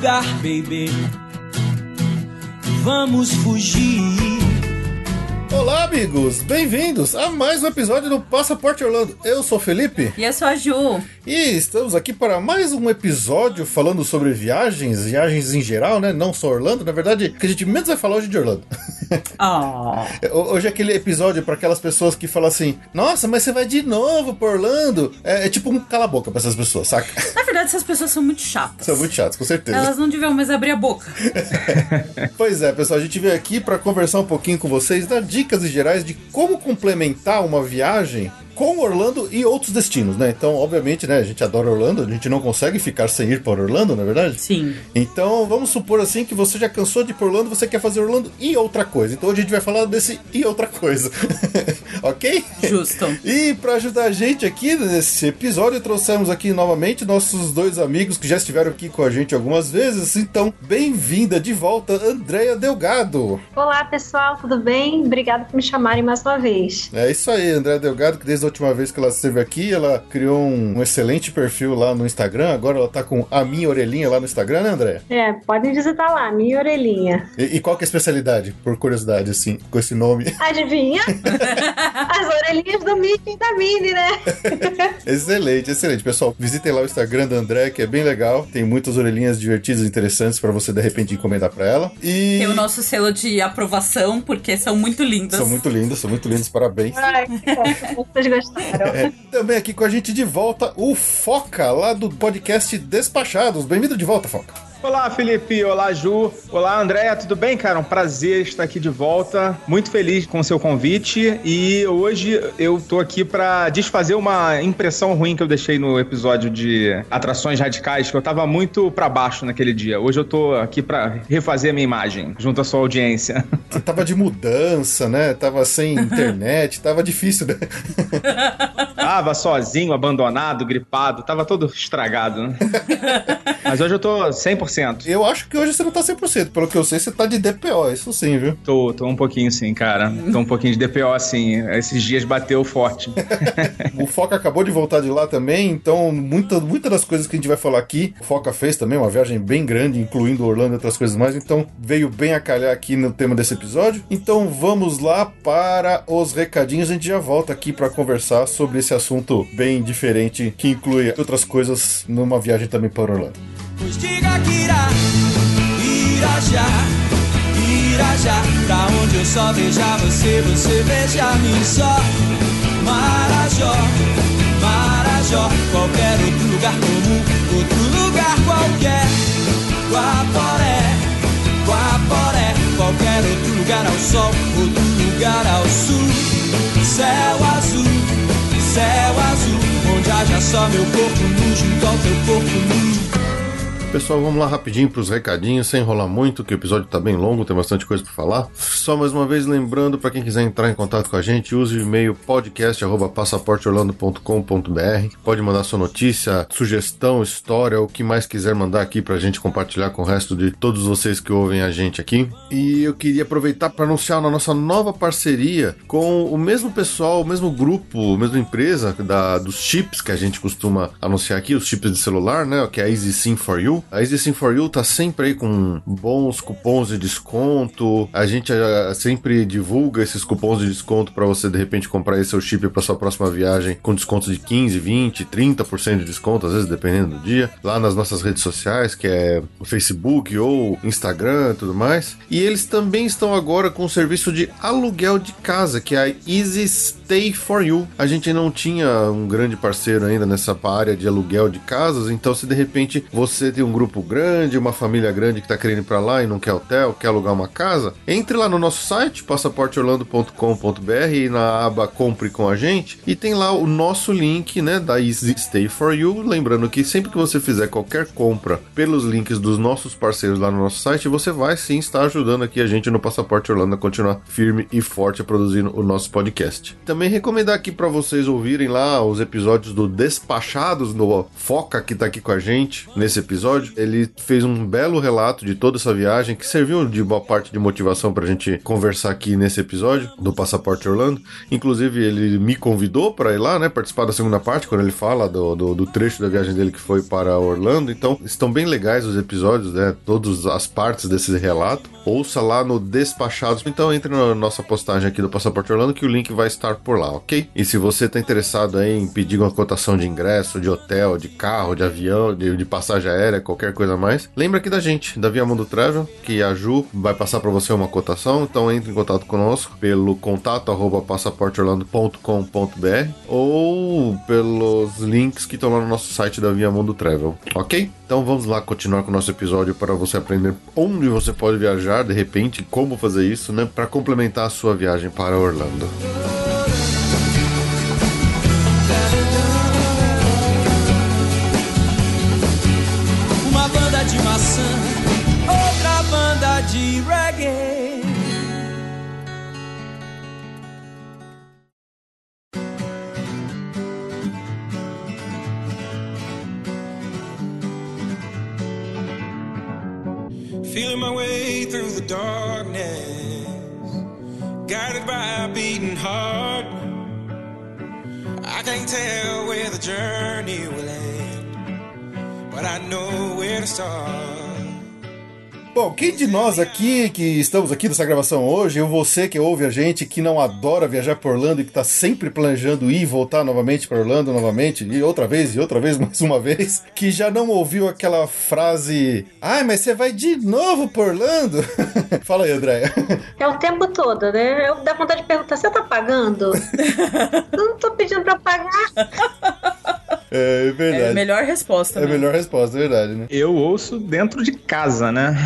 Lugar, baby. Vamos fugir. Olá, amigos! Bem-vindos a mais um episódio do Passaporte Orlando. Eu sou o Felipe E eu sou a Ju. e estamos aqui para mais um episódio falando sobre viagens, viagens em geral, né? Não só Orlando. Na verdade, o que a gente menos vai falar hoje é de Orlando. Oh. Hoje é aquele episódio para aquelas pessoas que falam assim: Nossa, mas você vai de novo pra Orlando? É, é tipo um cala-boca pra essas pessoas, saca? Na verdade, essas pessoas são muito chatas. São muito chatos, com certeza. Elas não deviam mais abrir a boca. Pois é, pessoal, a gente veio aqui para conversar um pouquinho com vocês, dar dicas gerais de como complementar uma viagem com Orlando e outros destinos, né? Então, obviamente, né, a gente adora Orlando, a gente não consegue ficar sem ir para Orlando, na é verdade? Sim. Então, vamos supor assim que você já cansou de ir para Orlando, você quer fazer Orlando e outra coisa. Então, hoje a gente vai falar desse e outra coisa. ok? Justo. E para ajudar a gente aqui nesse episódio, trouxemos aqui novamente nossos dois amigos que já estiveram aqui com a gente algumas vezes. Então, bem-vinda de volta, Andréia Delgado. Olá pessoal, tudo bem? Obrigada por me chamarem mais uma vez. É isso aí, Andréia Delgado, que desde última vez que ela esteve aqui, ela criou um, um excelente perfil lá no Instagram. Agora ela tá com a minha orelhinha lá no Instagram, né, Andréia? É, podem visitar lá, minha orelhinha. E, e qual que é a especialidade, por curiosidade, assim, com esse nome? Adivinha? As orelhinhas do Mickey e da Minnie, né? excelente, excelente. Pessoal, visitem lá o Instagram da André, que é bem legal. Tem muitas orelhinhas divertidas e interessantes para você, de repente, encomendar para ela. E... Tem o nosso selo de aprovação, porque são muito lindas. São muito lindas, são muito lindas, parabéns. Ai, que É, também aqui com a gente de volta o Foca, lá do podcast Despachados. Bem-vindo de volta, Foca. Olá, Felipe. Olá, Ju. Olá, Andréia. Tudo bem, cara? Um prazer estar aqui de volta. Muito feliz com o seu convite. E hoje eu tô aqui para desfazer uma impressão ruim que eu deixei no episódio de atrações radicais, que eu tava muito para baixo naquele dia. Hoje eu tô aqui para refazer a minha imagem junto à sua audiência. Você tava de mudança, né? Tava sem internet, tava difícil, né? tava sozinho, abandonado, gripado, tava todo estragado. Né? Mas hoje eu tô 100%. Eu acho que hoje você não tá 100%. Pelo que eu sei, você tá de DPO, isso sim, viu? Tô, tô um pouquinho sim, cara. Tô um pouquinho de DPO, sim. Esses dias bateu forte. o Foca acabou de voltar de lá também, então muitas muita das coisas que a gente vai falar aqui, o Foca fez também uma viagem bem grande, incluindo Orlando e outras coisas mais, então veio bem a calhar aqui no tema desse episódio. Então vamos lá para os recadinhos, a gente já volta aqui para conversar sobre esse assunto bem diferente que inclui outras coisas numa viagem também para Orlando. Pois diga que irá, irá já, irá já. Pra onde eu só veja você, você veja mim só. Marajó, Marajó. Qualquer outro lugar comum, outro lugar qualquer. Guaporé, Guaporé. Qualquer outro lugar ao sol, outro lugar ao sul. Céu azul, céu azul. Onde haja só meu corpo nu junto ao teu corpo nu Pessoal, vamos lá rapidinho para os recadinhos, sem enrolar muito, que o episódio está bem longo, tem bastante coisa para falar. Só mais uma vez lembrando para quem quiser entrar em contato com a gente, use o e-mail podcast@passaporteorlando.com.br. Pode mandar sua notícia, sugestão, história, o que mais quiser mandar aqui para a gente compartilhar com o resto de todos vocês que ouvem a gente aqui. E eu queria aproveitar para anunciar a nossa nova parceria com o mesmo pessoal, o mesmo grupo, a mesma empresa da, dos chips que a gente costuma anunciar aqui, os chips de celular, né? Que é a Easy Sim for You. A Easy for You tá sempre aí com bons cupons de desconto. A gente uh, sempre divulga esses cupons de desconto para você de repente comprar esse seu chip para sua próxima viagem com descontos de 15, 20, 30% de desconto, às vezes dependendo do dia, lá nas nossas redes sociais, que é o Facebook ou Instagram tudo mais. E eles também estão agora com o serviço de aluguel de casa, que é a Easy Stay for You. A gente não tinha um grande parceiro ainda nessa área de aluguel de casas, então se de repente você tem um um grupo grande, uma família grande que tá querendo ir pra lá e não quer hotel, quer alugar uma casa, entre lá no nosso site, passaporteorlando.com.br e na aba Compre com a gente, e tem lá o nosso link, né, da Easy Stay for You. Lembrando que sempre que você fizer qualquer compra pelos links dos nossos parceiros lá no nosso site, você vai sim estar ajudando aqui a gente no Passaporte Orlando a continuar firme e forte produzindo o nosso podcast. Também recomendar aqui para vocês ouvirem lá os episódios do Despachados do Foca que tá aqui com a gente nesse episódio. Ele fez um belo relato de toda essa viagem que serviu de boa parte de motivação pra gente conversar aqui nesse episódio do Passaporte Orlando. Inclusive, ele me convidou para ir lá, né, participar da segunda parte, quando ele fala do, do, do trecho da viagem dele que foi para Orlando. Então, estão bem legais os episódios, né, todas as partes desse relato. Ouça lá no Despachados. Então, entre na nossa postagem aqui do Passaporte Orlando que o link vai estar por lá, ok? E se você tá interessado em pedir uma cotação de ingresso, de hotel, de carro, de avião, de, de passagem aérea, qualquer coisa mais, lembra aqui da gente, da Via Mundo Travel, que a Ju vai passar para você uma cotação. Então, entre em contato conosco pelo contato arroba passaporteorlando.com.br ou pelos links que estão lá no nosso site da Via Mundo Travel, ok? Então vamos lá continuar com o nosso episódio para você aprender onde você pode viajar, de repente, como fazer isso, né? Para complementar a sua viagem para Orlando. Quem de nós aqui que estamos aqui nessa gravação hoje, ou você que ouve a gente, que não adora viajar por Orlando e que está sempre planejando ir e voltar novamente para Orlando novamente, e outra vez, e outra vez, mais uma vez, que já não ouviu aquela frase, ai, mas você vai de novo por Orlando? Fala aí, Andréia. É o tempo todo, né? Eu dá vontade de perguntar: você tá pagando? Eu não tô pedindo pra pagar. É, É a verdade. melhor resposta. É a né? melhor resposta, é verdade, né? Eu ouço dentro de casa, né?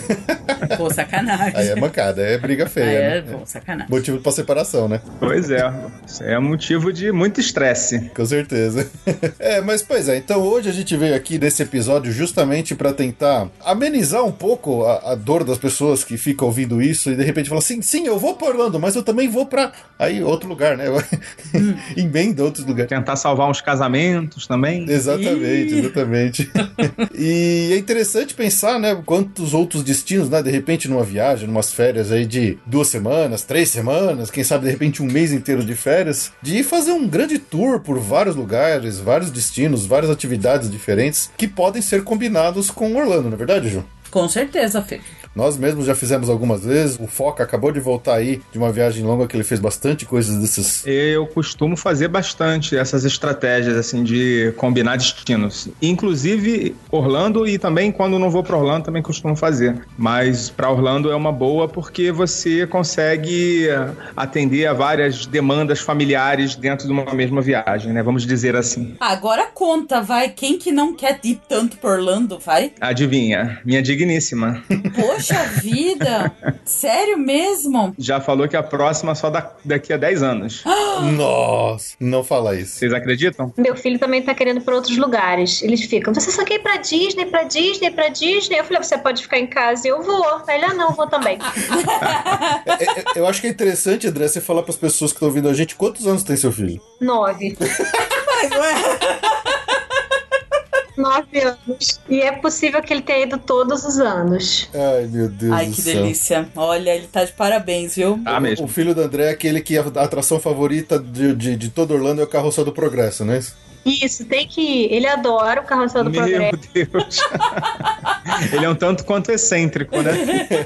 Pô, sacanagem. Aí é mancada, é briga Aí feia. é, né? pô, sacanagem. Motivo pra separação, né? Pois é. Isso é motivo de muito estresse. Com certeza. é, mas pois é, então hoje a gente veio aqui nesse episódio justamente pra tentar amenizar um pouco a, a dor das pessoas que ficam ouvindo isso e de repente falam assim: sim, eu vou pra Orlando, mas eu também vou pra. Aí, outro lugar, né? Emenda outros lugares. Tentar salvar uns casamentos também. Exatamente, Ih. exatamente. e é interessante pensar, né, quantos outros destinos, né, de repente numa viagem, numas férias aí de duas semanas, três semanas, quem sabe de repente um mês inteiro de férias, de ir fazer um grande tour por vários lugares, vários destinos, várias atividades diferentes que podem ser combinados com Orlando, não é verdade, Ju? Com certeza, Fê. Nós mesmos já fizemos algumas vezes. O Foca acabou de voltar aí de uma viagem longa que ele fez bastante coisas desses. Eu costumo fazer bastante essas estratégias assim de combinar destinos. Inclusive Orlando e também quando não vou para Orlando também costumo fazer. Mas para Orlando é uma boa porque você consegue atender a várias demandas familiares dentro de uma mesma viagem, né? Vamos dizer assim. Agora conta, vai. Quem que não quer ir tanto por Orlando, vai? Adivinha? Minha digníssima. Poxa vida! Sério mesmo? Já falou que a próxima só da- daqui a 10 anos. Nossa, não fala isso. Vocês acreditam? Meu filho também tá querendo ir pra outros lugares. Eles ficam, você só quer ir pra Disney, pra Disney, pra Disney. Eu falei, você pode ficar em casa. E eu vou. Ele, ah, não, vou também. É, é, eu acho que é interessante, André, você falar para as pessoas que estão ouvindo a gente quantos anos tem seu filho. Nove. Mas, ué, Nove anos. E é possível que ele tenha ido todos os anos. Ai, meu Deus Ai, do que céu. delícia. Olha, ele tá de parabéns, viu? Ah, mesmo. O filho do André é aquele que a a atração favorita de, de, de todo Orlando é o Carroça do Progresso, né? Isso, tem que ir. Ele adora o Carrossel do Meu Progresso. Deus. Ele é um tanto quanto excêntrico, né?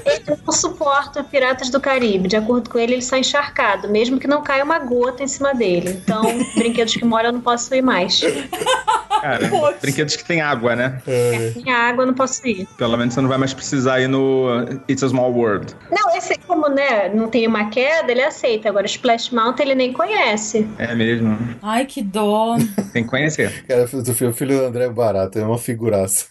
Ele não suporta Piratas do Caribe. De acordo com ele, ele sai encharcado, mesmo que não caia uma gota em cima dele. Então, brinquedos que molham eu não posso ir mais. Cara, Poxa. brinquedos que tem água, né? Minha água eu não posso ir. Pelo menos você não vai mais precisar ir no It's a Small World. Não, esse, como né, não tem uma queda, ele aceita. Agora, Splash Mountain ele nem conhece. É mesmo. Ai, que dó. Tem que conhecer. Cara, o filho, do André é barato, é uma figuraça.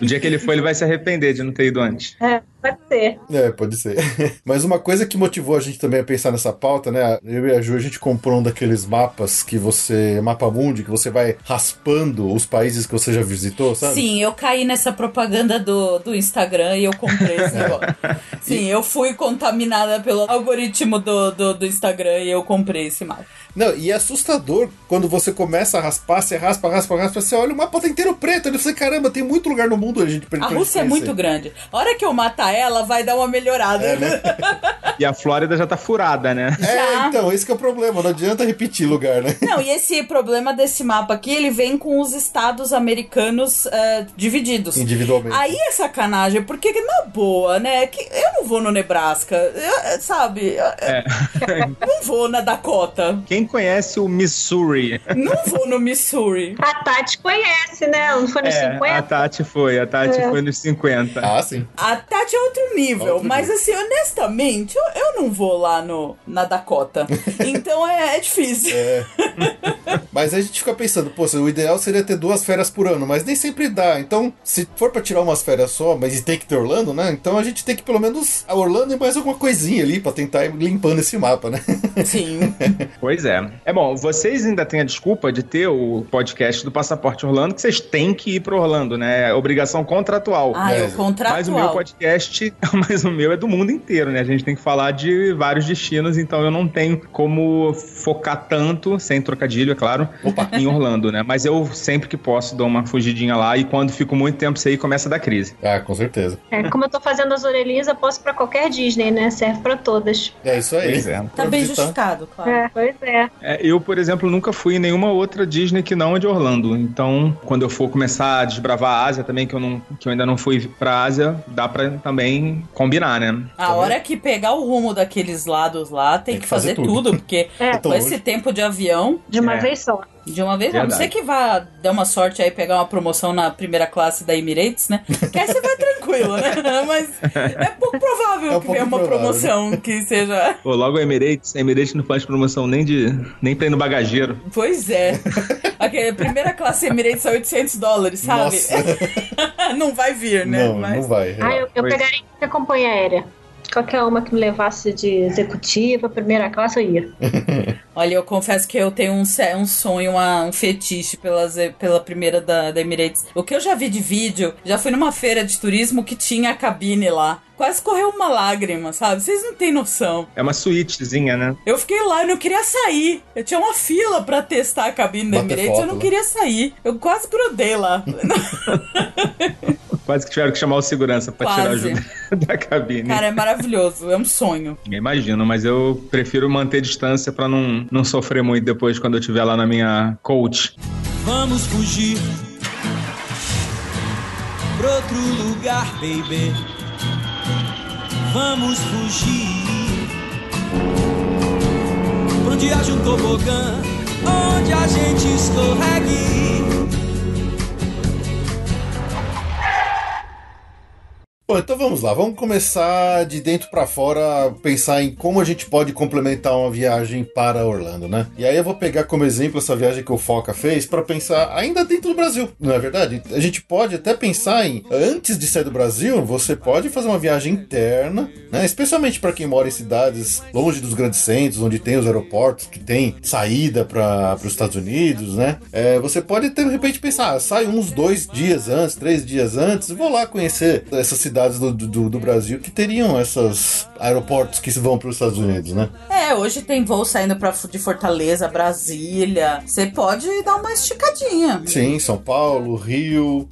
O dia que ele for, ele vai se arrepender de não ter ido antes. É, pode ser. É, pode ser. Mas uma coisa que motivou a gente também a pensar nessa pauta, né? Eu e a Ju, a gente comprou um daqueles mapas que você. Mapa mundi, que você vai raspando os países que você já visitou, sabe? Sim, eu caí nessa propaganda do, do Instagram e eu comprei esse negócio. Sim, eu fui contaminada pelo algoritmo do, do, do Instagram e eu comprei esse mapa. Não, e é assustador quando você começa a raspar, você raspa, raspa, raspa, você olha o mapa tá inteiro preto. E você, caramba, tem muito lugar no mundo a gente A Rússia é muito grande. A hora que eu matar ela, vai dar uma melhorada. É, né? E a Flórida já tá furada, né? É, Já. então, esse que é o problema. Não adianta repetir lugar, né? Não, e esse problema desse mapa aqui, ele vem com os estados americanos eh, divididos. Individualmente. Aí é sacanagem, porque na boa, né? Que eu não vou no Nebraska, eu- sabe? Eu- É. Não vou na Dakota, Quem conhece o Missouri? não vou no Missouri. A Tati conhece, né? Não foi nos É, a 50? Tati foi. A Tati É. foi nos 50. Ah, sim. A Tati é outro nível, Outro mas assim, honestamente, eu, eu não vou lá no, na Dakota. Então é, é difícil. Mas aí a gente fica pensando, pô, o ideal seria ter duas férias por ano, mas nem sempre dá. Então, se for pra tirar umas férias só, mas e tem que ter Orlando, né? Então a gente tem que pelo menos a Orlando e mais alguma coisinha ali pra tentar ir limpando esse mapa, né? Sim. Pois é. É bom, vocês ainda têm a desculpa de ter o podcast do Passaporte Orlando, que vocês têm que ir pro Orlando, né? É obrigação contratual. Ah, é o Mas- contratual. Mas o meu podcast, mas o meu é do mundo inteiro, né? A gente tem que falar de vários destinos, então eu não tenho como focar tanto, sem trocadilho, é claro, em Orlando, né? Mas eu sempre que posso dou uma fugidinha lá e quando fico muito tempo sem ir, começa a dar crise. Ah, com certeza. É, como eu tô fazendo as orelhinhas, eu posso ir pra qualquer Disney, né? Serve pra todas. É isso aí. Pois é. Tá bem justificado, claro. É, pois é. É, eu, por exemplo, nunca fui em nenhuma outra Disney que não a de Orlando. Então, quando eu for começar a desbravar a Ásia também, que eu, não, que eu ainda não fui pra Ásia, dá pra também combinar, né? A hora que pegar o rumo daqueles lados lá, tem, que, fazer, tudo, porque É, com esse tempo de avião, de uma É. vez só. De uma vez, a não Verdade. ser que vá dar uma sorte aí pegar uma promoção na primeira classe da Emirates, né? Que aí você vai tranquilo, né? Mas é pouco provável É um que pouco venha uma provável. promoção que seja. Pô, logo a Emirates, a Emirates não faz promoção nem de nem pra ir no bagageiro. Pois é. Aquela primeira classe Emirates é 800 dólares, sabe? Nossa. não vai vir, né? Não, Mas- não vai. Ah, eu, eu pegaria qualquer companhia aérea. Qualquer uma que me levasse de executiva, primeira classe, eu ia. Olha, eu confesso que eu tenho um, um sonho, uma- um fetiche pelas, pela primeira da, da Emirates. O que eu já vi de vídeo, já fui numa feira de turismo que tinha a cabine lá. Quase correu uma lágrima, sabe? Vocês não têm noção. É uma suítezinha, né? Eu fiquei lá, eu não queria sair. Eu tinha uma fila pra testar a cabine da Emirates, eu não lá. queria sair. Eu quase grudei lá. Quase que tiveram que chamar o segurança pra tirar a ajuda da cabine. Cara, é maravilhoso, é um sonho. Imagino, mas eu prefiro manter distância pra não, não sofrer muito depois quando eu estiver lá na minha coach. Vamos fugir pra outro lugar, baby. Vamos fugir pra onde haja um tobogã, onde a gente escorregue. Bom, então vamos lá, vamos começar de dentro pra fora, pensar em como a gente pode complementar uma viagem para Orlando, né? E aí eu vou pegar como exemplo essa viagem que o Foca fez pra pensar ainda dentro do Brasil, não é verdade? A gente pode até pensar em antes de sair do Brasil, você pode fazer uma viagem interna, né? Especialmente para quem mora em cidades longe dos grandes centros, onde tem os aeroportos, que tem saída para os Estados Unidos, né? É, você pode de repente pensar, ah, sai uns dois dias antes, três dias antes, vou lá conhecer essas cidades do, do, do Brasil que teriam esses aeroportos que vão para os Estados Unidos, né? É, hoje tem voo saindo pra, de Fortaleza, Brasília. Você pode dar uma esticadinha. Sim, São Paulo, Rio,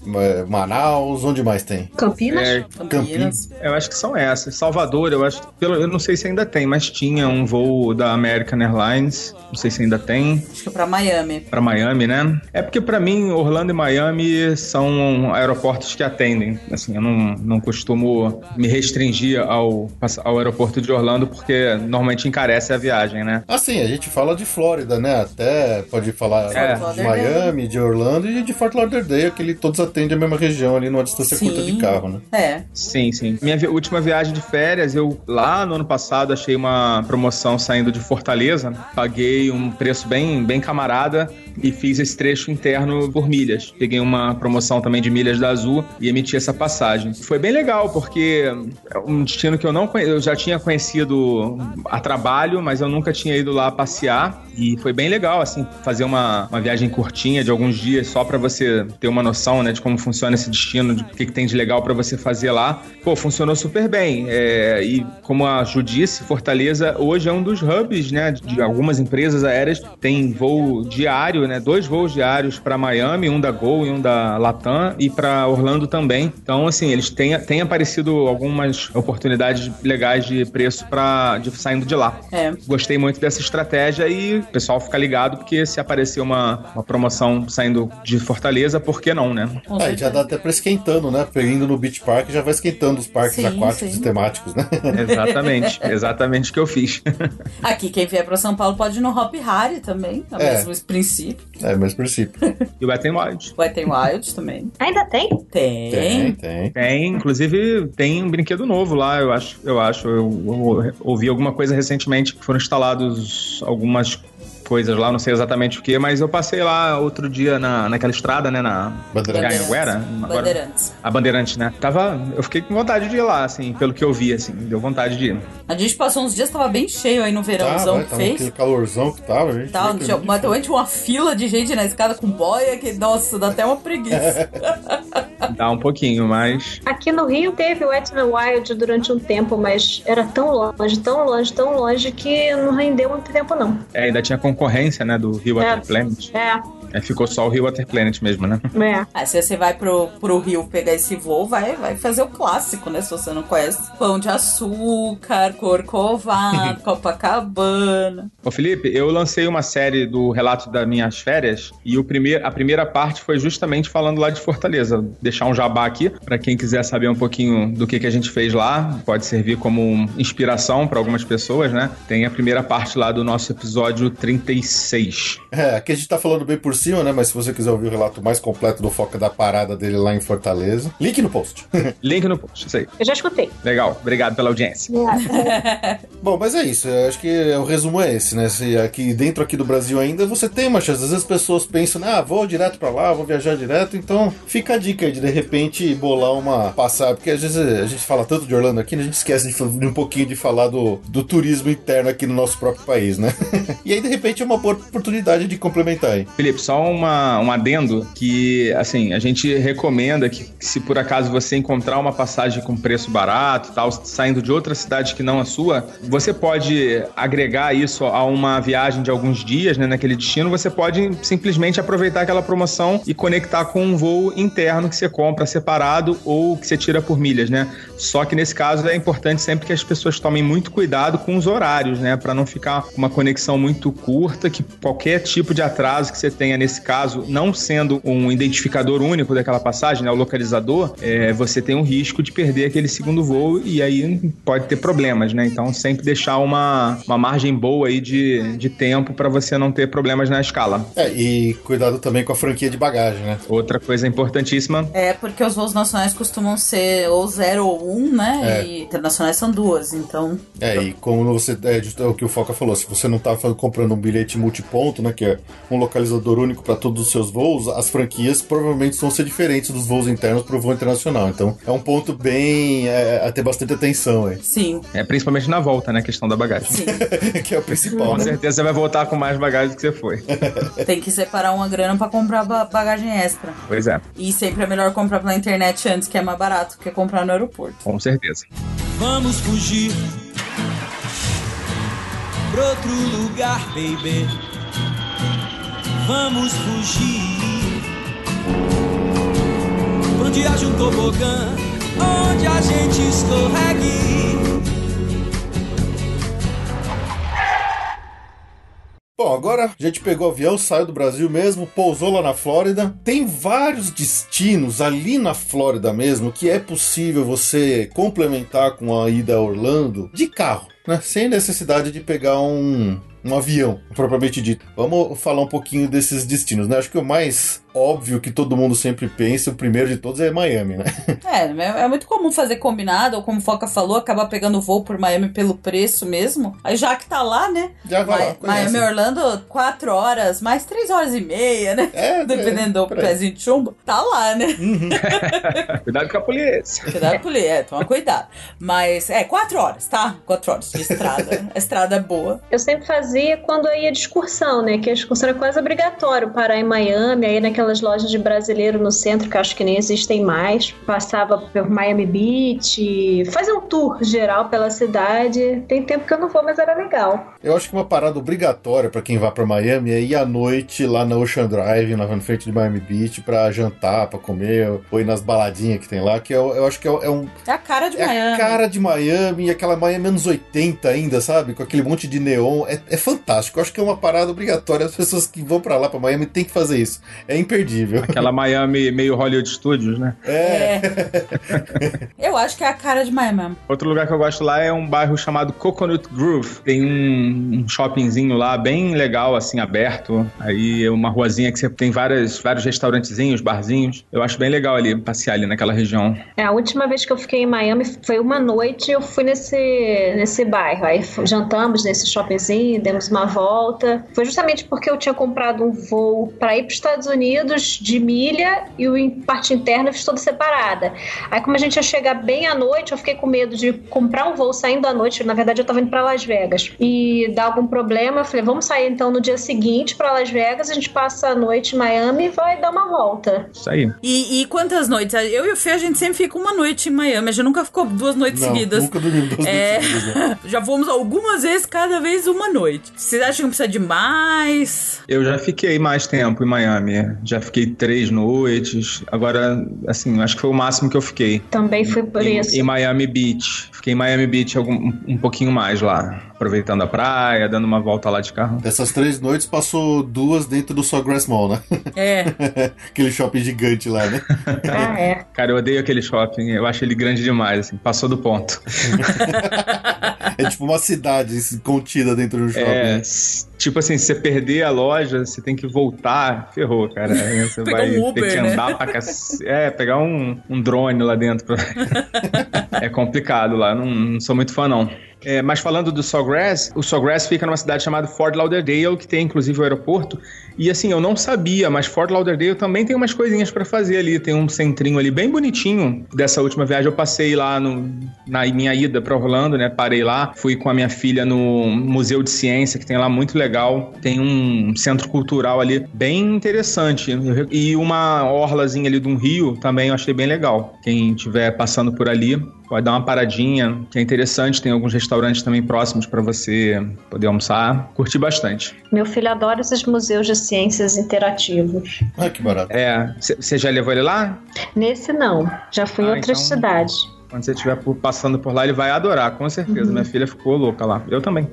Manaus, onde mais tem? Campinas? É, Campinas. eu acho que são essas. Salvador, eu acho que. Pelo, eu não sei se ainda tem, mas tinha um voo da American Airlines. Não sei se ainda tem. Acho que pra Miami. Pra Miami, né? É porque pra mim, Orlando e Miami são aeroportos que atendem. Assim, eu não, não costumo costumo me restringir ao, ao aeroporto de Orlando porque normalmente encarece a viagem, né? Assim, a gente fala de Flórida, né? Até pode falar É. de Miami, de Orlando e de Fort Lauderdale, que ele todos atendem a mesma região ali numa distância curta de Sim. carro, né? É. Sim, sim. Minha vi- última viagem de férias, eu lá no ano passado achei uma promoção saindo de Fortaleza. Paguei um preço bem, bem camarada e fiz esse trecho interno por milhas. Peguei uma promoção também de milhas da Azul e emiti essa passagem. Foi bem legal, porque é um destino que eu não conhe- eu já tinha conhecido a trabalho, mas eu nunca tinha ido lá passear. E foi bem legal, assim, fazer uma, uma viagem curtinha de alguns dias só pra você ter uma noção, né, de como funciona esse destino, de o que, que tem de legal pra você fazer lá. Pô, funcionou super bem. É, e como a Ju disse, Fortaleza hoje é um dos hubs, né, de algumas empresas aéreas. Tem voo diário, né, dois voos diários pra Miami, um da Gol e um da Latam, e pra Orlando também. Então, assim, eles têm, têm aparecido algumas oportunidades legais de preço para de, saindo de lá. É. Gostei muito dessa estratégia e o pessoal fica ligado, porque se aparecer uma, uma promoção saindo de Fortaleza, por que não, né? Aí já dá até pra esquentando, né? Indo no Beach Park já vai esquentando os parques Sim, aquáticos sim. e temáticos, né? Exatamente, exatamente o que eu fiz. Aqui, quem vier pra São Paulo pode ir no Hop Harry também, é o É. mesmo princípio. É, mas princípio. E o Wet n Wild. Vai ter Wild também. Ainda tem? Tem. Tem, tem. Tem, inclusive, tem um brinquedo novo lá, eu acho. Eu acho. Eu, eu ouvi alguma coisa recentemente que foram instalados algumas coisas lá, não sei exatamente o que, mas eu passei lá outro dia na, naquela estrada, né? Na Bandeirantes. Agora- Bandeirantes. A Bandeirante, né? Tava. Eu fiquei com vontade de ir lá, assim, pelo que eu vi, assim, deu vontade de ir. A gente passou uns dias, tava bem cheio aí no Tá, verãozão vai, que tava fez. aquele calorzão que tava, gente. Tá, vê que tinha, mas também tinha uma fila de gente na escada com boia que, nossa, dá até uma preguiça. Dá um pouquinho, mas. Aqui no Rio teve o Wet n Wild durante um tempo, mas era tão longe, tão longe, tão longe que não rendeu muito tempo, não. É, ainda tinha concorrência, né, do Rio É. Water Planet. É, Aí ficou só o Rio Water Planet mesmo, né? é. Ah, se você vai pro, pro Rio pegar esse voo, vai, vai fazer o clássico, né? Se você não conhece. Pão de açúcar, corcovado, Copacabana. Ô Felipe, eu lancei uma série do relato das minhas férias e o primeir, a primeira parte foi justamente falando lá de Fortaleza. Vou deixar um jabá aqui para quem quiser saber um pouquinho do que, que a gente fez lá. Pode servir como inspiração para algumas pessoas, né? Tem a primeira parte lá do nosso episódio 36. É, aqui a gente tá falando bem por cima, né? Mas se você quiser ouvir o relato mais completo do foco da parada dele lá em Fortaleza, link no post. Link no post, isso aí. Eu já escutei. Legal, obrigado pela audiência. Bom, mas é isso. Eu acho que o resumo é esse, né? Se aqui dentro aqui do Brasil ainda você tem uma chance. Às vezes as pessoas pensam, ah, vou direto pra lá, vou viajar direto. Então fica a dica aí de de repente bolar uma passada. Porque às vezes a gente fala tanto de Orlando aqui, né? a gente esquece de, de um pouquinho de falar do, do turismo interno aqui no nosso próprio país, né? e aí de repente é uma boa oportunidade de complementar aí. Felipe, só uma, um adendo que, assim, a gente recomenda que se por acaso você encontrar uma passagem com preço barato tal, saindo de outra cidade que não a sua, você pode agregar isso a uma viagem de alguns dias, né, naquele destino, você pode simplesmente aproveitar aquela promoção e conectar com um voo interno que você compra separado ou que você tira por milhas, né? Só que nesse caso é importante sempre que as pessoas tomem muito cuidado com os horários, né, para não ficar uma conexão muito curta, que qualquer tipo de atraso que você tenha nesse caso, não sendo um identificador único daquela passagem, né, o localizador, é, você tem um risco de perder aquele segundo voo e aí pode ter problemas, né? Então sempre deixar uma, uma margem boa aí de, de tempo para você não ter problemas na escala. É, e cuidado também com a franquia de bagagem, né? Outra coisa importantíssima É, porque os voos nacionais costumam ser ou 0 ou 1, um, né? É. E internacionais são duas, então. É, e como você. É justo o que o Foca falou, se você não tá comprando um bilhete multiponto, né? Que é um localizador único para todos os seus voos, as franquias provavelmente vão ser diferentes dos voos internos para o voo internacional. Então é um ponto bem. É, a ter bastante atenção aí. Sim, é principalmente na volta, né, a questão da bagagem. sim. que é o principal, Com né? certeza você vai voltar com mais bagagem do que você foi. Tem que separar uma grana pra comprar ba- bagagem extra. Pois é, E sempre é melhor comprar pela internet antes, que é mais barato que comprar no aeroporto. com certeza. Vamos fugir pra outro lugar, baby. Vamos fugir onde haja um tobogã, onde a gente escorregue. Bom, agora a gente pegou o avião, saiu do Brasil mesmo, pousou lá na Flórida. Tem vários destinos ali na Flórida mesmo que é possível você complementar com a ida a Orlando de carro, né? Sem necessidade de pegar um, um avião, propriamente dito. Vamos falar um pouquinho desses destinos, né? Acho que o mais óbvio que todo mundo sempre pensa, o primeiro de todos é Miami, né? É, é muito comum fazer combinado, ou como o Foca falou, acabar pegando voo por Miami pelo preço mesmo. Aí já que tá lá, né? Já vai lá, Mi- Miami, Orlando, quatro horas, mais três horas e meia, né? É, Dependendo do por aí. pezinho de chumbo. Tá lá, né? Cuidado com a polícia. Cuidado com ele, é, toma cuidado. Mas, é, quatro horas, tá? Quatro horas de estrada. A estrada é boa. Eu sempre fazia quando eu ia de excursão, né? Que a excursão era quase obrigatório parar em Miami, aí naquelas lojas de brasileiro no centro, que eu acho que nem existem mais. Passava por Miami Beach, fazia um tour geral pela cidade. Tem tempo que eu não vou, mas era legal. Eu acho que uma parada obrigatória pra quem vai pra Miami é ir à noite lá na Ocean Drive, na na frente de Miami Beach, pra jantar, pra comer, ou ir nas baladinhas que tem lá, que eu, eu acho que é, é um, É a cara de É Miami. a cara de Miami, aquela Miami anos 80 ainda, sabe? Com aquele monte de neon. É, é fantástico. Eu acho que é uma parada obrigatória. As pessoas que vão pra lá, pra Miami, tem que fazer isso. É imperdível. Aquela Miami meio Hollywood Studios, né? É. É. Eu acho que é a cara de Miami mesmo. Outro lugar que eu gosto lá é um bairro chamado Coconut Grove. Tem um, um shoppingzinho lá bem legal, assim, aberto. Aí é uma ruazinha que você tem várias, vários restaurantezinhos, barzinhos. Eu acho bem legal ali, passear ali naquela região. É, a última vez que eu fiquei em Miami foi uma noite eu fui nesse, nesse bairro. Aí jantamos nesse shoppingzinho, demos uma volta. Foi justamente porque eu tinha comprado um voo para ir para os Estados Unidos de milha e o em parte interna eu fiz toda separada. Aí, como a gente ia chegar bem à noite, eu fiquei com medo de comprar um voo saindo à noite. Na verdade, eu estava indo para Las Vegas e dar algum problema. Eu falei, vamos sair então no dia seguinte para Las Vegas. A gente passa a noite em Miami e vai dar uma volta. Isso aí. E, e quantas noites? Eu e o Fê, a gente sempre fica uma noite em Miami. A gente nunca ficou duas noites Não, seguidas. nunca dormimos duas É. noites seguidas, né? Já fomos algumas vezes, cada vez uma noite. Vocês acham que precisa de mais? Eu já fiquei mais tempo em Miami. Já fiquei três noites. Agora, assim, acho que foi o máximo que eu fiquei. Também foi por em, isso. em Miami Beach. Fiquei em Miami Beach algum, um, um pouquinho mais lá. Aproveitando a praia, dando uma volta lá de carro. Dessas três noites, passou duas dentro do Sawgrass Mall, né? É. Aquele shopping gigante lá, né? Ah, é. Cara, eu odeio aquele shopping. Eu acho ele grande demais, assim. Passou do ponto. É tipo uma cidade assim, contida dentro do shopping. É, né? tipo assim, se você perder a loja, você tem que voltar. Ferrou, cara. Você Pegar vai um Uber, ter que né? andar pra cacete. É, pegar um, um drone lá dentro. pra- é complicado lá. Não, não sou muito fã, não. É, mas falando do Sawgrass, o Sawgrass fica numa cidade chamada Fort Lauderdale, que tem inclusive o aeroporto. E assim, eu não sabia, mas Fort Lauderdale também tem umas coisinhas pra fazer ali. Tem um centrinho ali bem bonitinho. Dessa última viagem eu passei lá no, na minha ida pra Orlando, né? Parei lá, fui com a minha filha no Museu de Ciência, que tem lá muito legal. Tem um centro cultural ali bem interessante. E uma orlazinha ali de um rio também eu achei bem legal. Quem estiver passando por ali, pode dar uma paradinha, que é interessante. Tem alguns restaurantes também próximos pra você poder almoçar. Curti bastante. Meu filho adora esses museus de ciências interativos. Ah, que barato. É, você já levou ele lá? Nesse não, já fui em Ah, outras então- cidades. Quando você estiver passando por lá, ele vai adorar, com certeza. Minha filha ficou louca lá. Eu também.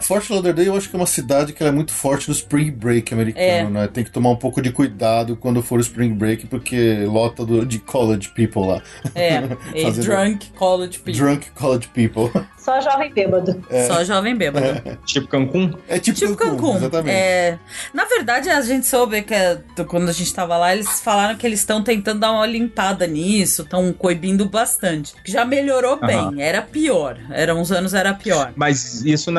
Fort Lauderdale eu acho que é uma cidade que ela é muito forte no Spring Break americano, É. né? Tem que tomar um pouco de cuidado quando for o Spring Break, porque lota do- de college people lá. É. E Fazendo- drunk college people. Drunk college people. Só jovem bêbado. Só jovem bêbado. Tipo Cancún. É tipo, Tipo Cancún. Exatamente. É, na verdade, a gente soube que é, do- quando a gente tava lá, eles falaram que eles estão tentando dar uma limpada nisso, estão coibindo bastante. Já melhorou bem, era pior. Era uns anos era pior. Mas isso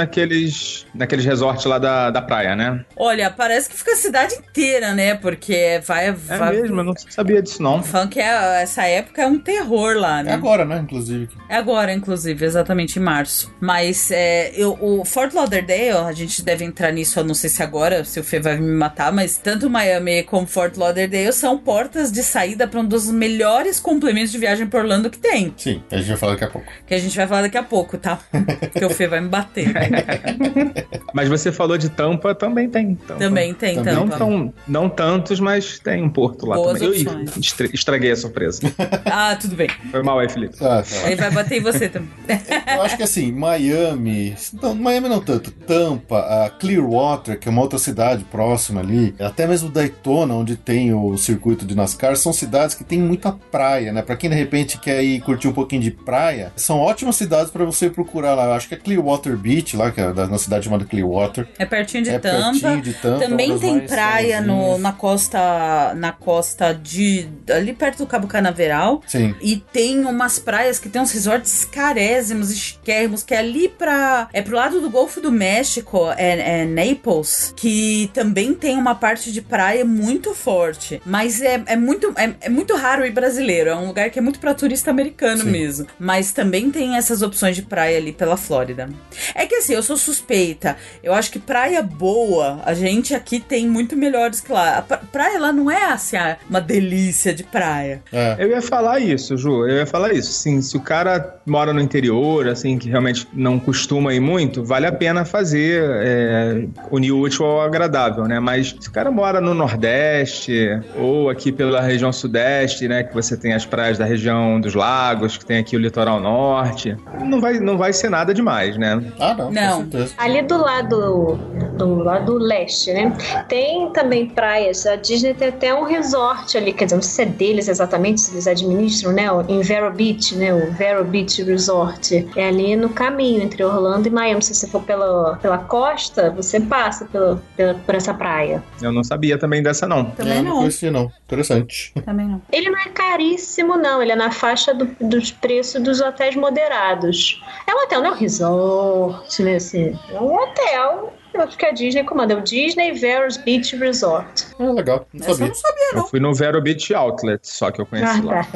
naqueles, naqueles resorts lá da, da praia, né? Olha, parece que fica a cidade inteira, né? Porque vai. É vai mesmo, eu não sabia disso não. Falam que é- essa época é um terror lá, É né? agora, né? Inclusive. É agora, inclusive, exatamente em março. Mas é, eu, o Fort Lauderdale, a gente deve entrar nisso, eu não sei se agora, se o Fê vai me matar, mas tanto Miami como Fort Lauderdale são portas de saída para um dos melhores complementos de viagem por Orlando que tem. Sim, a gente vai falar daqui a pouco. Que a gente vai falar daqui a pouco, tá? Porque o Fê vai me bater. Mas você falou de Tampa, também tem. Tampa. Também tem Também Não, tampa. tão, não tantos, mas tem um porto lá Boas também. Eu opções. estra- estraguei a surpresa. Ah, tudo bem. Foi mal aí, Felipe. Ah, tá. Ele vai bater em você também. Eu acho que assim, Miami. Não, Miami não tanto. Tampa, a Clearwater, que é uma outra cidade próxima ali. Até mesmo Daytona, onde tem o circuito de NASCAR, são cidades que tem muita praia, né? Pra quem de repente quer ir curtir um pouquinho de praia, são ótimas cidades pra você procurar lá. Eu acho que é Clearwater Beach, lá, que é da, na cidade chamada Clearwater. É pertinho de é Tampa. pertinho de Tampa. Também tem praia no, na costa na costa de ali perto do Cabo Canaveral Sim. e tem umas praias que tem uns resorts carésimos, esquermos, que é ali pra. É pro lado do Golfo do México, é, é Naples, que também tem uma parte de praia muito forte. Mas é, é, muito, é, é muito raro ir brasileiro. É um lugar que é muito pra turista americano Sim. mesmo. Mas também tem essas opções de praia ali pela Flórida. É que assim, eu sou suspeita. Eu acho que praia boa, a gente aqui tem muito melhores que lá. A pra- praia lá não é assim, ah, uma delícia de praia. É. Eu ia falar isso, Ju. Eu ia falar isso. Sim, se o cara mora no interior, assim, que realmente não costuma ir muito, vale a pena fazer é, unir o útil ao agradável, né? Mas se o cara mora no Nordeste ou aqui pela região Sudeste, né? Que você tem as praias da região dos lagos, que tem aqui o litoral norte, não vai, não vai ser nada demais, né? Ah, não, Não. Ali do lado do lado leste, né? Tem também praias. A Disney tem até um resort ali, quer dizer, não sei se é deles exatamente, se eles administram, né? o- Em Vero Beach, né? O Vero Beach Resort. É ali no caminho entre Orlando e Miami. Se você for pela, pela costa, você passa pela, pela- por essa praia. Eu não sabia também dessa, não. Também É, não. conhecia, não. Interessante. Também não. Ele não é caríssimo, não. Ele é na faixa do- dos preços dos hotéis moderados. É um hotel, não é um resort, né? Assim, é um hotel. Eu acho que a Disney comanda. É o Disney Veros Beach Resort. Ah, legal. Não Essa eu sabia. não sabia, Eu não. fui no Vero Beach Outlet, só que eu conheci lá. tá.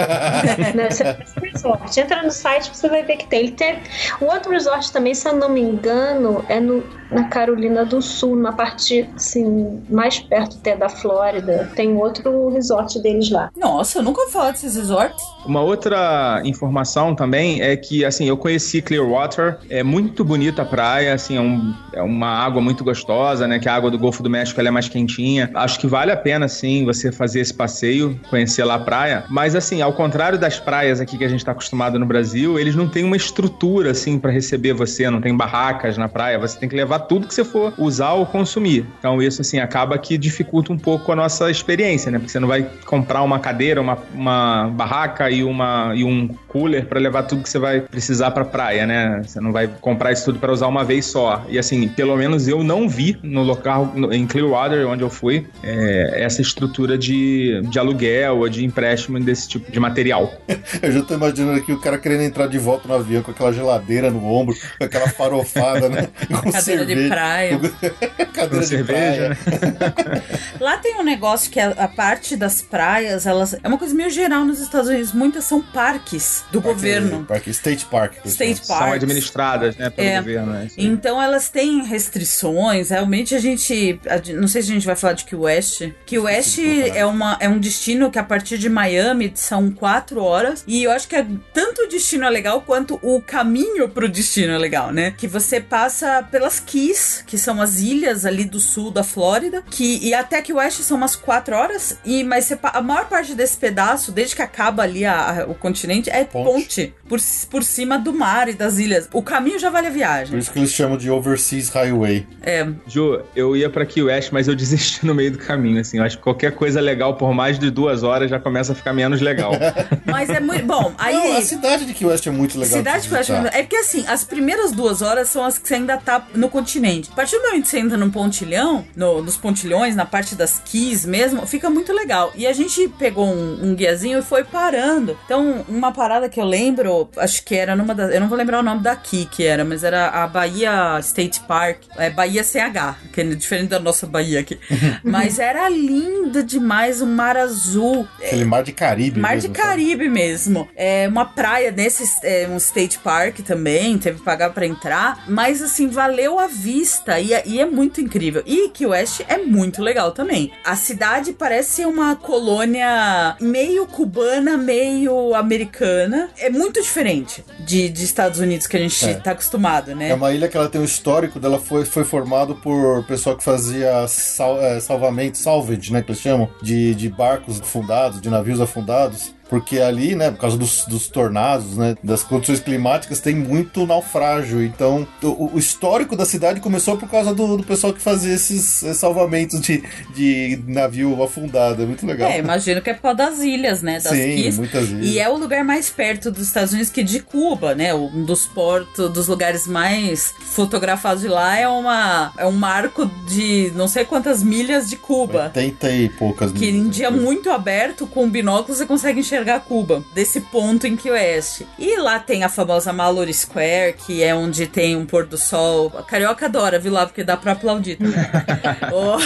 não, esse é esse resort. Entra no site você vai ver que tem. Ele tem. O outro resort também, se eu não me engano, é no, na Carolina do Sul, numa parte assim, mais perto até da Flórida. Tem outro resort deles lá. Nossa, eu nunca ouvi falar desses resorts. Uma outra informação também é que, assim, eu conheci Clearwater, é muito bonita a praia, assim, é, um- é uma água muito gostosa, né, que a água do Golfo do México ela é mais quentinha. Acho que vale a pena, sim, você fazer esse passeio, conhecer lá a praia. Mas, assim, ao contrário das praias aqui que a gente tá acostumado no Brasil, eles não têm uma estrutura, assim, para receber você, não tem barracas na praia, você tem que levar tudo que você for usar ou consumir. Então, isso, assim, acaba que dificulta um pouco a nossa experiência, né, porque você não vai comprar uma cadeira, uma, uma barraca e, uma, e um cooler para levar tudo que você vai precisar para praia, né? Você não vai comprar isso tudo para usar uma vez só. E assim, pelo menos eu não vi no local no- em Clearwater, onde eu fui, é, essa estrutura de, de aluguel ou de empréstimo desse tipo de material. Eu já tô imaginando aqui o cara querendo entrar de volta no avião com aquela geladeira no ombro, com aquela farofada, né? Com Cadeira de praia. Cadeira Com de cerveja, praia. né? Lá tem um negócio que a, a parte das praias, elas. É uma coisa meio geral nos Estados Unidos. Muitas são parques do governo. Parque, State Park. que State. São administradas, né, pelo É. governo. Né? Então elas têm restrições. Realmente a gente. a- não sei se a gente vai falar de Key West. Key West é, uma, é um destino que a partir de Miami são quatro horas. E eu acho que é, tanto o destino é legal quanto o caminho pro destino é legal, né? Que você passa pelas Keys, que são as ilhas ali do sul da Flórida. Que, e até Key West são umas quatro horas. E, mas você a maior parte desse pedaço, desde que acaba ali a- a- o continente, é Ponte. ponte. por, por cima do mar e das ilhas. O caminho já vale a Por viagem. isso que eles chamam de Overseas Highway. É, Ju, eu ia pra Key West, mas eu desisti no meio do caminho, assim. Eu acho que qualquer coisa legal por mais de duas horas já começa a ficar menos legal. mas é muito. Bom, aí. Não, a cidade de Key West é muito legal. Cidade de que eu acho. visitar. É porque assim, as primeiras duas horas são as que você ainda tá no continente. A partir do momento que você entra num pontilhão, no- nos pontilhões, na parte das keys mesmo, fica muito legal. E a gente pegou um, um guiazinho e foi parando. Então, uma parada que eu lembro, acho que era numa das. Eu não vou lembrar o nome daqui que era, mas era a Bahia State Park. É Bahia CH, que é diferente da nossa Bahia aqui. mas era linda demais, o mar azul. Aquele mar de Caribe. Mar mesmo, de sabe? Caribe Caribe mesmo. É uma praia nesse é, um state park também, teve que pagar pra entrar, mas assim, valeu a vista e, é- e é muito incrível. E Key West é muito legal também. A cidade parece uma colônia meio cubana, meio americana. É muito diferente de, de Estados Unidos que a gente É. tá acostumado, né? É uma ilha que ela tem um histórico dela foi, foi formado por pessoal que fazia sal, é, salvamento, salvage, né, que eles chamam, de, de barcos afundados, de navios afundados. Porque ali, né, por causa dos, dos tornados, né, das condições climáticas, tem muito naufrágio. Então, o, o histórico da cidade começou por causa do, do pessoal que fazia esses eh, salvamentos de, de navio afundado. É muito legal. É, imagino que é por causa das ilhas, né? Das Sim, Keys. muitas ilhas. E é o lugar mais perto dos Estados Unidos que de Cuba, né? Um dos portos, dos lugares mais fotografados de lá é uma é um marco de não sei quantas milhas de Cuba. 80 e poucas Que em milhas, dia muito aberto, com binóculos, você consegue enxergar Cuba, desse ponto em Key West. E lá tem a famosa Mallory Square, que é onde tem um pôr do sol. A carioca adora, viu lá, porque dá pra aplaudir também. Oh.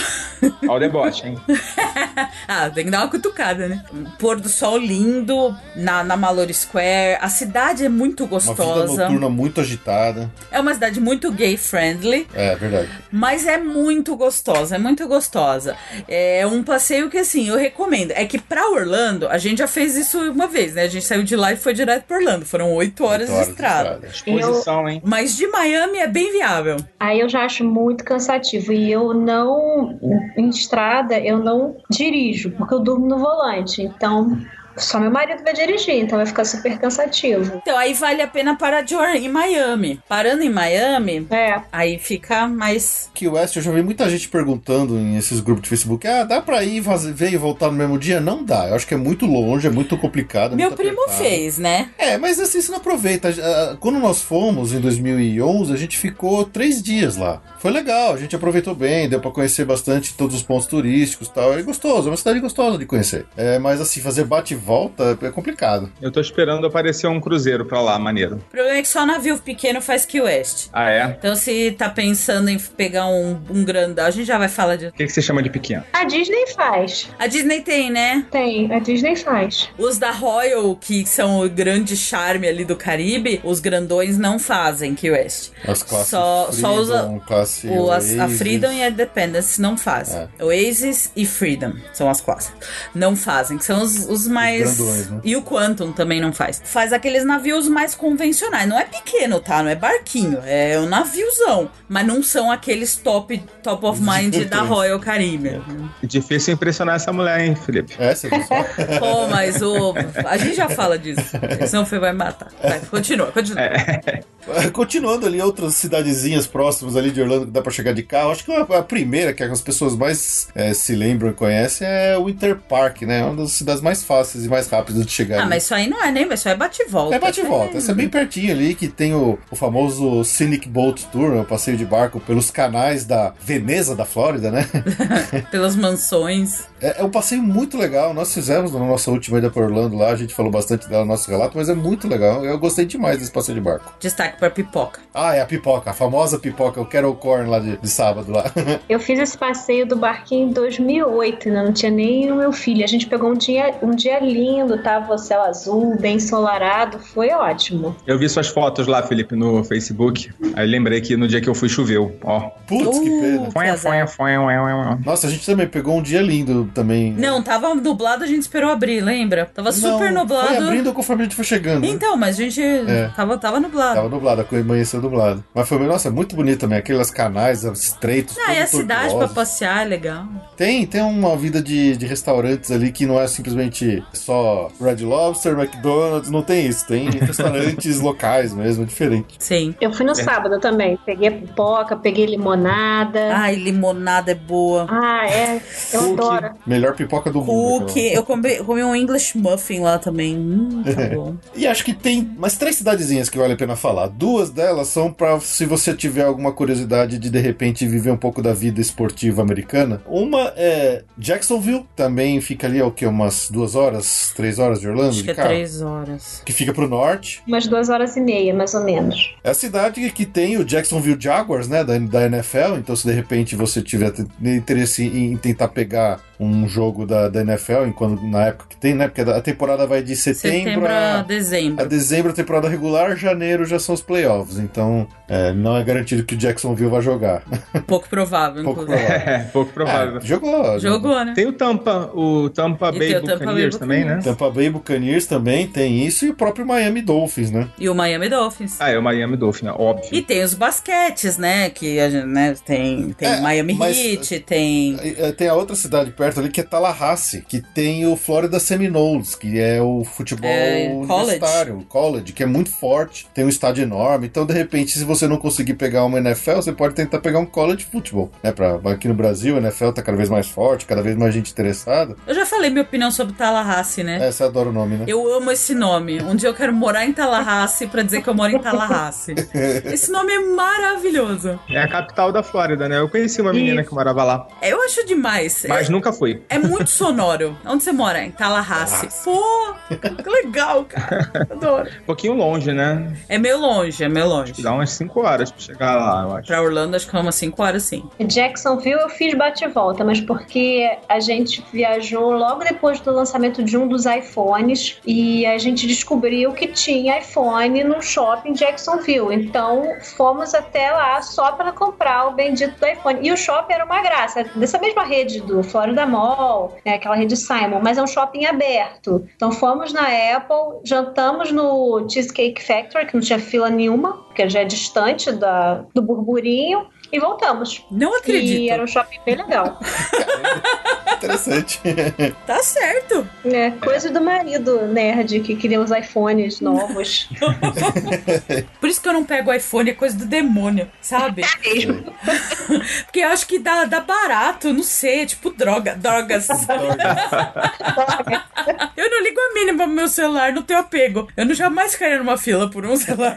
Olha o deboche, hein? Ah, tem que dar uma cutucada, né? Pôr do sol lindo na, na Mallory Square. A cidade é muito Uma vida gostosa. noturna muito agitada. É uma cidade muito gay friendly, É, verdade. mas é muito gostosa, é muito gostosa. É um passeio que assim, eu recomendo. É que pra Orlando, a gente já fez isso uma vez, né? A gente saiu de lá e foi direto pra Orlando. Foram oito horas, Oito de estrada. Exposição, hein? Mas de Miami é bem viável. Aí eu já acho muito cansativo. E eu não, em estrada, eu não dirijo, porque eu durmo no volante. Então, só meu marido vai dirigir, então vai ficar super cansativo. Então aí vale a pena parar de Or- em Miami. Parando em Miami, É, aí fica mais. Key West, eu já vi muita gente perguntando em esses grupos de Facebook: ah, dá pra ir, ver e voltar no mesmo dia? Não dá. Eu acho que é muito longe, é muito complicado. é Meu muito primo apertado. fez, né? É, mas assim, você não aproveita. Quando nós fomos em 2011, a gente ficou três dias lá. Foi legal, a gente aproveitou bem, deu pra conhecer bastante todos os pontos turísticos e tal. É gostoso, é uma cidade gostosa de conhecer. É, mas assim, fazer bate volta é complicado. Eu tô esperando aparecer um cruzeiro pra lá, maneiro. O problema é que só navio pequeno faz Key West. Ah, é? Então, se tá pensando em pegar um, um grandão, a gente já vai falar disso. O que, que você chama de pequeno? a Disney faz. A Disney tem, né? Tem, a Disney faz. Os da Royal, que são o grande charme ali do Caribe, os grandões não fazem Key West. As classes Só- só usa Freedom, classe O, as- a. Freedom e a Independence não fazem. Oasis e Freedom são as classes. Não fazem, que são os, os mais. Grandões, né? E o Quantum também não faz. Faz aqueles navios mais convencionais. Não é pequeno, tá? Não é barquinho. É um naviozão. Mas não são aqueles top, top of mind da. Royal Caribbean. Difícil impressionar essa mulher, hein, Felipe? É, você? Pô, mas o. A gente já fala disso. Senão o Fê vai matar. Vai, continua, continua. Continuando ali, outras cidadezinhas próximas ali de Orlando que dá pra chegar de carro. Acho que a, primeira que as pessoas mais eh, se lembram e conhecem é o Winter Park, né? Uma das cidades mais fáceis e mais rápidas de chegar. Ah, ali. mas isso aí não é nem, isso aí é bate e volta. É bate e Isso volta. aí- Essa é bem pertinho ali, que tem o, o famoso Scenic Boat Tour, né, o passeio de barco pelos canais da Veneza da Flórida, né? Pelas mansões. É, é um passeio muito legal. Nós fizemos na nossa última ida para Orlando lá, a gente falou bastante dela no nosso relato, mas é muito legal. Eu gostei demais desse passeio de barco. Destaque pra pipoca. Ah, é a pipoca, a famosa pipoca, o Carol Corn lá de, de sábado lá. Eu fiz esse passeio do barquinho em 2008, ainda não tinha nem o meu filho. A gente pegou um dia, um dia lindo, tava o céu azul, bem ensolarado, foi ótimo. Eu vi suas fotos lá, Felipe, no Facebook. Aí lembrei que no dia que eu fui choveu. Ó. Putz, que pena. Uh, Foi, azar. foi, foi, foi, foi. Nossa, a gente também pegou um dia lindo também. Não, tava nublado, a gente esperou abrir, lembra? Tava super Não, nublado. Foi abrindo conforme a gente foi chegando. né? Então, mas a gente tava, tava nublado. Tava nublado, amanheceu nublado. Mas foi, nossa, muito bonito também. Aqueles canais estreitos. Ah, e a cidade pra passear é legal. Tem, tem uma vida de, de restaurantes ali que não é simplesmente só Red Lobster, McDonald's, não tem isso. Tem restaurantes locais mesmo, é diferente. Sim. Eu fui no sábado também. Peguei pipoca, peguei limonada. Ai, limonada é boa. Ah, é. Eu Cookie, adoro. melhor pipoca do mundo. Cookie. Eu comi, comi um English muffin lá também. Hum, tá bom. E acho que tem mais três cidadezinhas que vale a pena falar. Duas delas são pra se você tiver alguma curiosidade de de repente viver um pouco da vida esportiva americana. Uma é Jacksonville, também fica ali, é o que? Umas duas horas, três horas de Orlando Acho de que é carro? três horas. Que fica pro norte. Umas duas horas e meia, mais ou menos. É a cidade que tem o Jacksonville Jaguars, né, da, da NFL. Então, se de repente você tiver interesse em tentar pegar um jogo da, da NFL, enquanto, na época que tem, né? Porque a temporada vai de setembro, Setembro a a, dezembro. a dezembro a temporada regular, janeiro já são os playoffs. Então, é, não é garantido que o Jacksonville vai jogar. Pouco provável, Pouco inclusive. provável. É, pouco provável. É, jogou. Jogou, né? Tem o Tampa, o Tampa Bay o Tampa Buccaneers Bay também, né? Buccaneers. Tampa Bay Buccaneers também tem isso e o próprio Miami Dolphins, né? E o Miami Dolphins. Ah, é o Miami Dolphins, óbvio. E tem os basquetes, né? Que a gente, né, tem, tem É, Miami mas- Heat, tem. E, é, Tem a outra cidade perto ali que é Tallahassee, que tem o Florida Seminoles, que é o futebol É, universitário, o college, que é muito forte, tem um estádio enorme. Então, de repente, se você não conseguir pegar uma NFL, você pode tentar pegar um college futebol, né? Pra, aqui no Brasil, a NFL tá cada vez mais forte, cada vez mais gente interessada. Eu já falei minha opinião sobre Tallahassee, né? É, você adora o nome, né? Eu amo esse nome. Um dia eu quero morar em Tallahassee pra dizer que eu moro em Tallahassee. Esse nome é maravilhoso. É a capital da Flórida, né? Eu conheci uma menina Isso. que morava lá, Eu acho demais. mas é, nunca fui. é muito sonoro. Onde você mora? Em Tallahassee. Pô, que legal, cara. Adoro. Um pouquinho longe, né? É meio longe, é meio longe. Dá umas 5 horas pra chegar lá, eu acho. Pra Orlando, acho que é umas 5 horas, sim. Jacksonville eu fiz bate e volta, mas porque a gente viajou logo depois do lançamento de um dos iPhones e a gente descobriu que tinha iPhone no shopping Jacksonville. Então fomos até lá só para comprar o bendito do iPhone. E o shopping era uma graça, dessa mesma rede do Florida Mall, né, aquela rede Simon, mas é um shopping aberto. Então fomos na Apple, jantamos no Cheesecake Factory, que não tinha fila nenhuma, porque já é distante da, do burburinho. E voltamos. Não E acredito. era um shopping bem legal. Interessante. Tá certo. É, coisa do marido nerd que queria os iPhones novos. Por isso que eu não pego iPhone, é coisa do demônio, sabe? Mesmo. Porque eu acho que dá, dá barato, não sei, é tipo droga, drogas, sabe? Eu não ligo a mínima pro meu celular, não tenho apego. Eu não jamais ficaria numa fila por um celular.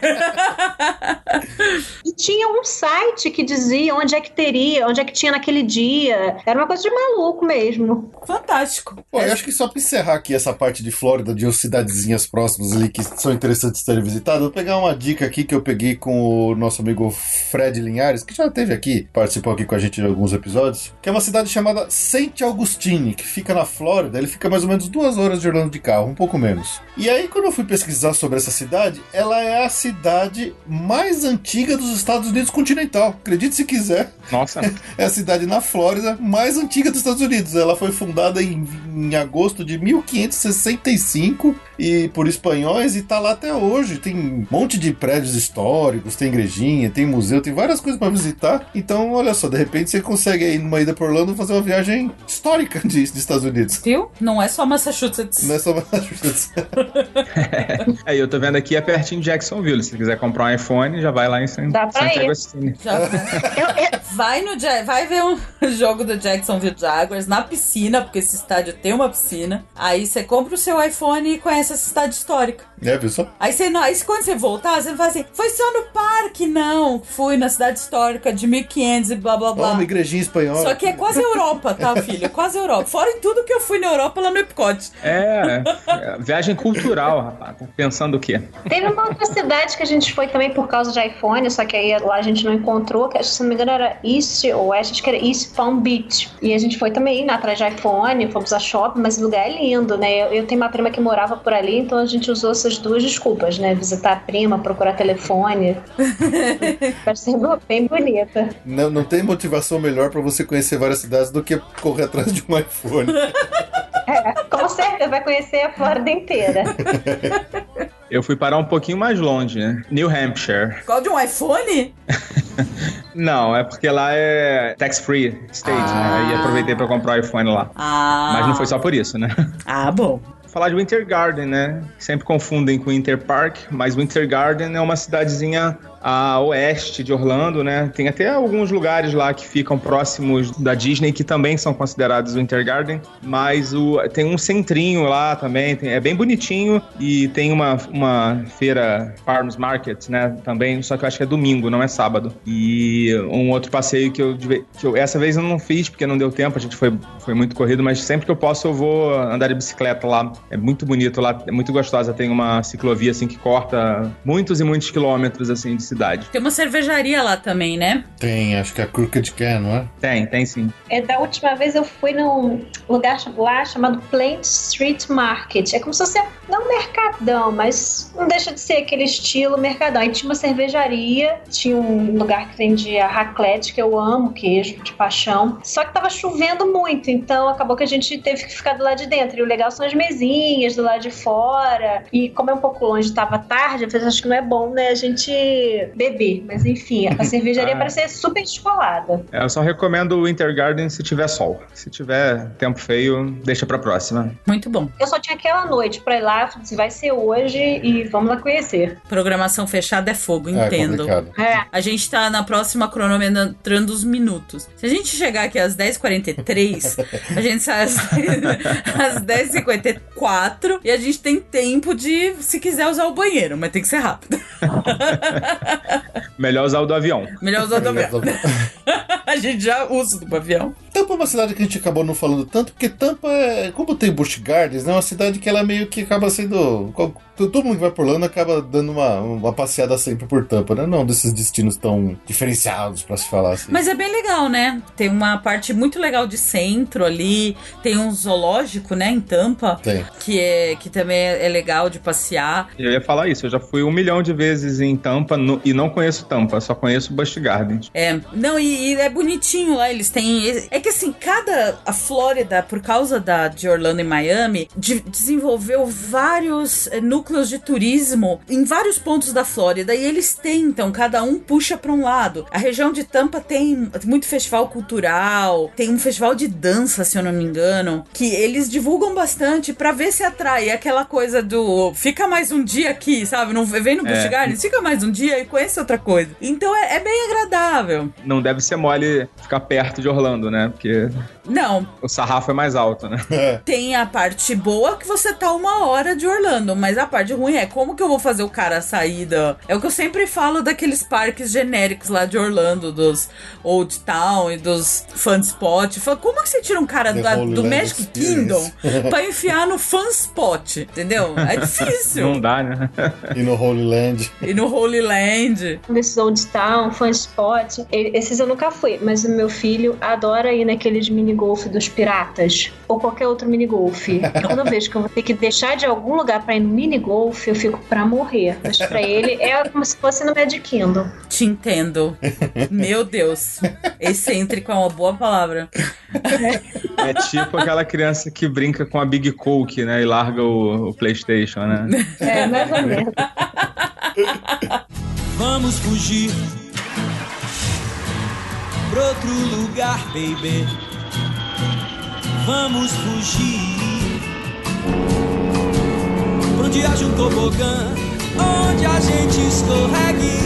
E tinha um site que dizia onde é que teria, onde é que tinha naquele dia. Era uma coisa de maluco mesmo. Fantástico. Bom, eu acho que só pra encerrar aqui essa parte de Flórida, de cidadezinhas próximas ali que são interessantes de serem visitadas, vou pegar uma dica aqui que eu peguei com o nosso amigo Fred Linhares, que já esteve aqui, participou aqui com a gente de alguns episódios, que é uma cidade chamada Saint Augustine, que fica na Flórida. Ele fica mais ou menos duas horas de Orlando de carro, um pouco menos. E aí, quando eu fui pesquisar sobre essa cidade, ela é a cidade mais antiga dos Estados Unidos continental. Acredite se quiser. Nossa, É a cidade na Flórida mais antiga dos Estados Unidos. Ela foi fundada em, em agosto de 1565 e por espanhóis e tá lá até hoje. Tem um monte de prédios históricos, tem igrejinha, tem museu, tem várias coisas para visitar. Então, olha só, de repente você consegue aí numa ida por Orlando fazer uma viagem histórica de, dos Estados Unidos. Viu? Não é só Massachusetts. Não é só Massachusetts. aí eu tô vendo aqui, é pertinho de Jacksonville. Se quiser comprar um iPhone, já vai lá em San- Dá pra Santiago ir. Agostini. Já vai no vai ver um jogo do Jacksonville Jaguars na piscina, porque esse estádio tem uma piscina. Aí você compra o seu iPhone e conhece essa cidade histórica. É, só? Aí você não, aí quando você voltar, você não fala assim, foi só no parque, não. Fui na cidade histórica de 1500 e blá blá blá. uma igrejinha espanhola. Só que é quase Europa, tá, filho? Quase Europa. Fora em tudo que eu fui na Europa lá no Epcot. É, é, viagem cultural, rapaz. Tá pensando o quê? Teve uma outra cidade que a gente foi também por causa de iPhone, só que aí lá a gente não encontrou, que acho se não me engano era East ou West, acho que era East Palm Beach. E a gente foi também né, atrás de iPhone, fomos a shopping, mas o lugar é lindo, né? Eu, eu tenho uma prima que morava por ali, então a gente usou essas duas desculpas, né? Visitar a prima, procurar telefone. Parece ser bem bonita. Não, não tem motivação melhor pra você conhecer várias cidades do que correr atrás de um iPhone. É, com certeza vai conhecer a Flórida inteira. Eu fui parar um pouquinho mais longe, né? New Hampshire. Qual de um iPhone? Não, é porque lá é tax-free state, Ah. né? E aproveitei pra comprar o iPhone lá. Ah. Mas não foi só por isso, né? Ah, bom. Falar de Winter Garden, né? Sempre confundem com Winter Park, mas Winter Garden é uma cidadezinha a oeste de Orlando, né? Tem até alguns lugares lá que ficam próximos da Disney que também são considerados Winter Garden, mas o, tem um centrinho lá também, tem- é bem bonitinho e tem uma, uma feira Farms Market, né? Também, só que eu acho que é domingo, não é sábado. E um outro passeio que eu, que eu essa vez eu não fiz porque não deu tempo, a gente foi, foi muito corrido, mas sempre que eu posso eu vou andar de bicicleta lá É muito bonito lá, é muito gostosa. Tem uma ciclovia assim que corta muitos e muitos quilômetros assim de cidade. Tem uma cervejaria lá também, né? Tem, acho que é a Crooked Can, não é? Tem, tem sim. É, da última vez eu fui num lugar lá chamado Plant Street Market. É como se fosse, não um mercadão, mas não deixa de ser aquele estilo mercadão. Aí tinha uma cervejaria, tinha um lugar que vendia raclette, que eu amo, queijo de paixão. Só que tava chovendo muito, então acabou que a gente teve que ficar do lado de dentro. E o legal são as mesinhas do lado de fora. E como é um pouco longe, tava tarde, eu falei, acho que não é bom, né, a gente beber. Mas enfim, a cervejaria Ah. parece ser super descolada. É, Eu só recomendo o Winter Garden se tiver sol. Se tiver tempo feio, deixa pra próxima. Muito bom. Eu só tinha aquela noite pra ir lá, assim, vai ser hoje e vamos lá conhecer. Programação fechada é fogo, É entendo. complicado. É, A gente tá na próxima cronometrando os minutos. Se a gente chegar aqui às 10h43, a gente sai às, às 10h54 e a gente tem tempo de, se quiser, usar o banheiro, mas tem que ser rápido. Melhor usar o do avião. Melhor usar o avião. A gente já usa do avião. Tampa é uma cidade que a gente acabou não falando tanto, porque Tampa é. Como tem Busch Gardens, né? É uma cidade que ela meio que acaba sendo. Todo mundo que vai por Orlando acaba dando uma, uma passeada sempre por Tampa, né? Não desses destinos tão diferenciados, pra se falar assim. Mas é bem legal, né? Tem uma parte muito legal de centro ali. Tem um zoológico, né, em Tampa, Tem. que, é, que também é legal de passear. Eu ia falar isso, eu já fui um milhão de vezes em Tampa no- e não conheço Tampa, só conheço Busch Gardens. É, não, e, e é bonitinho lá, eles têm. É que assim, cada. A Flórida, por causa da, de Orlando e Miami, de- desenvolveu vários eh, núcleos de turismo em vários pontos da Flórida e eles tentam, cada um puxa pra um lado. A região de Tampa tem muito festival cultural, tem um festival de dança, se eu não me engano, que eles divulgam bastante pra ver se atrai. É aquela coisa do fica mais um dia aqui, sabe? Não vem no Busch É. Gardens, fica mais um dia conhece outra coisa. Então é- é bem agradável. Não deve ser mole ficar perto de Orlando, né? Porque Não, o sarrafo é mais alto, né? tem a parte boa que você tá uma hora de Orlando, mas a parte ruim é como que eu vou fazer o cara sair da. É o que eu sempre falo daqueles parques genéricos lá de Orlando, dos Old Town e dos Fun Spot. Fala, Como que você tira um cara da- do Magic. Kingdom pra enfiar no Fun Spot? Entendeu? É difícil. Não dá, né? E no Holy Land. E no Holy Land. Nesses Old Town, Fun Spot, esses eu nunca fui, mas o meu filho adora ir naqueles minigolf dos piratas, ou qualquer outro minigolf. Quando eu vejo que eu vou ter que deixar de algum lugar pra ir no minigolf, eu fico pra morrer. Mas pra ele é como se fosse no Magic Kingdom. Te entendo. Meu Deus. Excêntrico é uma boa palavra. É tipo aquela criança que brinca com a Big Coke, né? E larga o, o PlayStation, né? É, mais ou menos. Vamos fugir pra outro lugar, baby. Vamos fugir pra onde haja um tobogã, onde a gente escorregue.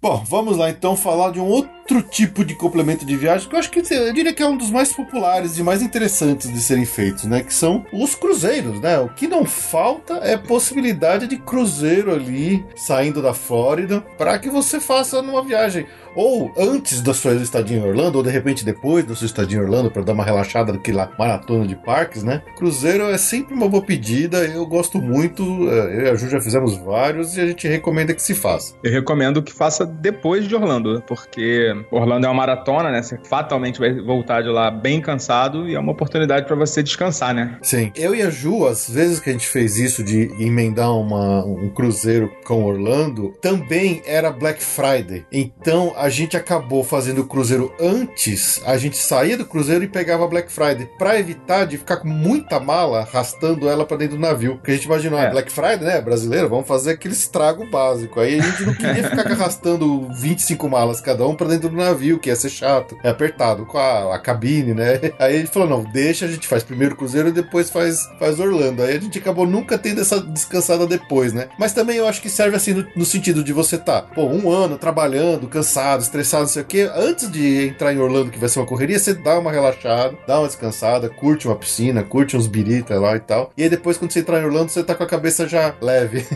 Bom, vamos lá então falar de um outro tipo de complemento de viagem que eu acho que eu diria que é um dos mais populares e mais interessantes de serem feitos, né? Que são os cruzeiros, né? O que não falta é possibilidade de cruzeiro ali saindo da Flórida para que você faça numa viagem ou antes da sua estadia em Orlando, ou de repente depois da sua estadia em Orlando, para dar uma relaxada naquela maratona de parques, né? Cruzeiro é sempre uma boa pedida, eu gosto muito, eh, eu e a Ju já fizemos vários e a gente recomenda que se faça. Eu recomendo que faça depois de Orlando, porque Orlando é uma maratona, né? Você fatalmente vai voltar de lá bem cansado e é uma oportunidade pra você descansar, né? Sim. Eu e a Ju, às vezes que a gente fez isso de emendar uma, um cruzeiro com Orlando, também era Black Friday. Então a gente acabou fazendo o cruzeiro antes, a gente saía do cruzeiro e pegava Black Friday, pra evitar de ficar com muita mala arrastando ela pra dentro do navio. Porque a gente imaginou, ah, É. Black Friday, né, brasileiro, vamos fazer aquele estrago básico. Aí a gente não queria ficar arrastando 25 malas cada um pra dentro do navio, que ia ser chato, é apertado com a, a cabine, né? Aí ele falou: não, deixa, a gente faz primeiro Cruzeiro e depois faz, faz Orlando. Aí a gente acabou nunca tendo essa descansada depois, né? Mas também eu acho que serve assim no, no sentido de você tá, pô, um ano trabalhando, cansado, estressado, não sei o quê. Antes de entrar em Orlando, que vai ser uma correria, você dá uma relaxada, dá uma descansada, curte uma piscina, curte uns birita lá e tal. E aí depois, quando você entrar em Orlando, você tá com a cabeça já leve.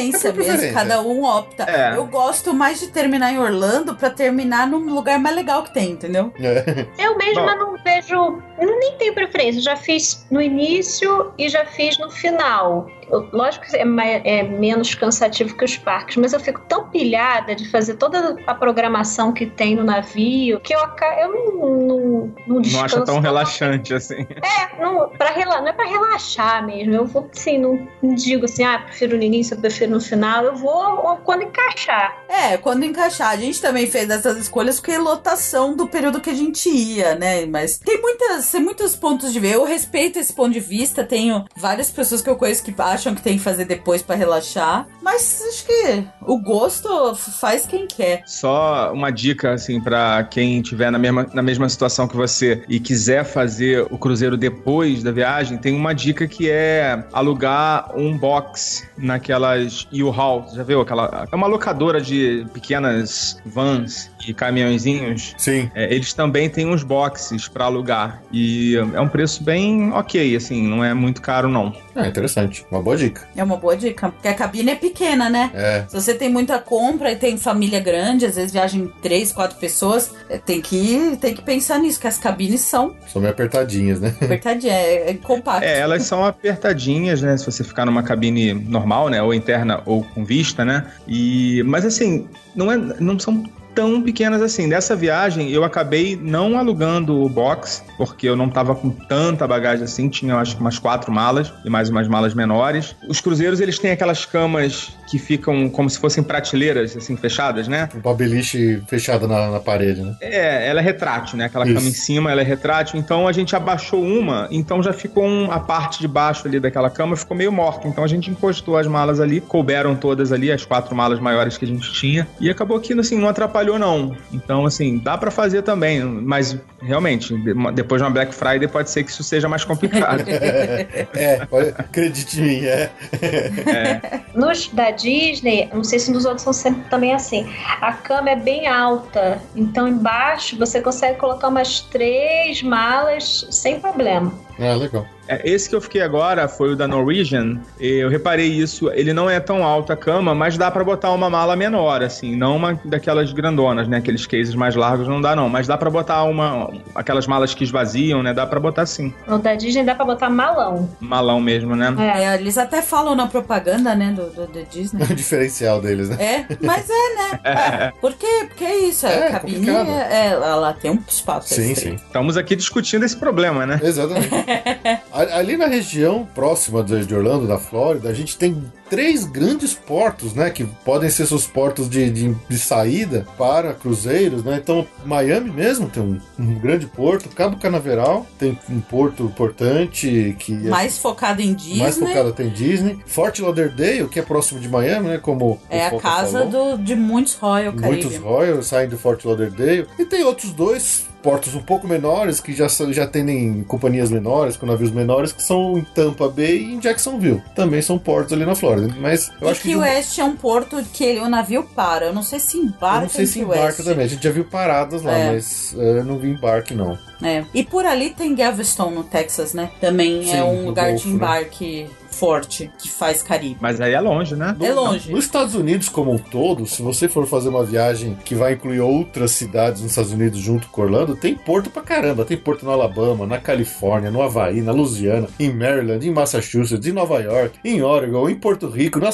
Preferência É por mesmo, preferência. cada um opta. É. Eu gosto mais de terminar em Orlando pra terminar no lugar mais legal que tem, entendeu? É. Eu mesma Bom. não vejo. Eu nem tenho preferência. Já fiz no início e já fiz no final. Lógico que é, mai- é menos cansativo que os parques, mas eu fico tão pilhada de fazer toda a programação que tem no navio que eu, eu não, não, não Não descanso. acha tão relaxante assim. É, não, pra rela, não é pra relaxar mesmo. Eu vou, assim, não, não digo assim, ah, prefiro no início, eu prefiro no final. Eu vou quando encaixar. É, quando encaixar. A gente também fez essas escolhas porque é lotação do período que a gente ia, né? Mas tem muitas, tem muitos pontos de ver. Eu respeito esse ponto de vista. Tenho várias pessoas que eu conheço que acham que tem que fazer depois pra relaxar. Mas acho que o gosto faz quem quer. Só uma dica, assim, pra quem tiver na mesma, na mesma situação que você e quiser fazer o cruzeiro depois da viagem, tem uma dica que é alugar um box naquelas U-Haul. Já viu? Aquela, é uma locadora de pequenas vans e caminhõezinhos. Sim. É, eles também têm uns boxes pra alugar. E é um preço bem ok, assim, não é muito caro, não. É interessante. Uma boa dica. É uma boa dica. Porque a cabine é pequena, né? É. Se você tem muita compra e tem família grande, às vezes viajam três, quatro pessoas, é, tem que, tem que pensar nisso, que as cabines são São meio apertadinhas, né? apertadinhas, é, é compacto. É, elas são apertadinhas, né? Se você ficar numa cabine normal, né? Ou interna ou com vista, né? E, mas assim, não, é, não são tão pequenas assim. Dessa viagem, eu acabei não alugando o box, porque eu não tava com tanta bagagem assim. Tinha, acho que umas quatro malas e mais umas malas menores. Os cruzeiros, eles têm aquelas camas que ficam como se fossem prateleiras, assim, fechadas, né? Uma beliche fechada na, na parede, né? É, ela é retrátil, né? Aquela Isso. cama em cima, ela é retrátil. Então a gente abaixou uma, então já ficou um- a parte de baixo ali daquela cama ficou meio morta. Então a gente encostou as malas ali, couberam todas ali, as quatro malas maiores que a gente tinha. E acabou que, assim, não atrapalhou não. Então, assim, dá pra fazer também. Mas, realmente, de- depois de uma Black Friday pode ser que isso seja mais complicado. É, acredite em mim, é. Nos da Disney, não sei se nos outros são sempre também assim. A cama é bem alta, então embaixo você consegue colocar umas três malas sem problema. Ah, legal. É, esse que eu fiquei agora foi o da Norwegian. Eu reparei isso. Ele não é tão alto a cama, mas dá pra botar uma mala menor, assim, não uma daquelas grandonas, né? Aqueles cases mais largos não dá não, mas dá pra botar uma aquelas malas que esvaziam, né? Dá pra botar sim. No da Disney dá pra botar malão. Malão mesmo, né? É. Eles até falam na propaganda, né, do, do, do Disney. O diferencial deles, né? É, mas é, né? É. Por quê? Porque é isso, a É, cabine, complicado. é, ela tem um espaço Sim, sim. Estamos aqui discutindo esse problema, né? Exatamente. Ali na região próxima de Orlando, da Flórida, a gente tem três grandes portos, né? Que podem ser seus portos de, de, de saída para cruzeiros, né? Então, Miami mesmo tem um, um grande porto, Cabo Canaveral tem um porto importante que é Mais focado em Disney. mais focado até em Disney. Fort Lauderdale, que é próximo de Miami, né? Como É a casa do, de muitos Royal Muitos Caribbean. Royals saem do Fort Lauderdale. E tem outros dois portos um pouco menores, que já, já atendem companhias menores, com navios menores, que são em Tampa Bay e em Jacksonville. Também são portos ali na Flórida. Mas eu e acho que. Key West é um porto que ele- o navio para. Eu não sei se embarca eu não sei se embarca West. também. A gente já viu paradas lá, É. mas eh, eu não vi embarque, não. É. E por ali tem Galveston, no Texas, né? Também Sim, é um lugar Golfo, de né? Forte, que faz Caribe. Mas aí é longe, né? É longe. Nos Estados Unidos como um todo, se você for fazer uma viagem que vai incluir outras cidades nos Estados Unidos junto com Orlando, tem porto pra caramba. Tem porto no Alabama, na Califórnia, no Havaí, na Louisiana, em Maryland, em Massachusetts, em Nova York, em Oregon, em Porto Rico, na,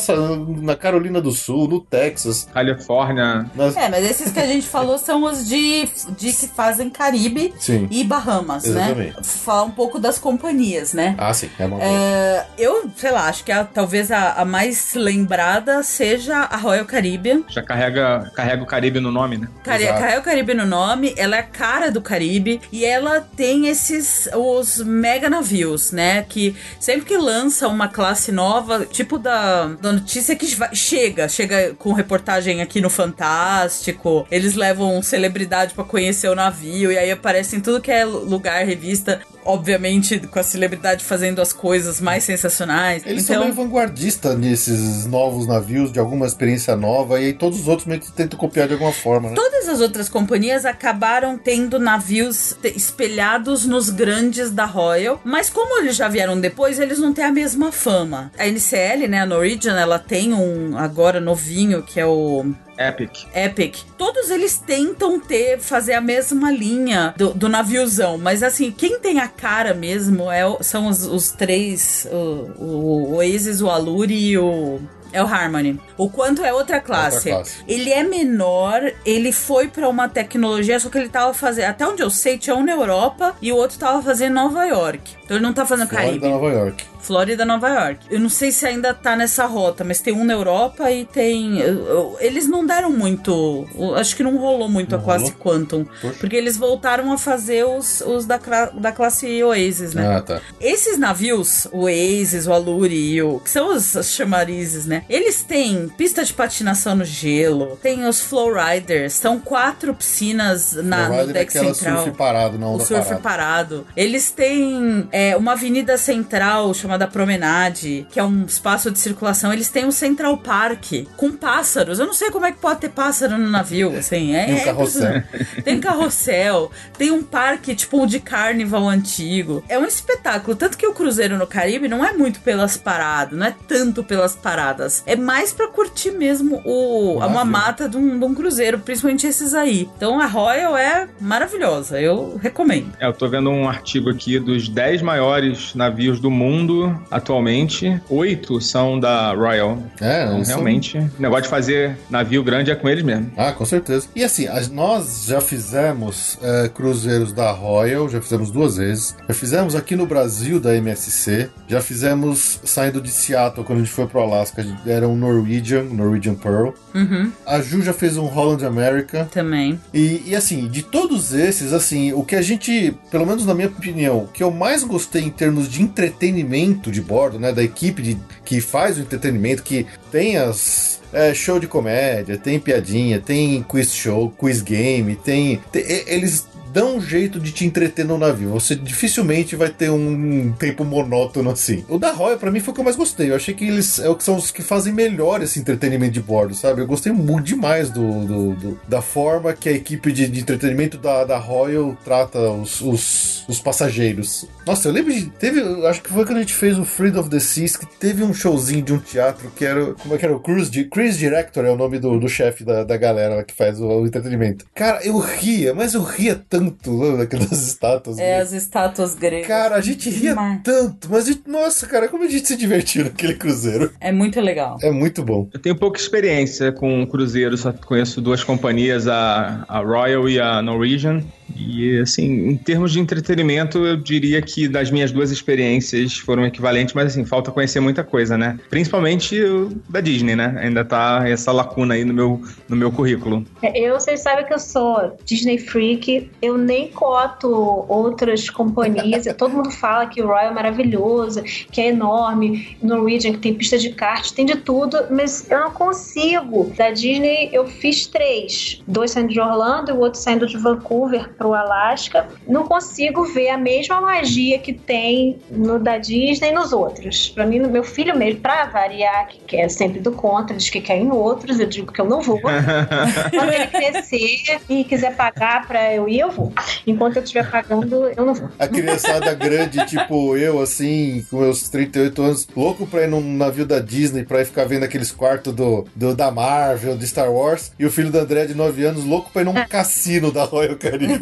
na Carolina do Sul, no Texas. Califórnia. Nas... É, mas esses que a gente falou são os de, de que fazem Caribe Sim. e Bahamas, Exatamente. né? Falar um pouco das companhias, né? Ah, sim. É uma boa. É, eu, sei lá, acho que a- talvez a, a mais lembrada seja a Royal Caribbean. Já carrega, carrega o Caribe no nome, né? Cari Exato. Royal Caribe no nome, ela é a cara do Caribe e ela tem esses os mega navios, né? Que sempre que lança uma classe nova, tipo da, da notícia que chega, chega com reportagem aqui no Fantástico, eles levam celebridade pra conhecer o navio e aí aparece em tudo que é lugar, revista obviamente, com a celebridade fazendo as coisas mais sensacionais. Eles então, são meio vanguardistas nesses novos navios, de alguma experiência nova, e aí todos os outros meio que tentam copiar de alguma forma, né? Todas as outras companhias acabaram tendo navios espelhados nos grandes da Royal, mas como eles já vieram depois, eles não têm a mesma fama. A NCL, né, a Norwegian, ela tem um agora novinho que é o Epic. Epic. Todos eles tentam ter, fazer a mesma linha do, do naviozão, mas assim, quem tem a cara mesmo é, são os, os três, o, o Oasis, o Allure e o... É o Harmony. O quanto é outra classe. classe. Ele é menor, ele foi pra uma tecnologia, só que ele tava fazendo. Até onde eu sei, tinha um na Europa e o outro tava fazendo em Nova York. Então ele não tá fazendo Caribe. Nova York. Flórida, Nova York. Eu não sei se ainda tá nessa rota, mas tem um na Europa e tem. eu- eu- Eles não deram muito. Acho que não rolou muito Não a classe rolou? Quantum. Poxa. Porque eles voltaram a fazer os, os da, da classe Oasis, né? Ah, tá. Esses navios, o Oasis, o Allure e o. que são os, os chamarizes, né? Eles têm pista de patinação no gelo, tem os Flow Riders, são quatro piscinas na, no é deck aquela central surf parado, não o surf parado. parado. Eles têm é, uma avenida central chamada Promenade, que é um espaço de circulação. Eles têm um Central Park com pássaros. Eu não sei como é que pode ter pássaro no navio, assim. É, E um é carrossel. impressionante. Tem carrossel, tem um parque tipo de carnival antigo. É um espetáculo. Tanto que o Cruzeiro no Caribe não é muito pelas paradas, não é tanto pelas paradas. É mais pra curtir mesmo o, a navio. mamata de um, de um cruzeiro, principalmente esses aí. Então a Royal é maravilhosa, eu recomendo. É, eu tô vendo um artigo aqui dos 10 maiores navios do mundo atualmente. Oito são da Royal. É, Então, eles são- realmente, o negócio de fazer navio grande é com eles mesmo. Ah, com certeza. E assim, nós já fizemos é, cruzeiros da Royal, já fizemos duas vezes. Já fizemos aqui no Brasil da MSC. Já fizemos saindo de Seattle quando a gente foi pro Alasca. Era um Norwegian, Norwegian Pearl. Uhum, A Ju já fez um Holland America. também. E, e, assim, de todos esses, assim, o que a gente, pelo menos na minha opinião, o que eu mais gostei em termos de entretenimento de bordo, né, da equipe de, que faz o entretenimento, que tem as é, show de comédia, tem piadinha, tem quiz show, quiz game, tem, tem- eles dão um jeito de te entreter no navio. Você dificilmente vai ter um tempo monótono assim. O da Royal, pra mim, foi o que eu mais gostei. Eu achei que eles é o que são os que fazem melhor esse entretenimento de bordo, sabe? Eu gostei muito demais do, do- do- da forma que a equipe de, de entretenimento da, da Royal trata os, os, os passageiros. Nossa, eu lembro de. Teve. Acho que foi quando a gente fez o Freedom of the Seas, que teve um showzinho de um teatro que era. Como é que era? O Cruise, Di- Cruise Director é o nome do, do chefe da, da galera que faz o, o entretenimento. Cara, eu ria, mas eu ria tanto lembra daquelas estátuas. É, né? as estátuas gregas. Cara, a gente ria tanto, mas a gente- nossa, cara, como a gente se divertiu naquele cruzeiro. É muito legal. É muito bom. Eu tenho pouca experiência com cruzeiro, só conheço duas companhias, a, a Royal e a Norwegian. E, assim, em termos de entretenimento, eu diria que das minhas duas experiências foram equivalentes, mas, assim, falta conhecer muita coisa, né? Principalmente da Disney, né? Ainda tá essa lacuna aí no meu, no meu currículo. É, Eu, vocês sabem que eu sou Disney Freak, eu nem coto outras companhias. Todo mundo fala que o Royal é maravilhoso, que é enorme, Norwegian, que tem pista de kart, tem de tudo, mas eu não consigo. Da Disney, eu fiz três: dois saindo de Orlando e o outro saindo de Vancouver pro Alasca. Não consigo ver a mesma magia que tem no da Disney e nos outros. Pra mim, no meu filho mesmo, pra variar, que quer sempre do contra, diz que quer ir em outros, eu digo que eu não vou. Quando ele crescer e quiser pagar pra eu ir, eu vou. Enquanto eu estiver pagando, eu não vou. A criançada grande, tipo eu, assim, com meus 38 anos, louco pra ir num navio da Disney pra ir ficar vendo aqueles quartos do, do- da Marvel, de Star Wars, e o filho da André, de 9 anos, louco pra ir num cassino da Royal Caribbean.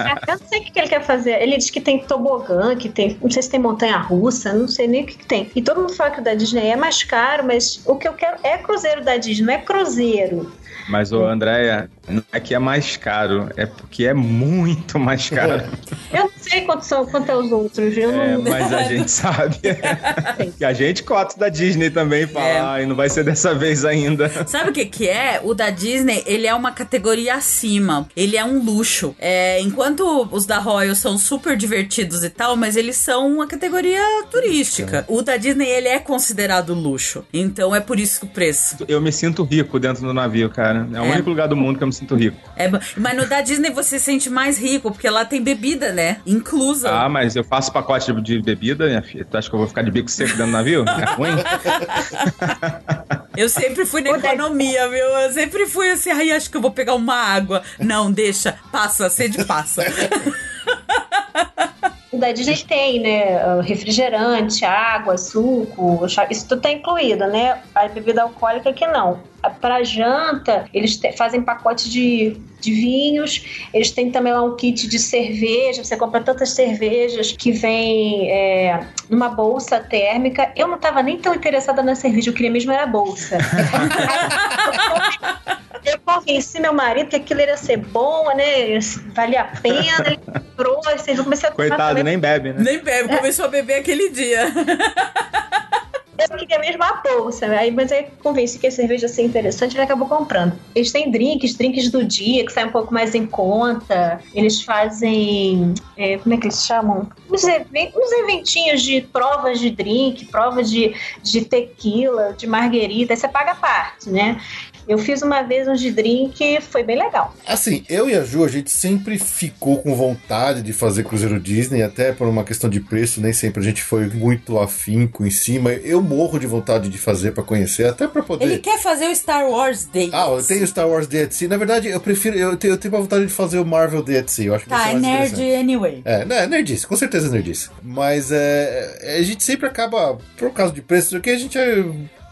Eu não sei o que ele quer fazer. Ele diz que tem tobogã, que tem. Não sei se tem montanha russa, não sei nem o que, que tem. E todo mundo fala que o da Disney é mais caro, mas o que eu quero é cruzeiro da Disney, não é cruzeiro. Mas, o Andréia, não é que é mais caro, é porque é muito mais caro. Eu não sei quanto são, quanto é os outros. Eu É, não. mas a gente sabe. que a gente cota da Disney também fala, É. "Ai, não vai ser dessa vez ainda. Sabe o que que é? O da Disney, ele é uma categoria acima. Ele é um luxo. É, enquanto os da Royal são super divertidos e tal, mas eles são uma categoria turística. O da Disney, ele é considerado luxo. Então é por isso que o preço. Eu me sinto rico dentro do navio, cara. É o É. único lugar do mundo que eu me sinto rico. É, mas no da Disney você se sente mais rico, porque lá tem bebida, né? inclusa. Ah, mas eu faço pacote de bebida, minha filha. Tu acha que eu vou ficar de bico seco dentro do navio? É ruim? Eu sempre fui na economia, viu? Eu sempre fui assim, ai, acho que eu vou pegar uma água. Não, deixa, passa, sede passa. Da Disney tem, né? Refrigerante, água, suco, chá- isso tudo tá incluído, né? A bebida alcoólica que não. Para janta, eles te- fazem pacote de, de vinhos, eles têm também lá um kit de cerveja. Você compra tantas cervejas que vem é, numa bolsa térmica. Eu não tava nem tão interessada na cerveja, eu queria mesmo era a bolsa. Eu convenci meu marido que aquilo ia ser bom, né? Valia a pena. Ele comprou, assim, eu comecei a comprar Coitado, nem bebe, né? Nem bebe, começou a beber aquele dia. Eu queria mesmo a bolsa, aí, mas aí convenci que a cerveja ia ser interessante ele acabou comprando. Eles têm drinks, drinks do dia, que saem um pouco mais em conta. Eles fazem. é, como é que eles chamam? Uns, even- uns eventinhos de provas de drink, provas de, de tequila, de marguerita. Aí você paga a parte, né? Eu fiz uma vez um de drink, foi bem legal. Assim, eu e a Ju, a gente sempre ficou com vontade de fazer Cruzeiro Disney, até por uma questão de preço, nem sempre a gente foi muito afinco em cima. Eu morro de vontade de fazer pra conhecer, até pra poder. Ele quer fazer o Star Wars Day. Ah, eu tenho Star Wars Day at Sea. Na verdade, eu prefiro. Eu tenho, eu tenho uma vontade de fazer o Marvel Day at Sea. Eu acho que Tá, é nerd anyway. É, né, nerdice, com certeza é nerdice. Mas é, a gente sempre acaba, por causa de preço, porque a gente é,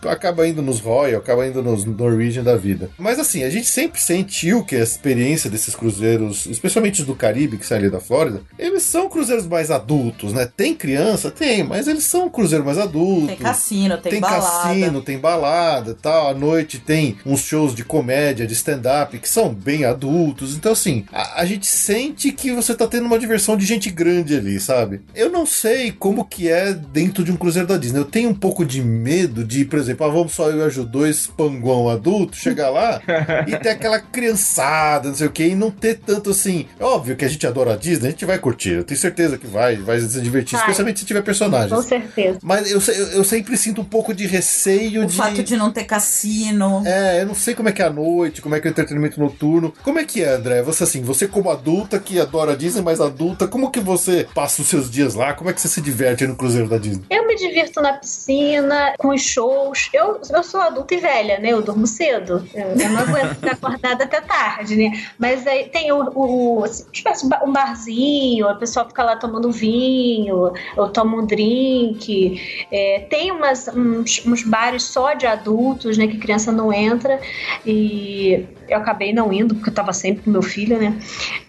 acaba indo nos Royal, acaba indo nos Norwegian da vida. Mas assim, a gente sempre sentiu que a experiência desses cruzeiros, especialmente os do Caribe, que saem ali da Flórida, eles são cruzeiros mais adultos, né? Tem criança? Tem, mas eles são cruzeiros mais adultos. Tem cassino, tem, Tem balada. cassino, tem balada tal. À noite tem uns shows de comédia, de stand-up, que são bem adultos. Então, assim, a, a gente sente que você tá tendo uma diversão de gente grande ali, sabe? Eu não sei como que é dentro de um cruzeiro da Disney. Eu tenho um pouco de medo de, por exemplo, ah, vamos só eu e a Ju, dois panguão adulto, chegar lá e ter aquela criançada, não sei o que, e não ter tanto assim. É óbvio que a gente adora a Disney, a gente vai curtir. Eu tenho certeza que vai, vai se divertir, Vai. especialmente se tiver personagens. Com certeza. Mas eu, eu, eu sempre sinto um pouco de receio O de. fato de não ter cassino. É, eu não sei como é que é a noite, como é que é o entretenimento noturno. Como é que é, André? Você assim, você como adulta que adora a Disney, mas adulta, como que você passa os seus dias lá? Como é que você se diverte no cruzeiro da Disney? Eu me divirto na piscina, com os shows. Eu, eu sou adulta e velha, né? Eu durmo cedo. Eu, não aguento ficar acordada até tarde, né? Mas aí tem o, o assim, de ba- um barzinho, o pessoal fica lá tomando vinho, eu tomo um drink. É, tem umas, uns, uns bares só de adultos, né? Que criança não entra. E eu acabei não indo, porque eu tava sempre com meu filho, né?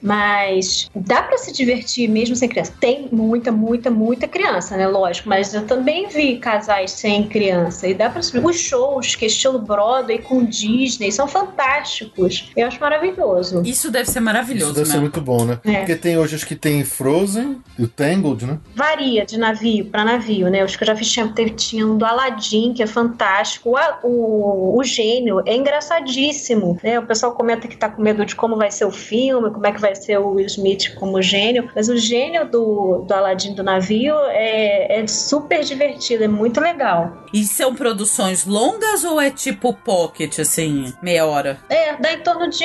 Mas dá pra se divertir mesmo sem criança. Tem muita, muita, muita criança, né? Lógico, mas eu também vi casais sem criança. E dá pra se Os shows, que é estilo Broadway com Disney, são fantásticos. Eu acho maravilhoso. Isso deve ser Isso maravilhoso, deve ser né? muito bom, né? É. Porque tem hoje, acho que tem Frozen e o Tangled, né? Varia de navio pra navio, né? Os que eu já fiz tinha, tinha um do Aladdin, que é fantástico. O, a- o, o gênio é engraçadíssimo, né? O pessoal comenta que tá com medo de como vai ser o filme, como é que vai ser o Will Smith como gênio. Mas o gênio do, do Aladdin do navio é, é super divertido, é muito legal. E são produções longas ou é tipo pocket, assim, meia hora? É, dá em torno de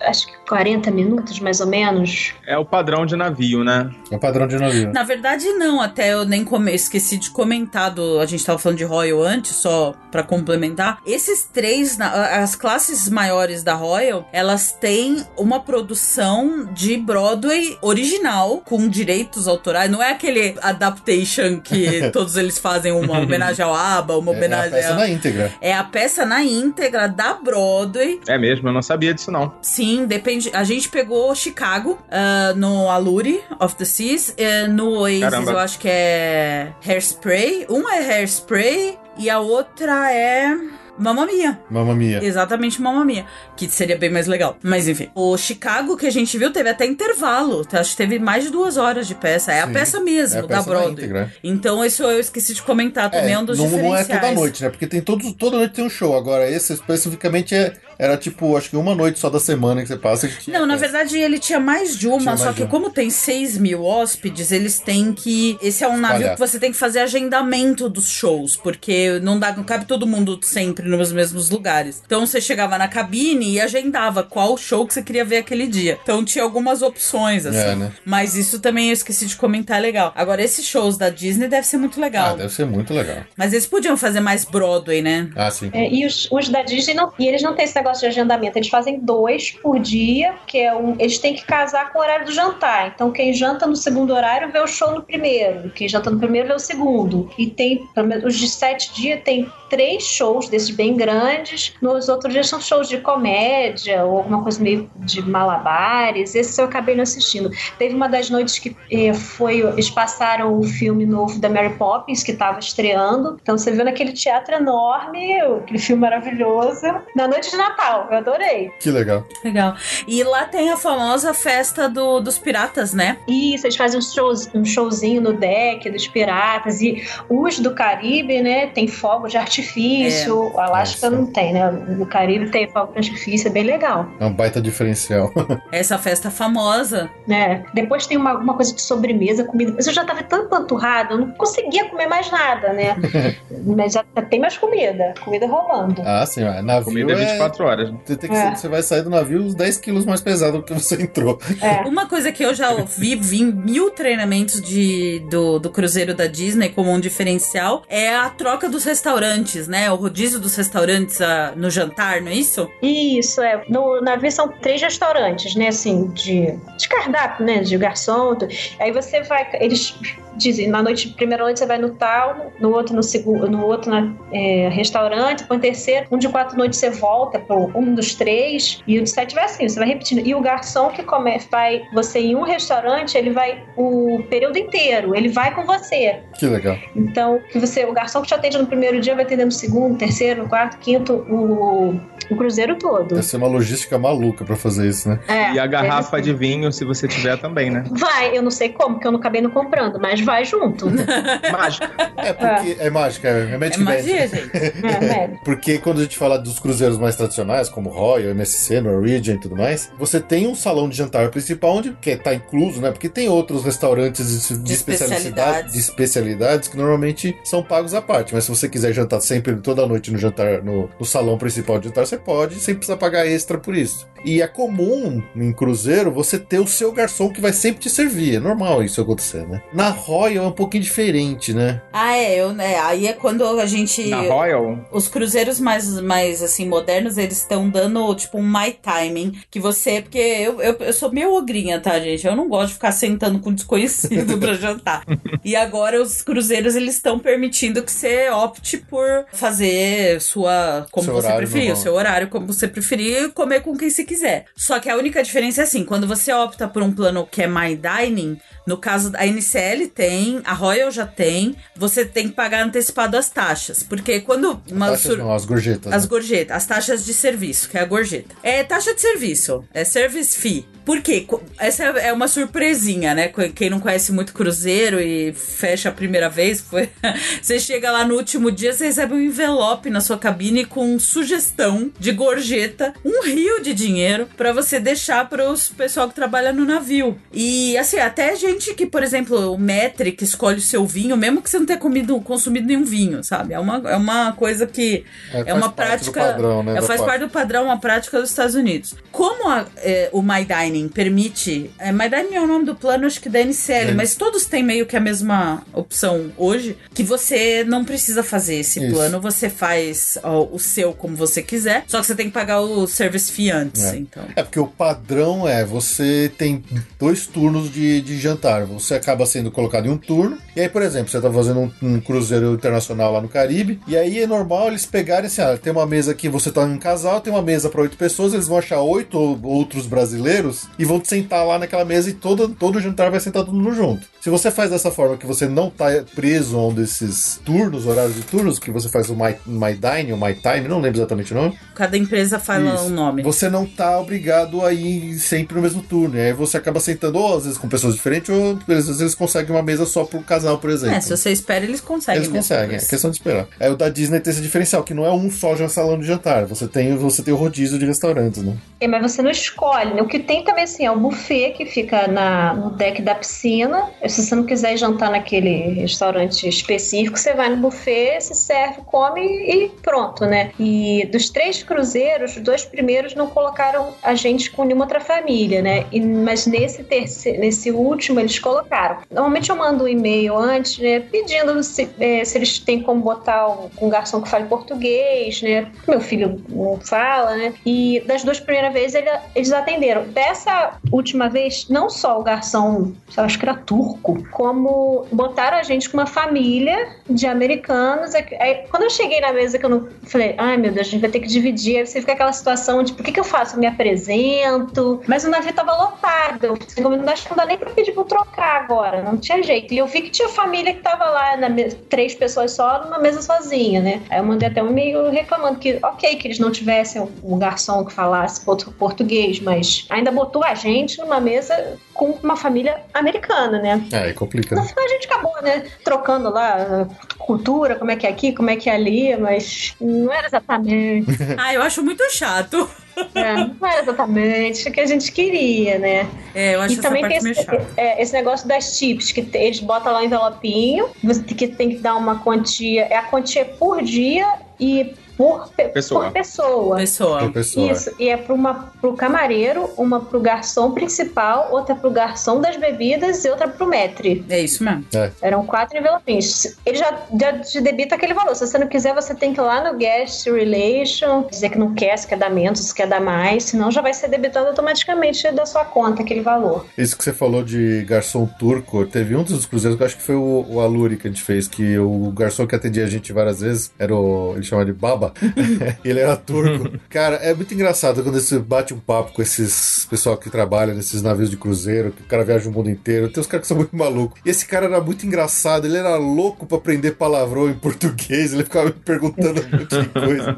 acho que 40 minutos, mais ou menos. É o padrão de navio, né? É o padrão de navio. Na verdade, não, até eu nem come... esqueci de comentar do. A gente tava falando de Royal antes, só pra complementar. Esses três, na- as classes maiores da Royal, elas têm uma produção de Broadway original, com direitos autorais. Não é aquele adaptation que todos eles fazem uma homenagem ao ABBA, uma É, é a homenagem peça na íntegra. É a peça na íntegra da Broadway. É mesmo, eu não sabia disso não. Sim, depende. A gente pegou Chicago ah, no Allure of the Seas. eh, no Oasis, Caramba. eu acho que é Hairspray. Um é Hairspray e a outra é. Mamma Mia. Mamma mia. Exatamente Mamma Mia. Que seria bem mais legal. Mas enfim. O Chicago que a gente viu teve até intervalo. Acho que teve mais de duas horas de peça. É a Sim, peça mesmo, é a da peça na Broadway. íntegra. Então, isso eu esqueci de comentar também. É, um dos não, não é diferenciais. toda noite, né? Porque tem todos, toda noite tem um show. Agora, esse especificamente é era tipo, acho que uma noite só da semana que você passa. Que tinha Não, na festa. verdade ele tinha mais de uma, Tinha só de que uma. como tem 6 mil hóspedes, eles têm que. Esse é um navio Espalhar. que você tem que fazer agendamento dos shows, porque não dá, não cabe todo mundo sempre nos mesmos lugares. Então você chegava na cabine e agendava qual show que você queria ver aquele dia. Então tinha algumas opções, assim. É, né? Mas isso também eu esqueci de comentar é legal. Agora, esses shows da Disney deve ser muito Ah, legal. deve ser muito legal. Mas eles podiam fazer mais Broadway, né? Ah, sim. É, e os, os da Disney não, e eles não têm esse negócio de agendamento, eles fazem dois por dia, que é um. Eles têm que casar com o horário do jantar. Então, quem janta no segundo horário vê o show no primeiro. Quem janta no primeiro vê o segundo. E tem, pelo menos, os de sete dias tem três shows desses bem grandes. Nos outros dias são shows de comédia ou alguma coisa meio de malabares. Esse eu acabei não assistindo. Teve uma das noites que eh, foi. Eles passaram o filme novo da Mary Poppins, que estava estreando. Então você viu naquele teatro enorme, aquele filme maravilhoso. Na noite de Natal, eu adorei. Que legal. Legal. E lá tem a famosa festa do- dos piratas, né? Isso, eles fazem um, shows, um showzinho no deck dos piratas. E os do Caribe, né? Tem fogo de artifício. O Alasca Nossa. não tem, né? No Caribe tem fogo de artifício, é bem legal. É um baita diferencial. Essa festa famosa. né? Depois tem uma, uma coisa de sobremesa, comida. Mas eu já tava tão empanturrada, eu não conseguia comer mais nada, né? Mas já tem mais comida, comida rolando. ah, sim. Navio Comida é... 24 horas. Né? Você, tem que- É. você vai sair do navio uns 10 quilos mais pesado do que você entrou. É. Uma coisa que eu já vi, vi em mil treinamentos de, do, do cruzeiro da Disney como um diferencial é a troca dos restaurantes, né? O rodízio dos restaurantes ah, no jantar, não é isso? Isso, é. No navio são três restaurantes, né? Assim, de, de cardápio, né? De garçom. tudo. Aí você vai. Eles dizem, na noite, primeira noite você vai no tal, no outro no segundo, no outro na, é, restaurante, no terceiro, um de quatro noites você volta para um dos três, e o de sete vai assim, você vai repetindo. E o garçom que come, vai você em um restaurante, ele vai o período inteiro, ele vai com você. Que legal. Então, que você, o garçom que te atende no primeiro dia vai atender no segundo, terceiro, no quarto, quinto, o, o cruzeiro todo. Deve ser uma logística maluca pra fazer isso, né? É, E a garrafa deve de vinho, se você tiver também, né? Vai, eu não sei como, porque eu não acabei não comprando, mas vai junto. Mágica. É porque é, mágica, é É Magic Band. magia, gente. É, né? Porque quando a gente fala dos cruzeiros mais tradicionais, como Royal, MSC, Norwegian e tudo mais, você tem um salão de jantar principal onde que tá incluso, né? Porque tem outros restaurantes de, de De especialidade, especialidades. de especialidades que normalmente são pagos à parte. Mas se você quiser jantar sempre toda noite no jantar no, no salão principal de jantar, você pode, sem precisar pagar extra por isso. E é comum em cruzeiro você ter o seu garçom que vai sempre te servir. É normal isso acontecer, né? Na Royal é um pouquinho diferente, né? Ah, é, eu, né? Aí é quando a gente. Na Royal, Os cruzeiros mais, mais assim, modernos, eles estão dando, tipo, um my timing. Que você. Porque eu, eu, eu sou meio ogrinha, tá, gente? Eu não gosto de ficar sentando com desconhecido pra jantar. E agora os cruzeiros, eles estão permitindo que você opte por fazer sua. Como Seu você preferir, o seu horário como você preferir e comer com quem você quiser. Só que a única diferença é assim: quando você opta por um plano que é my dining, no caso a NCL tem, a Royal já tem, você tem que pagar antecipado as taxas. Porque quando uma Taxas sur- não, as gorjetas. as né? gorjetas, as taxas de serviço, que é a gorjeta. É taxa de serviço, é service fee. Por quê? Essa é uma surpresinha, né? Quem não conhece muito cruzeiro e fecha a primeira vez, foi... você chega lá no último dia, você recebe um envelope na sua cabine com sugestão de gorjeta, um rio de dinheiro pra você deixar para os pessoal que trabalha no navio. E assim, até gente que, por exemplo, o metre que escolhe o seu vinho, mesmo que você não tenha comido, consumido nenhum vinho, sabe? É uma, é uma coisa que É, é, uma prática. padrão, né, é, faz parte. parte do padrão, uma prática dos Estados Unidos. Como a- é, o My Dining permite. É, My Dining é o nome do plano, acho que da NCL, É. mas todos têm meio que a mesma opção hoje. Que você não precisa fazer esse Isso. plano, você faz ó, o seu como você quiser. Só que você tem que pagar o service fee antes. É. Então. É porque o padrão é você tem dois turnos de, de jantar. Você acaba sendo colocado em um turno. E aí, por exemplo, você tá fazendo um, um cruzeiro internacional lá no Caribe. E aí é normal eles pegarem assim: ah, tem uma mesa aqui, você tá em um casal, tem uma mesa para oito pessoas. Eles vão achar oito ou- outros brasileiros e vão sentar lá naquela mesa e todo, todo jantar vai sentar todo mundo junto. Se você faz dessa forma que você não tá preso a um desses turnos, horários de turnos, que você faz o My, My Dine ou My Time, não lembro exatamente o nome. Cada empresa fala Isso. um nome. Você não tá obrigado a ir sempre no mesmo turno. E aí você acaba sentando, ou às vezes com pessoas diferentes, ou às vezes eles conseguem uma mesa só pro casal, por exemplo. É, se você espera, eles conseguem. Eles mesmo. conseguem, é questão de esperar. Aí o da Disney tem esse diferencial, que não é um só já salão de jantar. Você tem, você tem o rodízio de restaurantes, né? É, mas você não escolhe, né? O que tem também, assim, é o buffet que fica na, no deck da piscina. Se você não quiser jantar naquele restaurante específico, você vai no buffet, se serve, come e pronto, né? E dos três cruzeiros, os dois primeiros não colocaram a gente com nenhuma outra família, né? E, mas nesse, terceiro, nesse último eles colocaram. Normalmente eu mando um e-mail antes, né? Pedindo se, é, se eles têm como botar um, um garçom que fale português, né? Meu filho não fala, né? E das duas primeiras vezes ele, eles atenderam. Dessa última vez, não só o garçom, eu acho que era turco, como botaram a gente com uma família de americanos. Aí, quando eu cheguei na mesa que eu não falei, ai meu Deus, a gente vai ter que dividir. Aí você fica aquela situação de, por que, que eu faço? Eu me apresento. Mas o navio tava lotado. Não acho que não dá nem pra pedir pra eu trocar agora. Não tinha jeito. E eu vi que tinha família que tava lá, na mesa, três pessoas só, numa mesa sozinha, né? Aí eu mandei até um e-mail reclamando que, ok, que eles não tivessem um garçom que falasse português, mas ainda botou a gente numa mesa com uma família americana, né? É, complica. No Né? final a gente acabou, né, trocando lá cultura, como é que é aqui, como é que é ali, mas não era exatamente. Ah, eu acho muito chato. é, não era exatamente o que a gente queria, né? É, eu acho E também tem esse, é, esse negócio das tips, que eles botam lá um envelopinho, você que, tem que dar uma quantia, é a quantia por dia e por, pe- Pessoa. por pessoa. Pessoa. Pessoa. Isso, e é para uma pro camareiro, uma pro garçom principal, outra pro garçom das bebidas e outra pro maître. É isso mesmo. Eram quatro envelopinhos. Ele já, já te debita aquele valor. Se você não quiser, você tem que ir lá no Guest Relation, dizer que não quer, se quer dar menos, se quer dar mais, senão já vai ser debitado automaticamente da sua conta aquele valor. Isso que você falou de garçom turco, teve um dos cruzeiros que eu acho que foi o, o Aluri que a gente fez, que o garçom que atendia a gente várias vezes era o. ele chama de Baba. ele era turco. Cara, é muito engraçado quando você bate um papo com esses pessoal que trabalha nesses navios de cruzeiro, que o cara viaja o mundo inteiro. Tem uns caras que são muito malucos. E esse cara era muito engraçado, ele era louco pra aprender palavrão em português, ele ficava me perguntando um monte de coisa.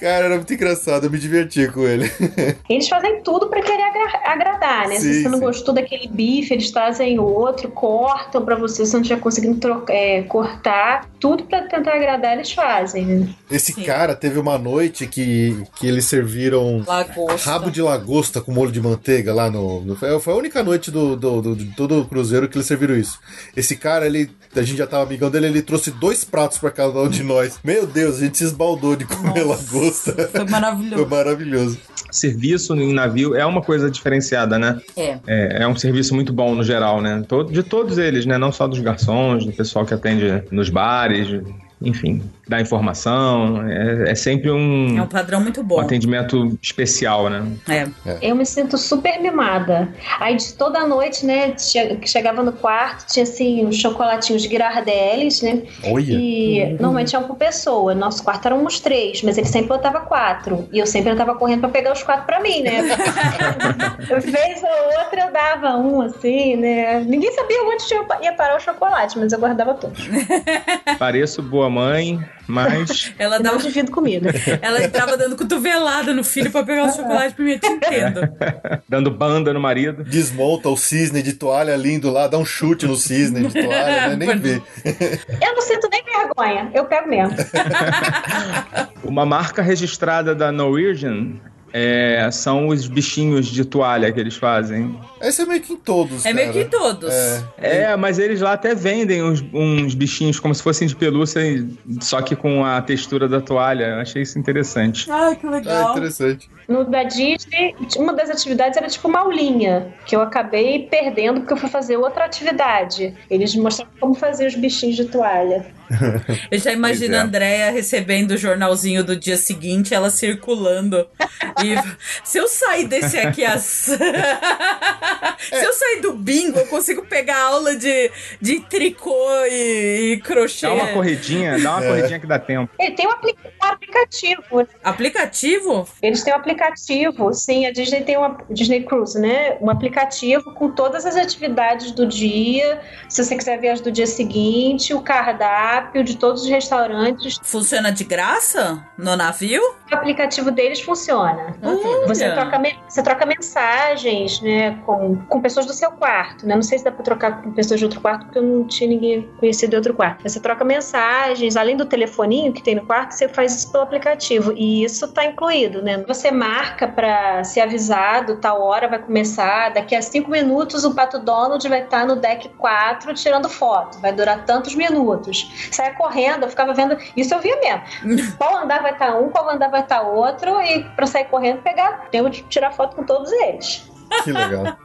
Cara, era muito engraçado, eu me divertia com ele. Eles fazem tudo pra querer agra- agradar, né? Sim, se você não sim. gostou daquele bife, eles trazem outro, cortam pra você, se você não estiver conseguindo é, cortar. Tudo pra tentar agradar, eles fazem. né? Esse Sim. cara teve uma noite que, que eles serviram Lagosta. rabo de lagosta com molho de manteiga lá no. no- foi a única noite do, do, do- de todo o cruzeiro que eles serviram isso. Esse cara, ele. A gente já tava amigão dele, ele trouxe dois pratos pra cada um de nós. Meu Deus, a gente se esbaldou de comer lagosta. Foi Foi maravilhoso. maravilhoso. Serviço em navio é uma coisa diferenciada, né? É. É, é um serviço muito bom no geral, né? Todo, de todos eles, né? Não só dos garçons, do pessoal que atende nos bares, enfim, dá informação. É, é sempre um, É um padrão muito um bom. atendimento especial, né? É. Eu me sinto super mimada. Aí de toda noite, né, che- chegava no quarto, tinha assim uns chocolatinhos Girardellis, né? Olha. E normalmente eram por pessoa. Nosso quarto eram uns três, mas ele sempre botava quatro. E eu sempre tava correndo pra pegar os quatro pra mim, né? Vez ou outra eu dava um assim, né? Ninguém sabia onde tinha- ia parar o chocolate, mas eu guardava todos. Pareço boa mãe, mas Ela, dava, divido comida. ela entrava dando cotovelada no filho pra pegar o chocolate. Eu te entendo. dando banda no marido. Desmonta o cisne de toalha lindo lá, dá um chute no cisne de toalha, né? Nem vê. Eu não sinto nem vergonha, eu pego mesmo. Uma marca registrada da Norwegian é, são os bichinhos de toalha que eles fazem. Esse é meio que em todos. É meio que cara. em todos. É. É, mas eles lá até vendem uns, uns bichinhos como se fossem de pelúcia, só que com a textura da toalha. Eu achei isso interessante. Ai, que É legal. interessante. No da Disney, uma das atividades era tipo uma aulinha, que eu acabei perdendo porque eu fui fazer outra atividade. Eles mostraram como fazer os bichinhos de toalha. Eu já imagino é. a Andrea recebendo o jornalzinho do dia seguinte, ela circulando. E se eu sair desse aqui às. se eu sair do bingo, eu consigo pegar aula de, de tricô e, e crochê. Dá uma corridinha, dá uma corridinha que dá tempo. Ele tem um aplicativo um aplicativo. né? Aplicativo? Eles têm um aplicativo, sim, a Disney tem um Disney Cruise, né? Um aplicativo com todas as atividades do dia. Se você quiser ver as do dia seguinte, o cardápio de todos os restaurantes. Funciona de graça no navio? O aplicativo deles funciona. Olha. Você troca, você troca mensagens, né, com, com pessoas do seu quarto, né? Não sei se dá pra trocar com pessoas de outro quarto, porque eu não tinha ninguém conhecido de outro quarto. Você troca mensagens, além do telefoninho que tem no quarto, você faz isso pelo aplicativo. E isso tá incluído, né? Você marca pra ser avisado, tal hora vai começar, daqui a cinco minutos o Pato Donald vai estar no deck 4 tirando foto. Vai durar tantos minutos. Saia correndo, eu ficava vendo. Isso eu via mesmo. Qual andar vai estar um, qual andar vai estar outro, e pra sair correndo pegar tempo de tirar foto com todos eles. Que legal.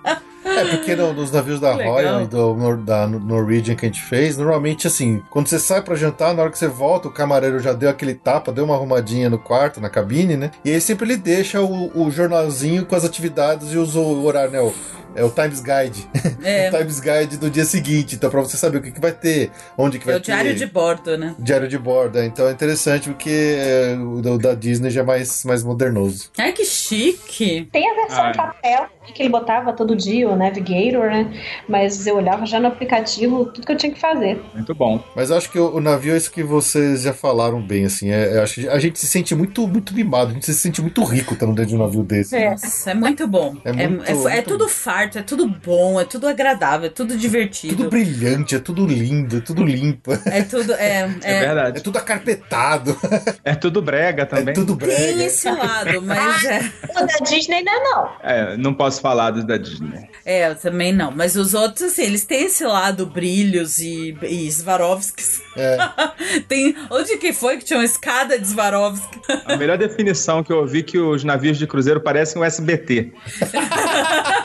É, porque no- nos navios da Legal. Royal e do, Nor- da Norwegian que a gente fez, normalmente assim, quando você sai pra jantar, na hora que você volta, o camareiro já deu aquele tapa, deu uma arrumadinha no quarto, na cabine, né? E aí sempre ele deixa o, o jornalzinho com as atividades e os, o horário, né? O, é o Times Guide. É. o Times Guide do dia seguinte. Então, pra você saber o que, que vai ter, onde que vai É o ter. diário de bordo, né? Diário de bordo. é. Então é interessante porque é, o da Disney já é mais, mais modernoso. Ai, que chique. Tem a versão Ah, é. papel que ele botava todo dia, o Navigator, né? Mas eu olhava já no aplicativo tudo que eu tinha que fazer. Muito bom. Mas eu acho que o, o navio é isso que vocês já falaram bem, assim. É, eu acho que a gente se sente muito, muito mimado, a gente se sente muito rico estando dentro de um navio desse. né? Nossa, é muito bom. É É, muito- é- é muito tudo farto, é tudo bom, é tudo agradável, é tudo divertido. Tudo brilhante, é tudo lindo, é tudo limpo, É tudo. É, É, é, é verdade. tudo acarpetado, É tudo brega é também. tudo tem brega. esse lado, mas é. O da Disney ainda não. É, não posso falar do da Disney. É, eu também não. Mas os outros, assim, eles têm esse lado brilhos e, e Swarovskis. É. Tem. Onde que foi que tinha uma escada de Swarovski? A melhor definição que eu ouvi é que os navios de cruzeiro parecem um SBT.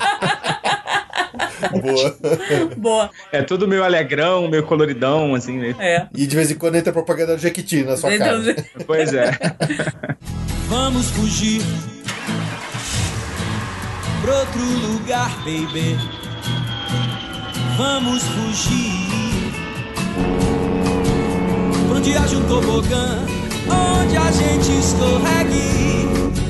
Boa. Boa. É tudo meio alegrão, meio coloridão, assim. meio- É. E de vez em quando entra propaganda do Jequiti na sua cara. Pois é. Vamos fugir pra outro lugar, baby. Vamos fugir pra onde haja um tobogã, onde a gente escorregue.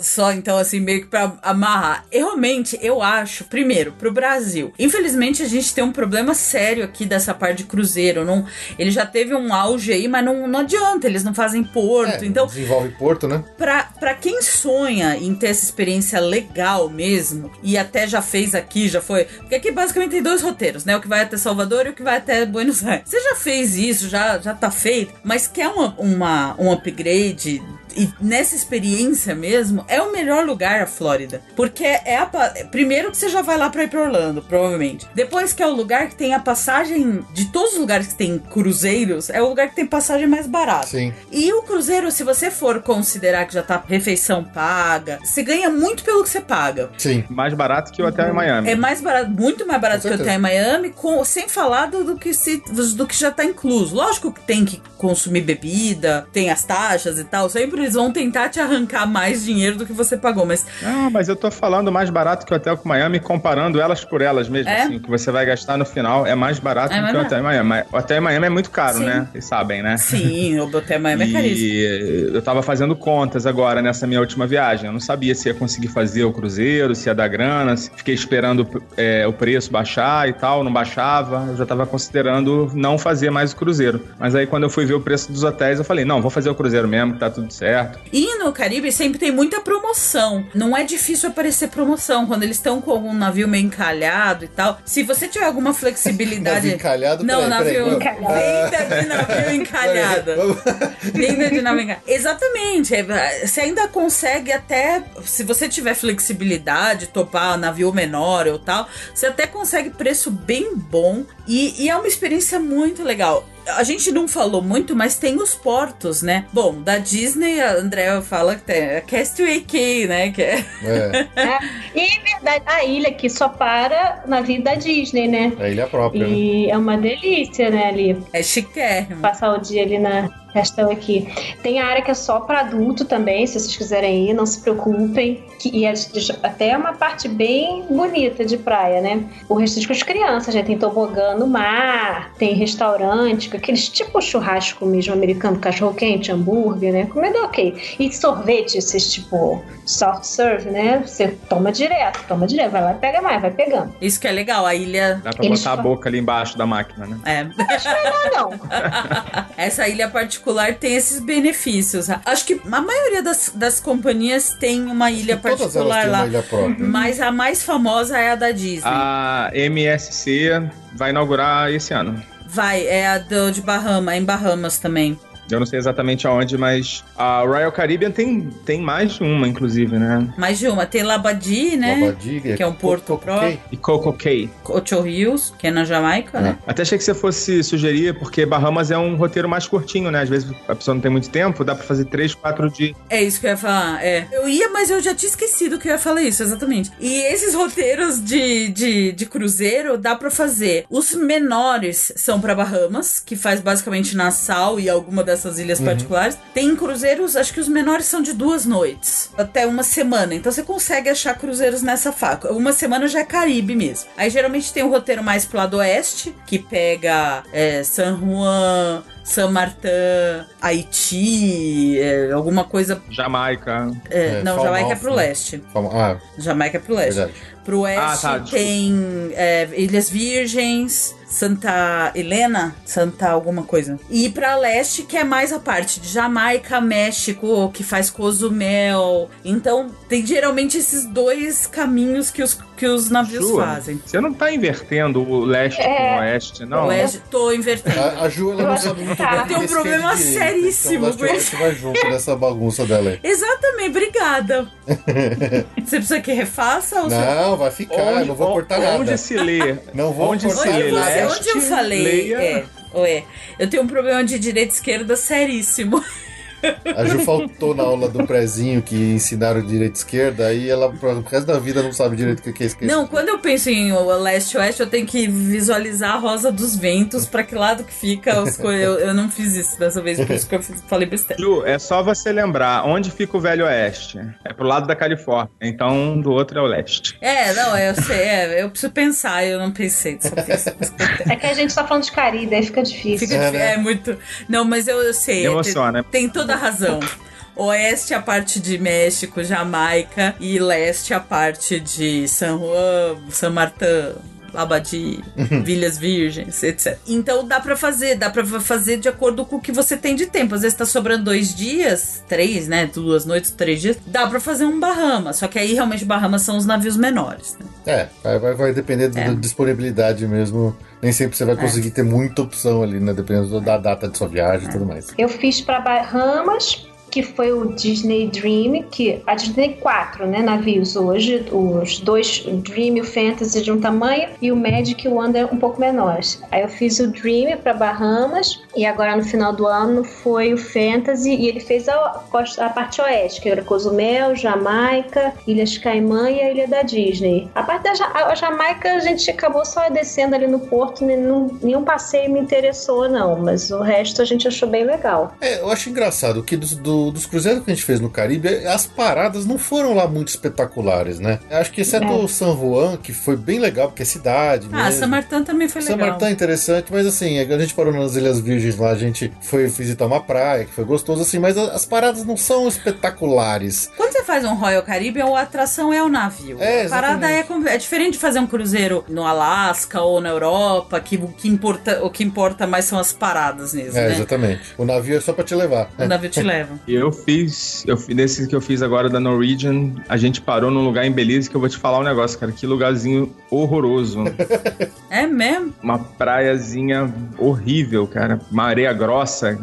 Só então, assim, meio que pra amarrar. Eu, realmente, eu acho, primeiro, pro Brasil. Infelizmente, a gente tem um problema sério aqui dessa parte de cruzeiro. Não, ele já teve um auge aí, mas não, não adianta, eles não fazem porto. É, então, Desenvolve Porto, né? Pra, pra quem sonha em ter essa experiência legal mesmo, e até já fez aqui, já foi. Porque aqui basicamente tem dois roteiros, né? O que vai até Salvador e o que vai até Buenos Aires. Você já fez isso, já, já tá feito, mas quer uma, uma, um upgrade. E nessa experiência mesmo, é o melhor lugar a Flórida. Porque é a. Primeiro que você já vai lá pra ir pra Orlando, provavelmente. Depois que é o lugar que tem a passagem. De todos os lugares que tem cruzeiros, é o lugar que tem passagem mais barata. Sim. E o cruzeiro, se você for considerar que já tá refeição paga, você ganha muito pelo que você paga. Sim. Mais barato que o hotel em Miami. É mais barato, muito mais barato que o hotel em Miami, com, sem falar do, do que se, do que já tá incluso. Lógico que tem que consumir bebida, tem as taxas e tal. Sempre eles vão tentar te arrancar mais dinheiro do que você pagou, mas Ah, mas eu tô falando mais barato que o hotel com Miami, comparando elas por elas mesmo. É? Assim, o que você vai gastar no final é mais barato É do que o hotel em Miami. O hotel em Miami é muito caro, Sim. né? Vocês sabem, né? sim, o hotel em Miami é caríssimo. E eu tava fazendo contas agora nessa minha última viagem. Eu não sabia se ia conseguir fazer o cruzeiro, se ia dar grana. se- Fiquei esperando é, o preço baixar e tal, não baixava. Eu já tava considerando não fazer mais o cruzeiro. Mas aí quando eu fui ver o preço dos hotéis, eu falei, não, vou fazer o cruzeiro mesmo, que tá tudo certo. E no Caribe sempre tem muita promoção. Não é difícil aparecer promoção quando eles estão com algum navio meio encalhado e tal. Se você tiver alguma flexibilidade. Navio encalhado, Não, peraí, peraí, navio. vamos- Venda de navio encalhado. Peraí, Venda de navio encalhado. Exatamente. É, Você ainda consegue até. Se você tiver flexibilidade, topar navio menor ou tal, você até consegue preço bem bom. E, e é uma experiência muito legal. A gente não falou muito, mas tem os portos, né? Bom, da Disney, a Andrea fala que tem a Castaway Cay, né? Que é, É, E é verdade, a ilha que só para na vida da Disney, né? é a ilha própria, né? E é uma delícia, né, ali. é chiquérrimo. Passar o dia ali na. Hostel aqui. Tem a área que é só para adulto também, se vocês quiserem ir, não se preocupem. Que, e é de- até uma parte bem bonita de praia, né? O restante com as crianças, já tem tobogã no mar, tem restaurante, com aqueles tipo churrasco mesmo americano, cachorro quente, hambúrguer, né? Comida ok. E sorvete, esses tipo soft serve, né? Você toma direto, toma direto, vai lá e pega mais, vai pegando. Isso que é legal, a ilha. Dá pra Eles botar a boca ali embaixo da máquina, né? É. Não. Essa ilha particular tem esses benefícios. Acho que a maioria das, das companhias tem uma ilha particular lá. uma ilha própria. Mas a mais famosa é a da Disney. A MSC vai inaugurar esse ano. Vai, é a do, de Bahama, em Bahamas também. Eu não sei exatamente aonde, mas a Royal Caribbean tem, tem mais de uma, inclusive, né? Mais de uma. Tem Labadi, né? Labadiga, Que é um porto próprio. E Coco Cay. Ocho Rios, que é na Jamaica, né? Até achei que você fosse sugerir, porque Bahamas é um roteiro mais curtinho, né? Às vezes a pessoa não tem muito tempo, dá pra fazer três, quatro dias. É isso que eu ia falar, é. Eu ia, mas eu já tinha esquecido que eu ia falar isso, exatamente. E esses roteiros de, de, de cruzeiro dá pra fazer. Os menores são pra Bahamas, que faz basicamente Nassau e alguma dessas ilhas particulares. Tem cruzeiros, acho que os menores são de duas noites, até uma semana. Então você consegue achar cruzeiros nessa faca. Uma semana já é Caribe mesmo. Aí geralmente tem o roteiro mais pro lado oeste, que pega é, San Juan, San Martin, Haiti, é, alguma coisa Jamaica. é, É, não, Falmouth, Jamaica é pro né? leste. Ah, Jamaica é pro leste. verdade. Pro oeste Ah, tá, tem é, Ilhas Virgens, Santa Helena, Santa alguma coisa. E pra leste, que é mais a parte de Jamaica, México, que faz Cozumel. Então, tem geralmente esses dois caminhos que os, que os navios Ju, fazem. Você não tá invertendo o leste É. com o oeste, não? Oeste, tô invertendo. A, a Ju, ela não sabe que muito tá. bem Eu tenho um problema direita, seríssimo Então, com leste oeste vai junto nessa bagunça dela aí. Exatamente, obrigada. Você precisa que refaça ou você- Não, vai ficar, eu não vou cortar onde nada. se lê? Não vou onde se cortar Onde, lê nada. Leste, onde eu falei? leia- É, ué, eu tenho um problema de direita e esquerda seríssimo. A Ju faltou na aula do prezinho que ensinaram direita e esquerda, aí ela pro resto da vida não sabe direito o que é esquerda. Não, quando eu penso em o leste e oeste, eu tenho que visualizar a rosa dos ventos, pra que lado que fica as coisas. Eu, eu não fiz isso dessa vez, por isso que eu fiz- falei besteira. Ju, é só você lembrar onde fica o Velho Oeste. É pro lado da Califórnia. Então, do outro é o leste. É, não, eu sei, é, eu preciso pensar, eu não pensei. É que a gente tá falando de Caribe, aí fica difícil. fica, É, difí- né? é muito. Não, mas eu, eu sei. é, Emociona. Tem, tem toda a razão. Oeste a parte de México, Jamaica, e leste a parte de San Juan, San Martin, Labadi, Vilhas Virgens, etc. Então dá pra fazer, dá pra fazer de acordo com o que você tem de tempo. Às vezes tá sobrando dois dias, três, né? Duas noites, três dias. Dá pra fazer um Bahamas. Só que aí realmente Bahamas são os navios menores. Né? É, vai, vai, vai depender da É. disponibilidade mesmo. Nem sempre você vai conseguir ter muita opção ali, né? Dependendo da data de sua viagem e tudo mais. Eu fiz pra Bahamas, que foi o Disney Dream, que a Disney tem quatro, né, navios hoje, os dois Dream e o Fantasy de um tamanho e o Magic e o Wonder um pouco menores. Aí eu fiz o Dream para Bahamas e agora no final do ano foi o Fantasy e ele fez a, a parte oeste, que era Cozumel, Jamaica, Ilhas Caimã e a Ilha da Disney. A parte da Ja- a Jamaica a gente acabou só descendo ali no porto, nenhum, nenhum passeio me interessou não, mas o resto a gente achou bem legal. É, eu acho engraçado que do- dos cruzeiros que a gente fez no Caribe, as paradas não foram lá muito espetaculares, né? Acho que exceto É. o San Juan, que foi bem legal, porque é cidade Ah, mesmo. San Martin também foi San legal. Martin é interessante, mas assim, a gente parou nas Ilhas Virgens lá, a gente foi visitar uma praia, que foi gostoso, assim, mas as paradas não são espetaculares. Quando você faz um Royal Caribbean, a atração é o navio. É, a parada é, é diferente de fazer um cruzeiro no Alasca ou na Europa, que o que importa, o que importa mais são as paradas mesmo, É, né? exatamente. O navio é só pra te levar. O navio te leva. Eu fiz, eu fiz nesse que eu fiz agora da Norwegian, a gente parou num lugar em Belize que eu vou te falar um negócio, cara, que lugarzinho horroroso. É mesmo? Uma praiazinha horrível, cara. Uma areia grossa.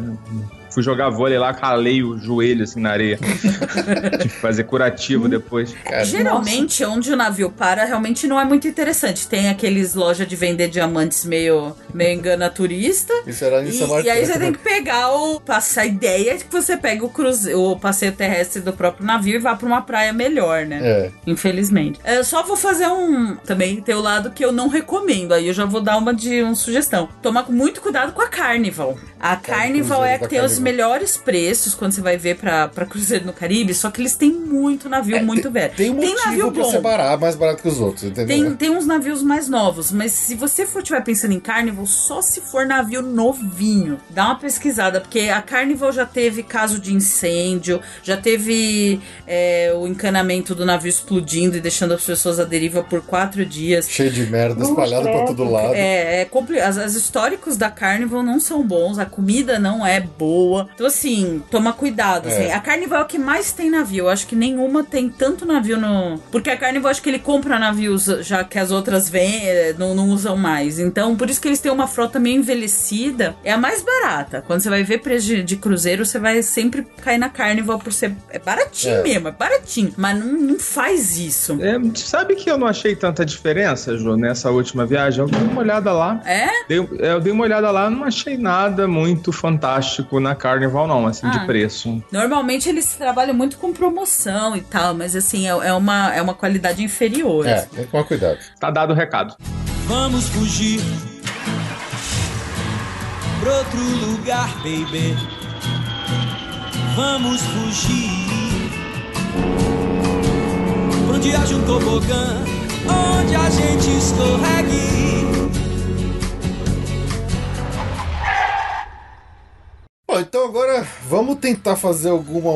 Fui jogar vôlei lá, calei o joelho assim na areia. Tive que fazer curativo depois. Cara, Geralmente, onde o navio para, realmente não é muito interessante. Tem aqueles lojas de vender diamantes meio meio engana turista. Isso era em E, e aí você tem que pegar o. Passar a ideia de que você pega o cruzeiro, o passeio terrestre do próprio navio e vá pra uma praia melhor, né? É. Infelizmente. Eu só vou fazer um. Também tem o lado que eu não recomendo. Aí eu já vou dar uma de uma sugestão. Tomar muito cuidado com a Carnival. A Carnival é cruzeiro que tem os. Melhores preços quando você vai ver pra, pra Cruzeiro no Caribe. Só que eles têm muito navio muito velho. É, Tem um motivo pra ser barato, mais barato que os outros, entendeu? Tem, tem uns navios mais novos, mas se você for estiver pensando em Carnival, só se for navio novinho. Dá uma pesquisada, porque a Carnival já teve caso de incêndio, já teve é, o encanamento do navio explodindo e deixando as pessoas à deriva por quatro dias. Cheio de merda espalhado pra todo lado. É, é as, as históricos da Carnival não são bons, a comida não é boa. Então, assim, toma cuidado. É. assim. A Carnival é o que mais tem navio. Eu acho que nenhuma tem tanto navio no. Porque a Carnival, acho que ele compra navios já que as outras vêm, eh, não, não usam mais. Então, por isso que eles têm uma frota meio envelhecida. É a mais barata. Quando você vai ver preço de, de cruzeiro, você vai sempre cair na Carnival por ser. É baratinho É. mesmo, é baratinho. Mas não, não faz isso. É, sabe que eu não achei tanta diferença, Ju, nessa última viagem? Eu dei uma olhada lá. É? Dei- é, eu dei uma olhada lá, não achei nada muito fantástico na Carnival, não, assim, Ah. de preço. Normalmente eles trabalham muito com promoção e tal, mas assim, é, é uma, é uma qualidade inferior. É, tem que tomar cuidado. Tá dado o recado. Vamos fugir pra outro lugar, baby. Vamos fugir pra onde haja um tobogã, onde a gente escorregue. Bom, então agora vamos tentar fazer alguma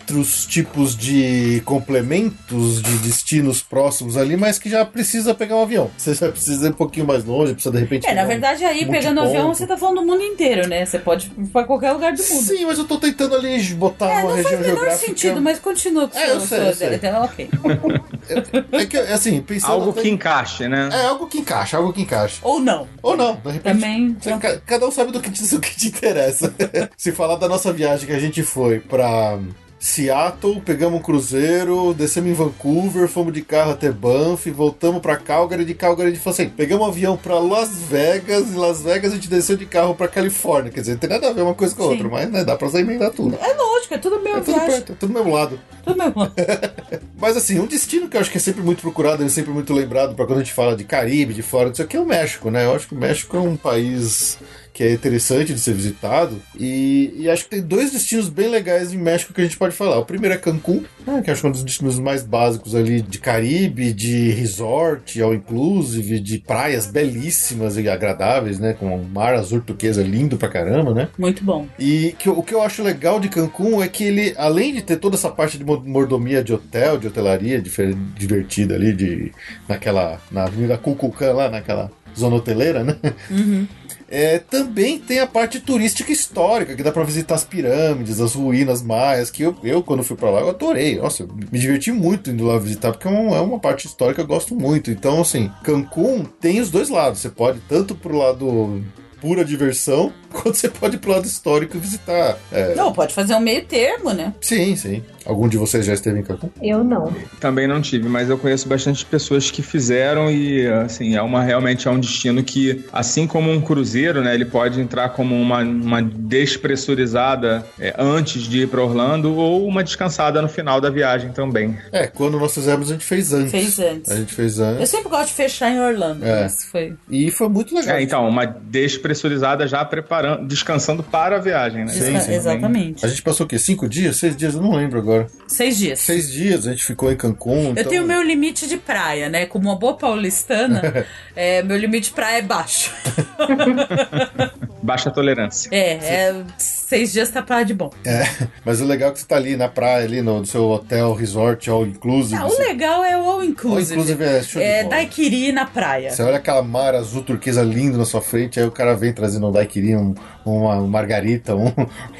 outros tipos de complementos de destinos próximos ali, mas que já precisa pegar um avião. Você já precisa ir um pouquinho mais longe, precisa de repente. É, na pegar um verdade, aí pegando multiponto. avião, você tá falando do mundo inteiro, né? Você pode ir pra qualquer lugar do mundo. Sim, mas eu tô tentando ali botar É, uma não região faz o menor sentido, mas continua com o É, seu, eu sei, eu sei. Então, ok. É que, assim, pensando. Algo até- que encaixe, né? É algo que encaixa, algo que encaixa. Ou não. Ou não, de repente. Também. Você- ca- Cada um sabe do que, te, do que te interessa. Se falar da nossa viagem que a gente foi pra Seattle, pegamos um cruzeiro, descemos em Vancouver, fomos de carro até Banff, voltamos pra Calgary, de Calgary a gente falou assim, pegamos um avião pra Las Vegas, e Las Vegas a gente desceu de carro pra Califórnia. Quer dizer, não tem nada a ver uma coisa com a Sim. outra, mas né, dá pra você emendar tudo. É lógico, é tudo meu É tudo viagem. perto, é tudo do mesmo lado. Tudo meu. Mas assim, um destino que eu acho que é sempre muito procurado, é sempre muito lembrado pra quando a gente fala de Caribe, de fora, disso aqui é o México, né? Eu acho que o México é um país que é interessante de ser visitado. E, e acho que tem dois destinos bem legais em México que a gente pode falar. O primeiro é Cancún, né, que acho que é um dos destinos mais básicos ali de Caribe, de resort, all inclusive, de praias belíssimas e agradáveis, né? Com um mar azul turquesa lindo pra caramba, né? Muito bom. E que, o que eu acho legal de Cancún é que ele, além de ter toda essa parte de mo- mordomia de hotel, de hotelaria divertida ali, de, naquela, na Avenida Cucucã lá, naquela zona hoteleira, né? É, também tem a parte turística histórica, que dá pra visitar as pirâmides, as ruínas maias, que eu, eu quando fui pra lá, eu adorei. Nossa, eu me diverti muito indo lá visitar, porque é, um- é uma parte histórica que eu gosto muito. Então, assim, Cancún tem os dois lados. Você pode tanto pro lado pura diversão, quanto você pode ir pro lado histórico e visitar. É, Não, pode fazer um meio termo, né? sim, sim. Algum de vocês já esteve em Cancún? Eu não. Também não tive, mas eu conheço bastante pessoas que fizeram e, assim, é uma realmente é um destino que, assim como um cruzeiro, né, ele pode entrar como uma, uma despressurizada é, antes de ir para Orlando ou uma descansada no final da viagem também. É, quando nós fizemos, a gente fez antes. Fez antes. A gente fez Eu antes. sempre gosto de fechar em Orlando. É. Mas foi. E foi muito legal. É, então, uma despressurizada já preparando, descansando para a viagem, né? Desca- Sim, Exatamente. A gente passou o quê? Cinco dias? Seis dias? Eu não lembro agora. Seis dias. Seis dias a gente ficou em Cancún. Eu então- tenho meu limite de praia, né? Como uma boa paulistana, é, meu limite de praia é baixo. Baixa tolerância. É, é seis dias tá praia de bom. É, mas o legal é que você tá ali na praia, ali no, seu hotel, resort, all inclusive. Ah, o você- legal é o all All inclusive. inclusive é show É daiquiri na praia. Você olha aquela mar azul turquesa lindo na sua frente, aí o cara vem trazendo um daiquiri, um, uma margarita, um...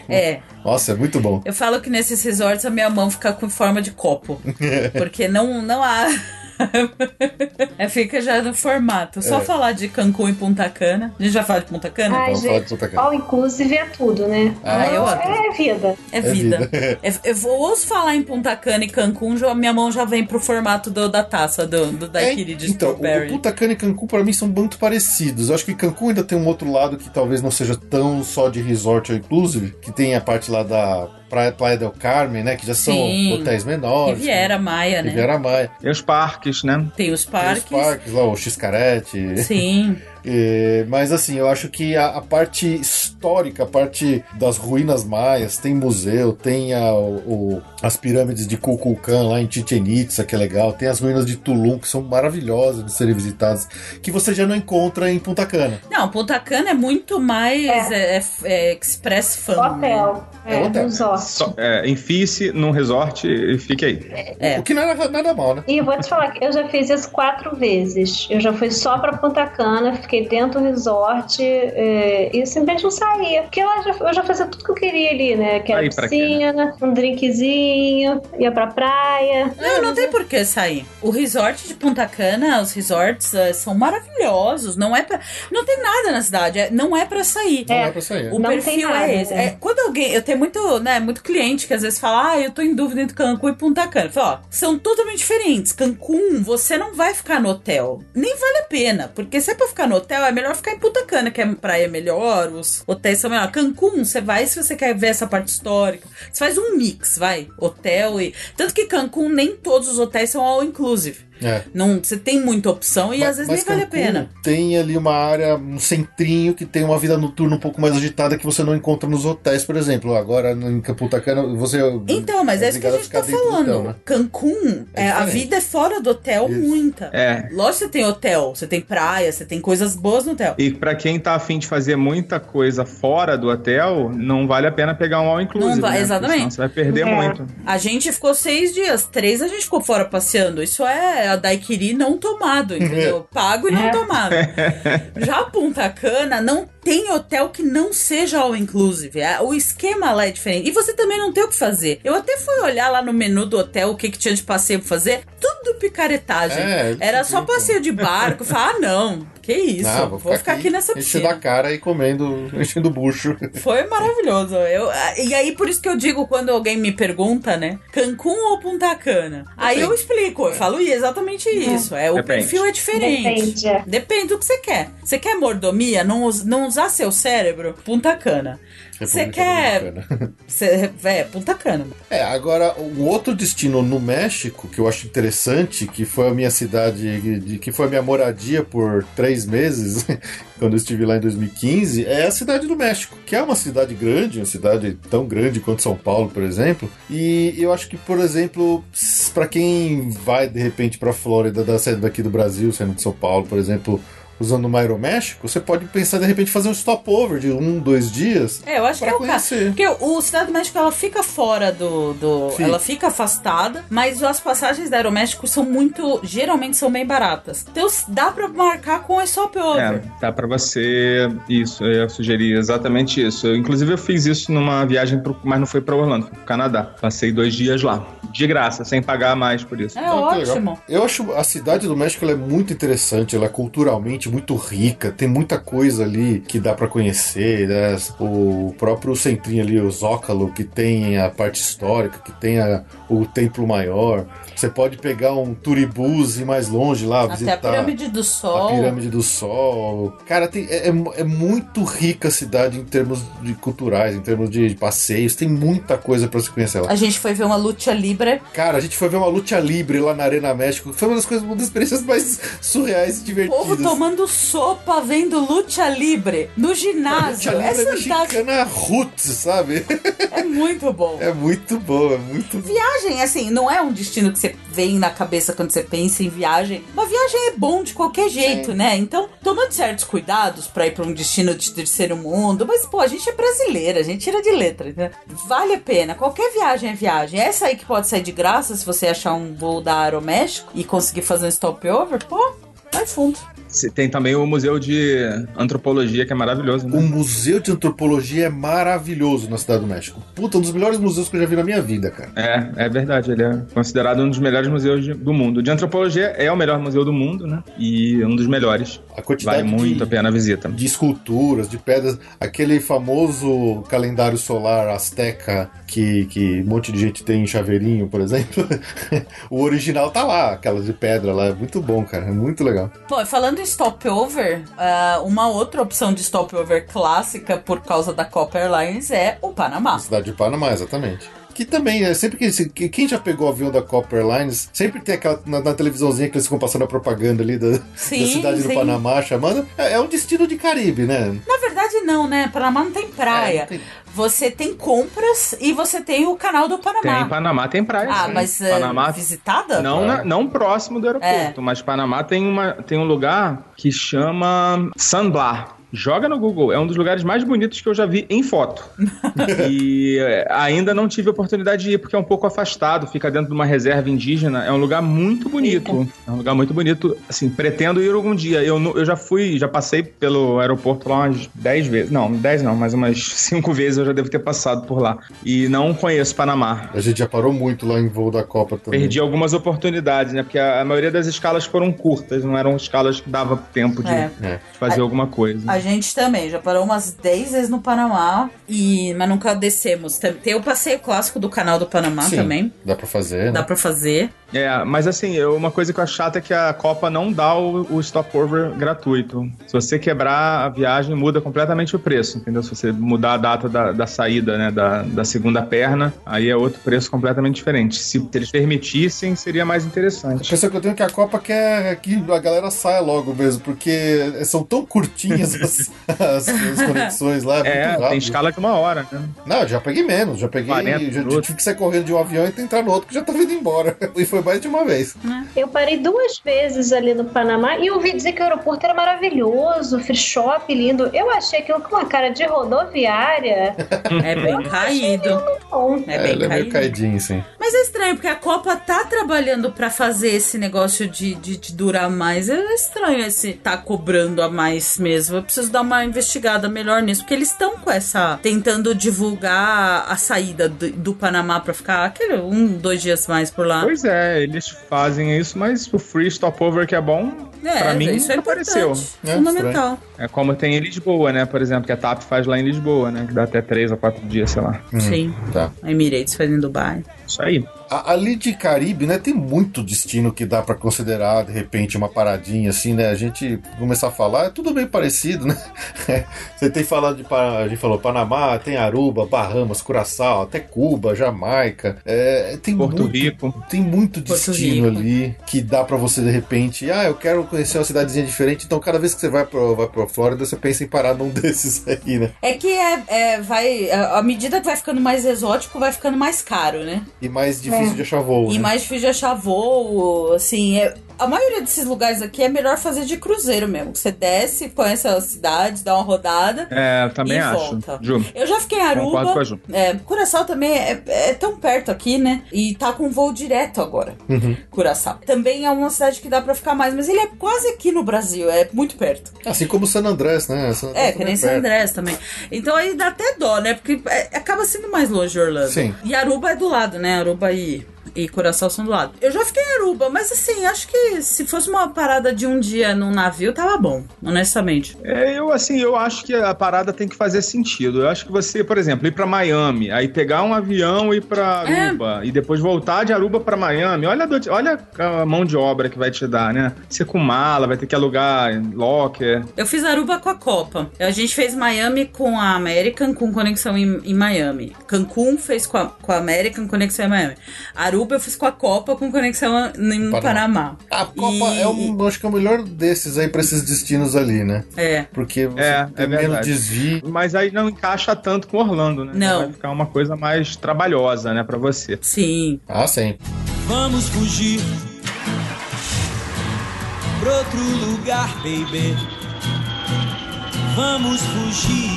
É. Nossa, é muito bom. Eu falo que nesses resorts a minha mão fica com forma de copo. Porque não, não há. é, fica já no formato. Só É. falar de Cancún e Punta Cana. A gente já fala de Punta Cana? Ai, Vamos falar de gente, Punta Cana. all inclusive é tudo, né? Ah, eu adoro. É vida. É vida. vida. É- eu vou ouço falar em Punta Cana e Cancún, já, minha mão já vem pro formato do- da taça do, do daiquiri de então, o. Punta Cana e Cancún pra mim são muito parecidos. Eu acho que Cancún ainda tem um outro lado que talvez não seja tão só de resort inclusive, que tem a parte lá da Praia, Praia del Carmen, né, que já são Sim. hotéis menores. Riviera Maia, né? Riviera Maia. E os parques, né? Tem os Tem parques. os parques lá, o Xcarete. Sim. É, mas assim, eu acho que a, a parte histórica, a parte das ruínas maias, tem museu, tem a- o- as pirâmides de Kukulkan lá em Chichen Itza, que é legal, tem as ruínas de Tulum, que são maravilhosas de serem visitadas, que você já não encontra em Punta Cana. Não, Punta Cana é muito mais é. é- é express fun. né? Hotel. É É, hotel. resort. Só, é, enfie-se num resort e fique aí. É. O que não é nada mal, né? E vou te falar que eu já fiz isso quatro vezes. Eu já fui só pra Punta Cana, fiquei dentro do resort é, e simplesmente não saía. Porque lá já- eu já fazia tudo que eu queria ali, né? Que era Aí quê, piscina, um drinkzinho, ia pra praia. Não, não tem por que sair. O resort de Punta Cana, os resorts eh, são maravilhosos. Não é pra, não tem nada na cidade. é- não é pra sair. Não é, É. pra sair. O Não tem perfil nada, é esse. né? É, quando alguém. Eu tenho muito, né, muito cliente que às vezes fala, ah, eu tô em dúvida entre Cancún e Punta Cana. Eu falo, ó, são totalmente diferentes. Cancún, você não vai ficar no hotel. Nem vale a pena. Porque se é pra ficar no hotel, é melhor ficar em Punta Cana, que é praia melhor, os hotéis são melhor. Cancún, você vai se você quer ver essa parte histórica. Você faz um mix, vai. Hotel e. Tanto que Cancún, nem todos os hotéis são all inclusive. É. Não, você tem muita opção e Mas- às vezes nem vale a pena. Tem ali uma área, um centrinho que tem uma vida noturna um pouco mais agitada que você não encontra nos hotéis, por exemplo. Agora em Punta Cana, você. Então, mas é, isso que a gente tá do falando. hotel, né? Cancún, É é, a vida é fora do hotel Isso. muita. É. Lógico que você tem hotel, você tem praia, você tem coisas boas no hotel. E pra quem tá afim de fazer muita coisa fora do hotel, não vale a pena pegar um all inclusive. Não vai- né? exatamente. Senão Você vai perder É. muito. A gente ficou seis dias, três a gente ficou fora passeando. Isso é a daiquiri não tomado, entendeu? Pago e não É. tomado. Já Punta Cana não tem hotel que não seja all inclusive. É, O esquema lá é diferente. E você também não tem o que fazer. Eu até fui olhar lá no menu do hotel o que, que tinha de passeio pra fazer. Tudo picaretagem. É, Era só ficam- passeio de barco. Falei, ah, não. Que isso? Ah, vou, ficar aqui, nessa Enchendo a piscina. cara e comendo, enchendo o bucho. Foi maravilhoso. Eu, e aí, por isso que eu digo, quando alguém me pergunta, né? Cancún ou Punta Cana? Aí eu explico, eu falo "Ih, exatamente isso. É, o Depende. perfil é diferente. Depende, é. Depende do que você quer. Você quer mordomia? Não, não usar seu cérebro? Punta Cana. Você quer. Dominicana. Você, é, Punta Cana. É, agora, um outro destino no México que eu acho interessante, que foi a minha cidade, de- que foi a minha moradia por três meses, quando eu estive lá em 2015, é a cidade do México, que é uma cidade grande, uma cidade tão grande quanto São Paulo, por exemplo. E eu acho que, por exemplo, para quem vai de repente para Flórida, da saindo daqui do Brasil, saindo de São Paulo, por exemplo. Usando uma Aeroméxico, você pode pensar de repente fazer um stopover de um, dois dias É, eu acho Pra que é o caso. conhecer. Porque o Cidade do México ela fica fora do. do Sim. ela fica afastada, mas as passagens da Aeroméxico são muito. Geralmente são bem baratas. Então dá pra marcar com a stopover. É, dá pra você. Isso, eu ia sugerir exatamente isso. Eu, inclusive, eu fiz isso numa viagem, pro, mas não foi pra Orlando, foi pro Canadá. Passei dois dias lá. De graça, sem pagar mais por isso. É, legal. ótimo. Eu acho a cidade do México ela é muito interessante, ela é culturalmente muito rica, tem muita coisa ali que dá pra conhecer, né? O próprio centrinho ali, o Zócalo, que tem a parte histórica, que tem a- o templo maior. Você pode pegar um turibus e ir mais longe lá, Até visitar a Pirâmide do Sol. a Pirâmide do Sol. Cara, tem- é, é- é muito rica a cidade em termos de culturais, em termos de passeios, tem muita coisa pra se conhecer lá. A gente foi ver uma luta libre. Cara, a gente foi ver uma luta livre lá na Arena México. Foi uma das coisas, uma das experiências mais surreais e O divertidas. povo tomando sopa vendo luta libre no ginásio. luta É livre fantástico. roots, sabe? É muito bom. É muito bom, é muito bom. Viagem, assim, não é um destino que você vem na cabeça quando você pensa em viagem. Uma viagem é bom de qualquer jeito, né? Então, tomando certos cuidados pra ir pra um destino de terceiro mundo. Mas, pô, a gente é brasileira, a gente tira de letra, né? Vale a pena. Qualquer viagem é viagem. Essa aí que pode sair de graça se você achar um voo da Aeroméxico e conseguir fazer um stopover, pô, vai fundo. Tem também o Museu de Antropologia, que é maravilhoso, O né? Museu de Antropologia é maravilhoso na Cidade do México. Puta, um dos melhores museus que eu já vi na minha vida, cara. É, é verdade, ele é considerado um dos melhores museus de- do mundo. De antropologia é o melhor museu do mundo, né? E um dos melhores. A quantidade Vale muito de, a pena a visita. de esculturas, de pedras, aquele famoso calendário solar azteca que, que um monte de gente tem em chaveirinho, por exemplo. o original tá lá, aquela de pedra lá. É muito bom, cara. É muito legal. Pô, falando em stopover, ah, uma outra opção de stopover clássica por causa da Copa Airlines é o Panamá. Na cidade de Panamá, exatamente. Que também, é sempre que, que- quem já pegou o avião da Copper Airlines, sempre tem aquela na, na televisãozinha que eles ficam passando a propaganda ali da, Sim, da cidade sim. do Panamá, chamando. É, é um destino de Caribe, né? Na verdade, não, né? Panamá não tem praia. É, tem- Você tem compras e você tem o canal do Tem Panamá. Panamá, tem praia. ah, sim. mas é, Panamá visitada? Não, na- não próximo do aeroporto, É. mas Panamá tem, uma, tem um lugar que chama San Blas. Joga no Google, é um dos lugares mais bonitos que eu já vi em foto. e é, ainda não tive a oportunidade de ir, porque é um pouco afastado, fica dentro de uma reserva indígena. É um lugar muito bonito. É um lugar muito bonito. Assim, pretendo ir algum dia. Eu, eu já fui, já passei pelo aeroporto lá umas 10 vezes. Não, 10 não, mas umas 5 vezes eu já devo ter passado por lá. E não conheço Panamá. A gente já parou muito lá em voo da Copa também. Perdi algumas oportunidades, né? Porque a, a maioria das escalas foram curtas, não eram escalas que dava tempo de, É. É. de fazer alguma coisa. A gente também, já parou umas 10 vezes no Panamá, e mas nunca descemos. Tem- Tem o passeio clássico do canal do Panamá Sim, também. Dá pra fazer, Dá né? pra fazer. É, mas assim, eu- uma coisa que eu acho chata é que a Copa não dá o, o stopover gratuito. Se você quebrar a viagem, muda completamente o preço, entendeu? Se você mudar a data da, da saída, né, da, da segunda perna, aí é outro preço completamente diferente. Se, eles permitissem, seria mais A interessante. impressão que eu tenho é que a Copa quer que a galera saia logo mesmo, porque são tão curtinhas as, as- as conexões lá, é, É, muito tem escala de uma hora, né? Não, já peguei menos, já peguei. 40 Já, minutos. tive que sair correndo de um avião e entrar no outro que já tava indo embora. E foi mais de uma vez. Eu parei duas vezes ali no Panamá e ouvi dizer que o aeroporto era maravilhoso, free shop lindo. Eu achei aquilo com uma cara de rodoviária. É bem caído. Bom, É bem ela é meio caído. caidinho, sim. Mas é estranho, porque a Copa tá trabalhando pra fazer esse negócio de, de, de durar mais. É estranho esse tá cobrando a mais mesmo. Preciso dar uma investigada melhor nisso, porque eles estão com essa. tentando divulgar a saída do, do Panamá pra ficar aquele um, dois dias mais por lá. Pois é, eles fazem isso, mas o free stopover que é bom, É, pra mim isso é apareceu. É, Fundamental. É como tem em Lisboa, né? Por exemplo, que a TAP faz lá em Lisboa, né? Que dá até três ou quatro dias, sei lá. Sim. Tá. A Emirates faz em Dubai. Isso aí. A- Ali de Caribe, né, tem muito destino que dá pra considerar, de repente, uma paradinha assim, né? A gente começar a falar, é tudo bem parecido, né? Você tem falado de, a gente falou Panamá, tem Aruba, Bahamas, Curaçao, até Cuba, Jamaica. É, tem Porto muito, Rico. Tem muito destino Rico. ali que dá pra você, de repente, ah, eu quero conhecer uma cidadezinha diferente, então cada vez que você vai pra, vai pra Flórida, você pensa em parar num desses aí, né? É que é, é, vai. a- À medida que vai ficando mais exótico, vai ficando mais caro, né? E mais difícil É. de achar voo, E né? mais difícil de achar voo, assim, é- a maioria desses lugares aqui é melhor fazer de cruzeiro mesmo. Você desce, conhece as cidades, dá uma rodada. É, também E acho. volta. Ju. Eu já fiquei em Aruba. com a Ju. É, Curaçao também é, é tão perto aqui, né? E tá com voo direto agora. Uhum. Curaçao. Também é uma cidade que dá pra ficar mais, mas ele é quase aqui no Brasil, é muito perto. Assim como San Andrés, né? San Andrés É, que nem San perto. Andrés também. Então aí dá até dó, né? Porque é, acaba sendo mais longe de Orlando. Sim. E Aruba é do lado, né? Aruba e, e Curaçao são do lado. Eu já fiquei em Aruba, mas assim, acho que se fosse uma parada de um dia num navio, tava bom, honestamente. É, eu assim, eu acho que a parada tem que fazer sentido. Eu acho que você, por exemplo, ir pra Miami, aí pegar um avião e ir pra É. Aruba e depois voltar de Aruba pra Miami, olha a, olha a mão de obra que vai te dar, né? Você com mala, vai ter que alugar locker. Eu fiz Aruba com a Copa. A gente fez Miami com a American, com conexão em, em Miami. Cancún fez com a, com a American, conexão em Miami. Aruba eu fiz com a Copa, com conexão em Panamá. Panamá. A Copa E- é um, acho que é o melhor desses aí pra esses destinos ali, né? É. Porque você É, tem é menos desvio. Mas aí não encaixa tanto com Orlando, né? Não. Vai ficar uma coisa mais trabalhosa, né, pra você. Sim. Ah, sim. Vamos fugir pra outro lugar, baby. Vamos fugir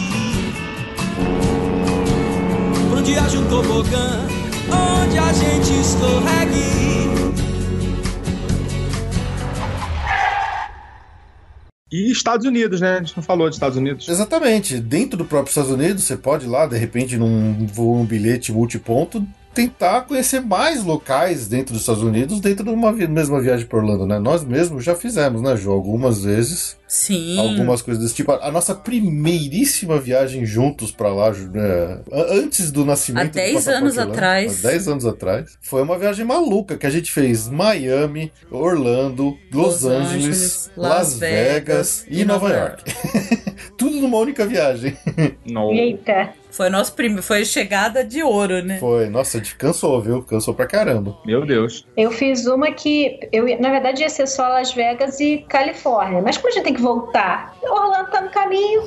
pra onde haja um tobogã, onde a gente escorregue. E Estados Unidos, né? A gente não falou de Estados Unidos. Exatamente. Dentro do próprio Estados Unidos, você pode ir lá, de repente, num voo, um bilhete multiponto, tentar conhecer mais locais dentro dos Estados Unidos dentro de uma vi- mesma viagem por Orlando, né? Nós mesmos já fizemos, né, Ju? Algumas vezes. Sim. Algumas coisas desse tipo. A nossa primeiríssima viagem juntos pra lá, né? Antes do nascimento Há do 10 Passaporte anos Orlando, atrás. Há 10 anos atrás. Foi uma viagem maluca que a gente fez Miami, Orlando, Los, Los Angeles, Angeles, Las Las Vegas Vegas e Nova Nova York. Tudo numa única viagem. No. Eita. Foi nosso prime... foi chegada de ouro, né? Foi, nossa, a gente cansou, viu? Cansou pra caramba. Meu Deus. Eu fiz uma que, eu, na verdade, ia ser só Las Vegas e Califórnia. Mas como a gente tem que voltar? Orlando tá no caminho.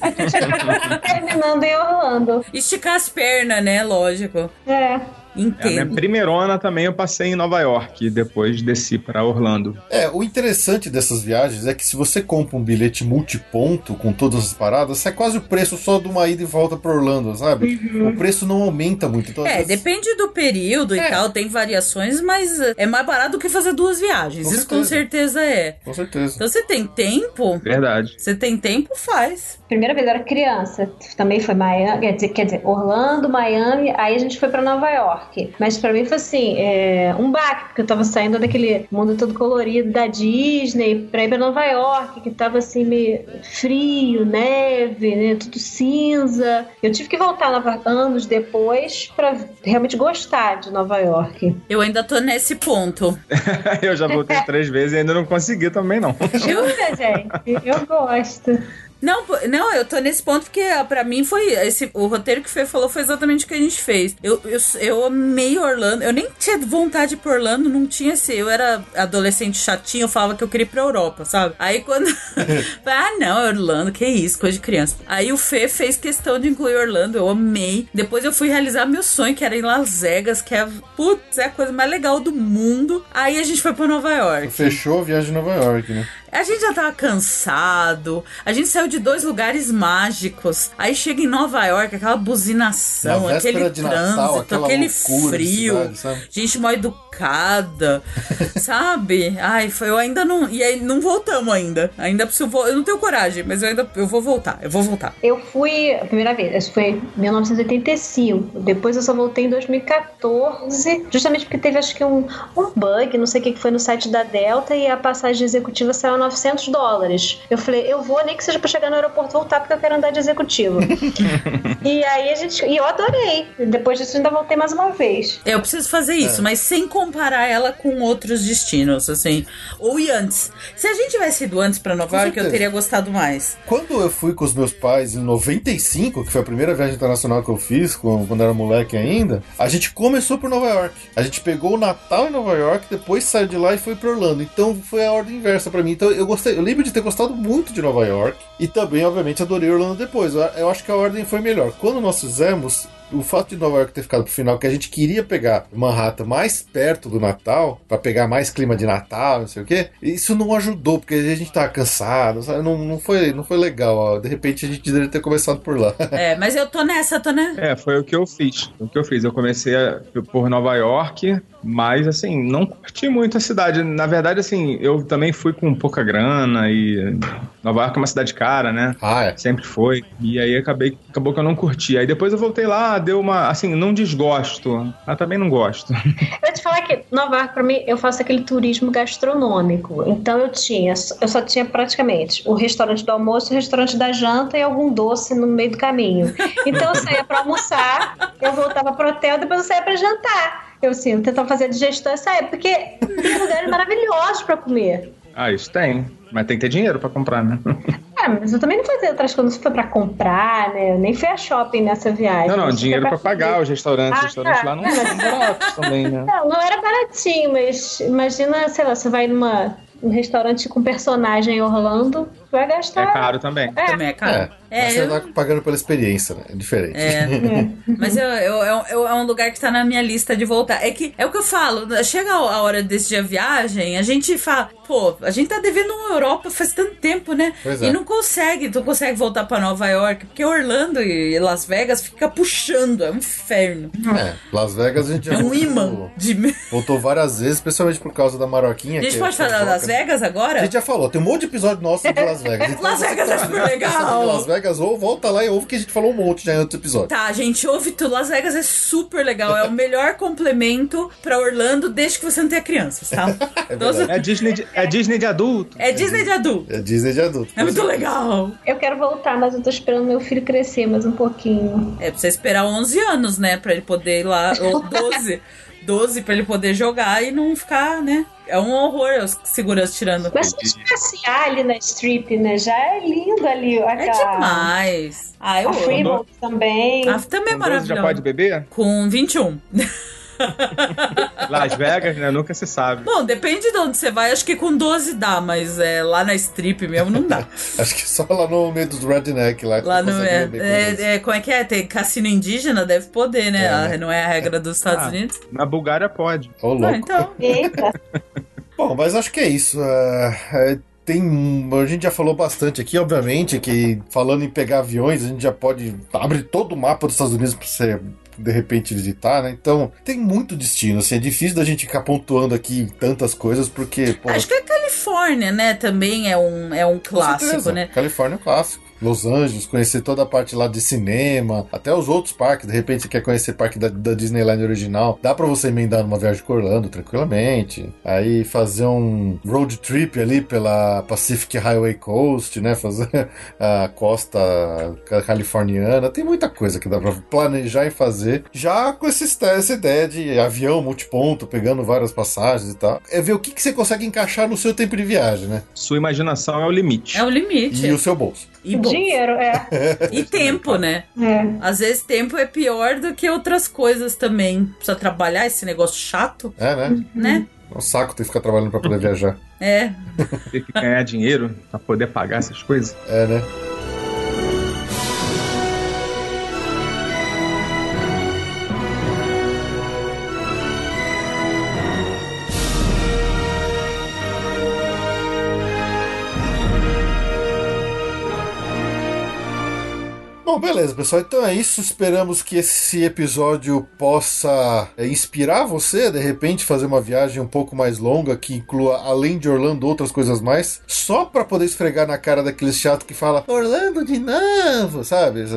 A gente acabou terminando em Orlando. Esticar as pernas, né? Lógico. É. A minha Entendo. primeirona também eu passei em Nova York e depois desci pra Orlando. É, o interessante dessas viagens é que se você compra um bilhete multiponto com todas as paradas, sai quase o preço só de uma ida e volta pra Orlando, sabe? O preço não aumenta muito. Então, É, vezes- depende do período É. e tal, tem variações, mas é mais barato do que fazer duas viagens. Com Isso com certeza é. Com certeza. Então você tem tempo, Verdade. você tem tempo, faz. Primeira vez eu era criança. Também foi Miami, quer dizer, quer dizer, Orlando, Miami, aí a gente foi pra Nova York. Mas pra mim foi assim, é, um baque, porque eu tava saindo daquele mundo todo colorido da Disney pra ir pra Nova York, que tava assim meio frio, neve, né, tudo cinza. Eu tive que voltar Nova- anos depois pra realmente gostar de Nova York. Eu ainda tô nesse ponto. eu já voltei três vezes e ainda não consegui também, não. Jura, gente? Eu gosto. Não, não, eu tô nesse ponto porque pra mim foi esse o roteiro que o Fê falou foi exatamente o que a gente fez. Eu, eu, eu amei Orlando. Eu nem tinha vontade pra Orlando, não tinha esse. Eu era adolescente chatinho, eu falava que eu queria ir pra Europa, sabe? Aí quando. ah, não, Orlando, que isso, coisa de criança. Aí o Fê fez questão de incluir Orlando, eu amei. Depois eu fui realizar meu sonho, que era em Las Vegas, que é, putz, é a coisa mais legal do mundo. Aí a gente foi pra Nova York. Fechou a viagem de Nova York, né? A gente já tava cansado. A gente saiu de dois lugares mágicos. Aí chega em Nova York, aquela buzinação, aquele de Natal, trânsito, aquela aquele frio. cidade? Gente mal educada, sabe? Ai, foi, eu ainda não. E aí não voltamos ainda. Ainda preciso. vo- Eu não tenho coragem, mas eu ainda eu vou voltar. Eu vou voltar. Eu fui a primeira vez, isso foi em 1985. Depois eu só voltei em 2014, justamente porque teve acho que um, um bug, não sei o que que foi no site da Delta e a passagem executiva saiu 900 dólares. Eu falei, eu vou nem que seja pra chegar no aeroporto e voltar porque eu quero andar de executivo. e aí a gente, e eu adorei. Depois disso ainda voltei mais uma vez. Eu preciso fazer isso, mas sem comparar ela com outros destinos, assim. Ou ir antes. Se a gente tivesse ido antes pra Nova York, eu teria gostado mais. Quando eu fui com os meus pais em 95, que foi a primeira viagem internacional que eu fiz, quando era moleque ainda, a gente começou por Nova York. A gente pegou o Natal em Nova York, depois saiu de lá e foi pra Orlando. Então foi a ordem inversa pra mim. Então eu gostei, eu lembro de ter gostado muito de Nova York e também, obviamente, adorei Orlando depois. Eu, eu acho que a ordem foi melhor. Quando nós fizemos, o fato de Nova York ter ficado pro final, que a gente queria pegar Manhattan mais perto do Natal, pra pegar mais clima de Natal, não sei o quê, isso não ajudou, porque a gente tava cansado, sabe? Não, não, foi, não foi legal. ó. De repente a gente deveria ter começado por lá. É, mas eu tô nessa, tô né? É, foi o que eu fiz. O que eu fiz. Eu comecei a- por Nova York, mas assim, não curti muito a cidade. Na verdade, assim, eu também fui com pouca grana e Nova York é uma cidade cara, né? Ah, é. Sempre foi. E aí acabei, acabou que eu não curti. Aí depois eu voltei lá, deu uma. Assim, não desgosto, mas também não gosto. Eu vou te falar que Nova York, pra mim, eu faço aquele turismo gastronômico. Então eu tinha, eu só tinha praticamente o restaurante do almoço, o restaurante da janta e algum doce no meio do caminho. Então eu saía pra almoçar, eu voltava pro hotel, depois eu saía pra jantar. Eu assim, eu tentava fazer a digestão e sair, porque tem lugares maravilhosos pra comer. Ah, isso tem. Mas tem que ter dinheiro pra comprar, né? Ah, mas eu também não fazia outras coisas, não foi pra comprar, né? Eu nem fui a shopping nessa viagem. Não, não, dinheiro pra comer. pagar os restaurantes. Ah, Os restaurantes tá. lá não são baratos também, né? Não, não era baratinho, mas imagina, sei lá, você vai numa um restaurante com personagem em Orlando, vai É gastar. caro também. Também é caro. É. É, Mas você eu- tá pagando pela experiência, né? É diferente. É. Mas eu, eu- eu- eu- é um lugar que tá na minha lista de voltar. É que é o que eu falo, chega a hora desse dia viagem, a gente fala, pô, a gente tá devendo uma Europa faz tanto tempo, né? Pois e é. não consegue, não consegue voltar pra Nova York, porque Orlando e Las Vegas fica puxando, é um inferno. É, Las Vegas a gente já É um imã de. Voltou várias vezes, especialmente por causa da Maroquinha. A gente que pode é falar das fofoca. Vegas A agora? gente já falou, tem um monte de episódio nosso de Las Vegas. Então, Las Vegas é super de legal. Las Vegas, ou volta lá e ouve que a gente falou um monte já em outro episódio. Tá, gente, ouve tudo. Las Vegas é super legal. É o melhor complemento pra Orlando desde que você não tenha crianças, tá? É Então, verdade. É Disney de, é Disney de adulto. é Disney de adulto. É Disney de adulto. É muito legal. Eu quero voltar, mas eu tô esperando meu filho crescer mais um pouquinho. É, precisa esperar 11 anos, né? Pra ele poder ir lá. Ou 12. 12 pra ele poder jogar e não ficar, né? É um horror os seguranças tirando. Mas se passear ali na strip, né? Já é lindo ali. É Aquela, demais. Ah, eu A. Fremont também. Ah, também é 12 já pode maravilhoso. beber? Com 21. Las Vegas, né? Nunca se sabe. Bom, depende de onde você vai. Acho que com 12 dá, mas é, lá na strip mesmo não dá. Acho que só lá no meio dos redneck lá. Lá no. É, é, é, como é que é? Tem cassino indígena? Deve poder, né? É, Ah, né? não é a regra dos Estados Ah. Unidos? Na Bulgária pode. Ô, Ah, louco. então. Eita. Bom, mas acho que é isso. é, é, tem, um- a gente já falou bastante aqui, obviamente, que falando em pegar aviões, a gente já pode abrir todo o mapa dos Estados Unidos para você de repente visitar, né? Então, tem muito destino, assim, é difícil da gente ficar pontuando aqui tantas coisas, porque, pô, Acho que a Califórnia, né, também é um, é um clássico, né? Califórnia é um clássico. Los Angeles, conhecer toda a parte lá de cinema, até os outros parques. De repente você quer conhecer o parque da, da Disneyland original. Dá pra você emendar numa viagem com Orlando tranquilamente. Aí fazer um road trip ali pela Pacific Highway Coast, né? Fazer a costa ca- californiana. Tem muita coisa que dá pra planejar e fazer. Já com esse, essa ideia de avião multiponto, pegando várias passagens e tal. É ver o que, que você consegue encaixar no seu tempo de viagem, né? Sua imaginação é o limite. É o limite. E o seu bolso. E, bom, Dinheiro, é. e tempo, né? é. Às vezes tempo é pior do que outras coisas também. Precisa trabalhar esse negócio chato, É, né? né? É um saco ter que ficar trabalhando pra poder viajar. É. Ter que ganhar dinheiro pra poder pagar essas coisas. É, né? Bom, beleza, pessoal. Então é isso. Esperamos que esse episódio possa é, inspirar você, de repente, fazer uma viagem um pouco mais longa, que inclua, além de Orlando, outras coisas mais, só pra poder esfregar na cara daquele chato que fala Orlando de novo, sabe?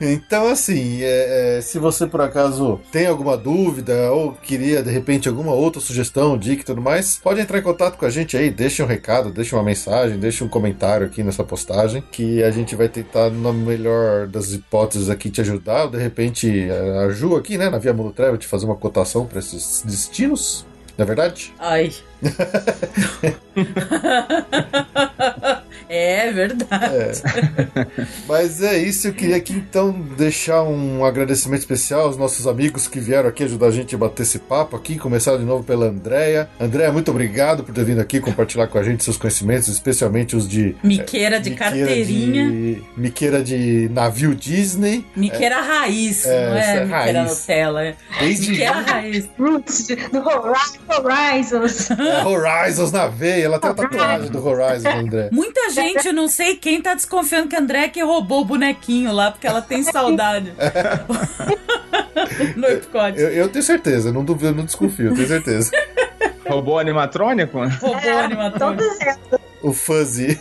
Então, assim, é, é, se você por acaso tem alguma dúvida ou queria, de repente, alguma outra sugestão, dica e tudo mais, pode entrar em contato com a gente aí, deixa um recado, deixa uma mensagem, deixa um comentário aqui nessa postagem, que a gente vai tentar, na melhor das hipóteses aqui, te ajudar. De repente, a Ju aqui, né, na Via Mundo Travel, te fazer uma cotação para esses destinos. Não é verdade? Ai. é verdade. Mas é isso, eu queria aqui então deixar um agradecimento especial aos nossos amigos que vieram aqui ajudar a gente a bater esse papo aqui. Começar de novo pela Andréia. Andréia, muito obrigado por ter vindo aqui compartilhar com a gente seus conhecimentos, especialmente os de. Miqueira de miqueira carteirinha. De, miqueira de navio Disney. Miqueira raiz, É, não é, é miqueira raiz. Nutella. É. Desde Miqueira raiz. Roots do Hori- Horizons. é, Horizons na veia. Ela tem a tatuagem do Horizon, André. Muita gente, eu não sei quem tá desconfiando que a André que roubou o bonequinho lá, porque ela tem saudade. no Epcot. Eu, eu tenho certeza, não duvido, não desconfio, tenho certeza. Robô animatrônico? Roubou o animatrônico. Tô dizendo. O Fuzzy.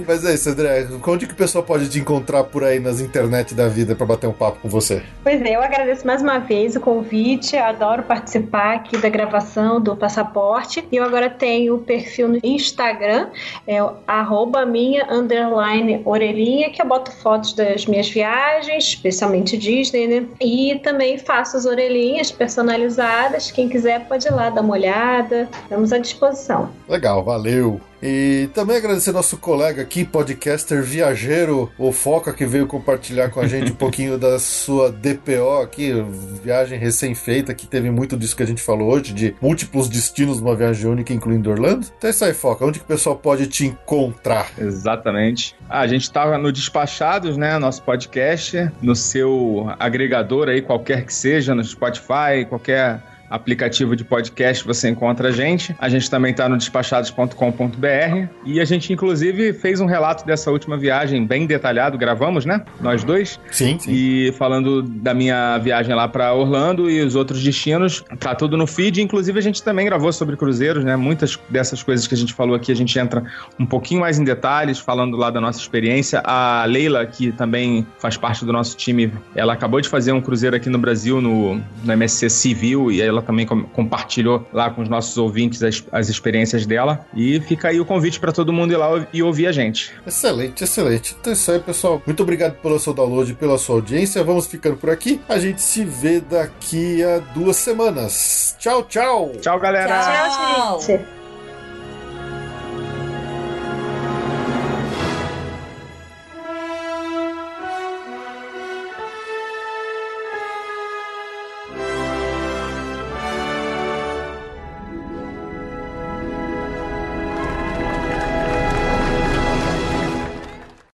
Mas é isso, André. Onde que o pessoal pode te encontrar por aí nas internet da vida pra bater um papo com você? Pois é, eu agradeço mais uma vez o convite. Adoro participar aqui da gravação do passaporte. E eu agora tenho o perfil no Instagram, é o arroba minha underline orelhinha, que eu boto fotos das minhas viagens, especialmente Disney, né? E também faço as orelhinhas personalizadas. Quem quiser pode ir lá dar uma olhada. Estamos à disposição. Legal, valeu. E também agradecer nosso colega aqui, podcaster viajeiro, o Foca, que veio compartilhar com a gente um pouquinho da sua DPO aqui, viagem recém-feita, que teve muito disso que a gente falou hoje, de múltiplos destinos numa viagem única, incluindo Orlando. Então é isso aí, Foca. Onde que o pessoal pode te encontrar? Exatamente. Ah, a gente tá no Despachados, né? Nosso podcast, no seu agregador aí, qualquer que seja, no Spotify, qualquer aplicativo de podcast você encontra a gente. A gente também está no despachados.com.br e a gente inclusive fez um relato dessa última viagem bem detalhado, gravamos, né? Nós dois. Sim, sim. E falando da minha viagem lá para Orlando e os outros destinos, tá tudo no feed. Inclusive a gente também gravou sobre cruzeiros, né? Muitas dessas coisas que a gente falou aqui, a gente entra um pouquinho mais em detalhes, falando lá da nossa experiência. A Leila, que também faz parte do nosso time, ela acabou de fazer um cruzeiro aqui no Brasil, no, no MSC Civil, e ela também com, compartilhou lá com os nossos ouvintes as, as experiências dela. E fica aí o convite para todo mundo ir lá e ouvir a gente. Excelente, excelente. Então é isso aí, pessoal. Muito obrigado pelo seu download e pela sua audiência. Vamos ficando por aqui. A gente se vê daqui a duas semanas. Tchau, tchau. Tchau, galera. Tchau. Tchau, gente.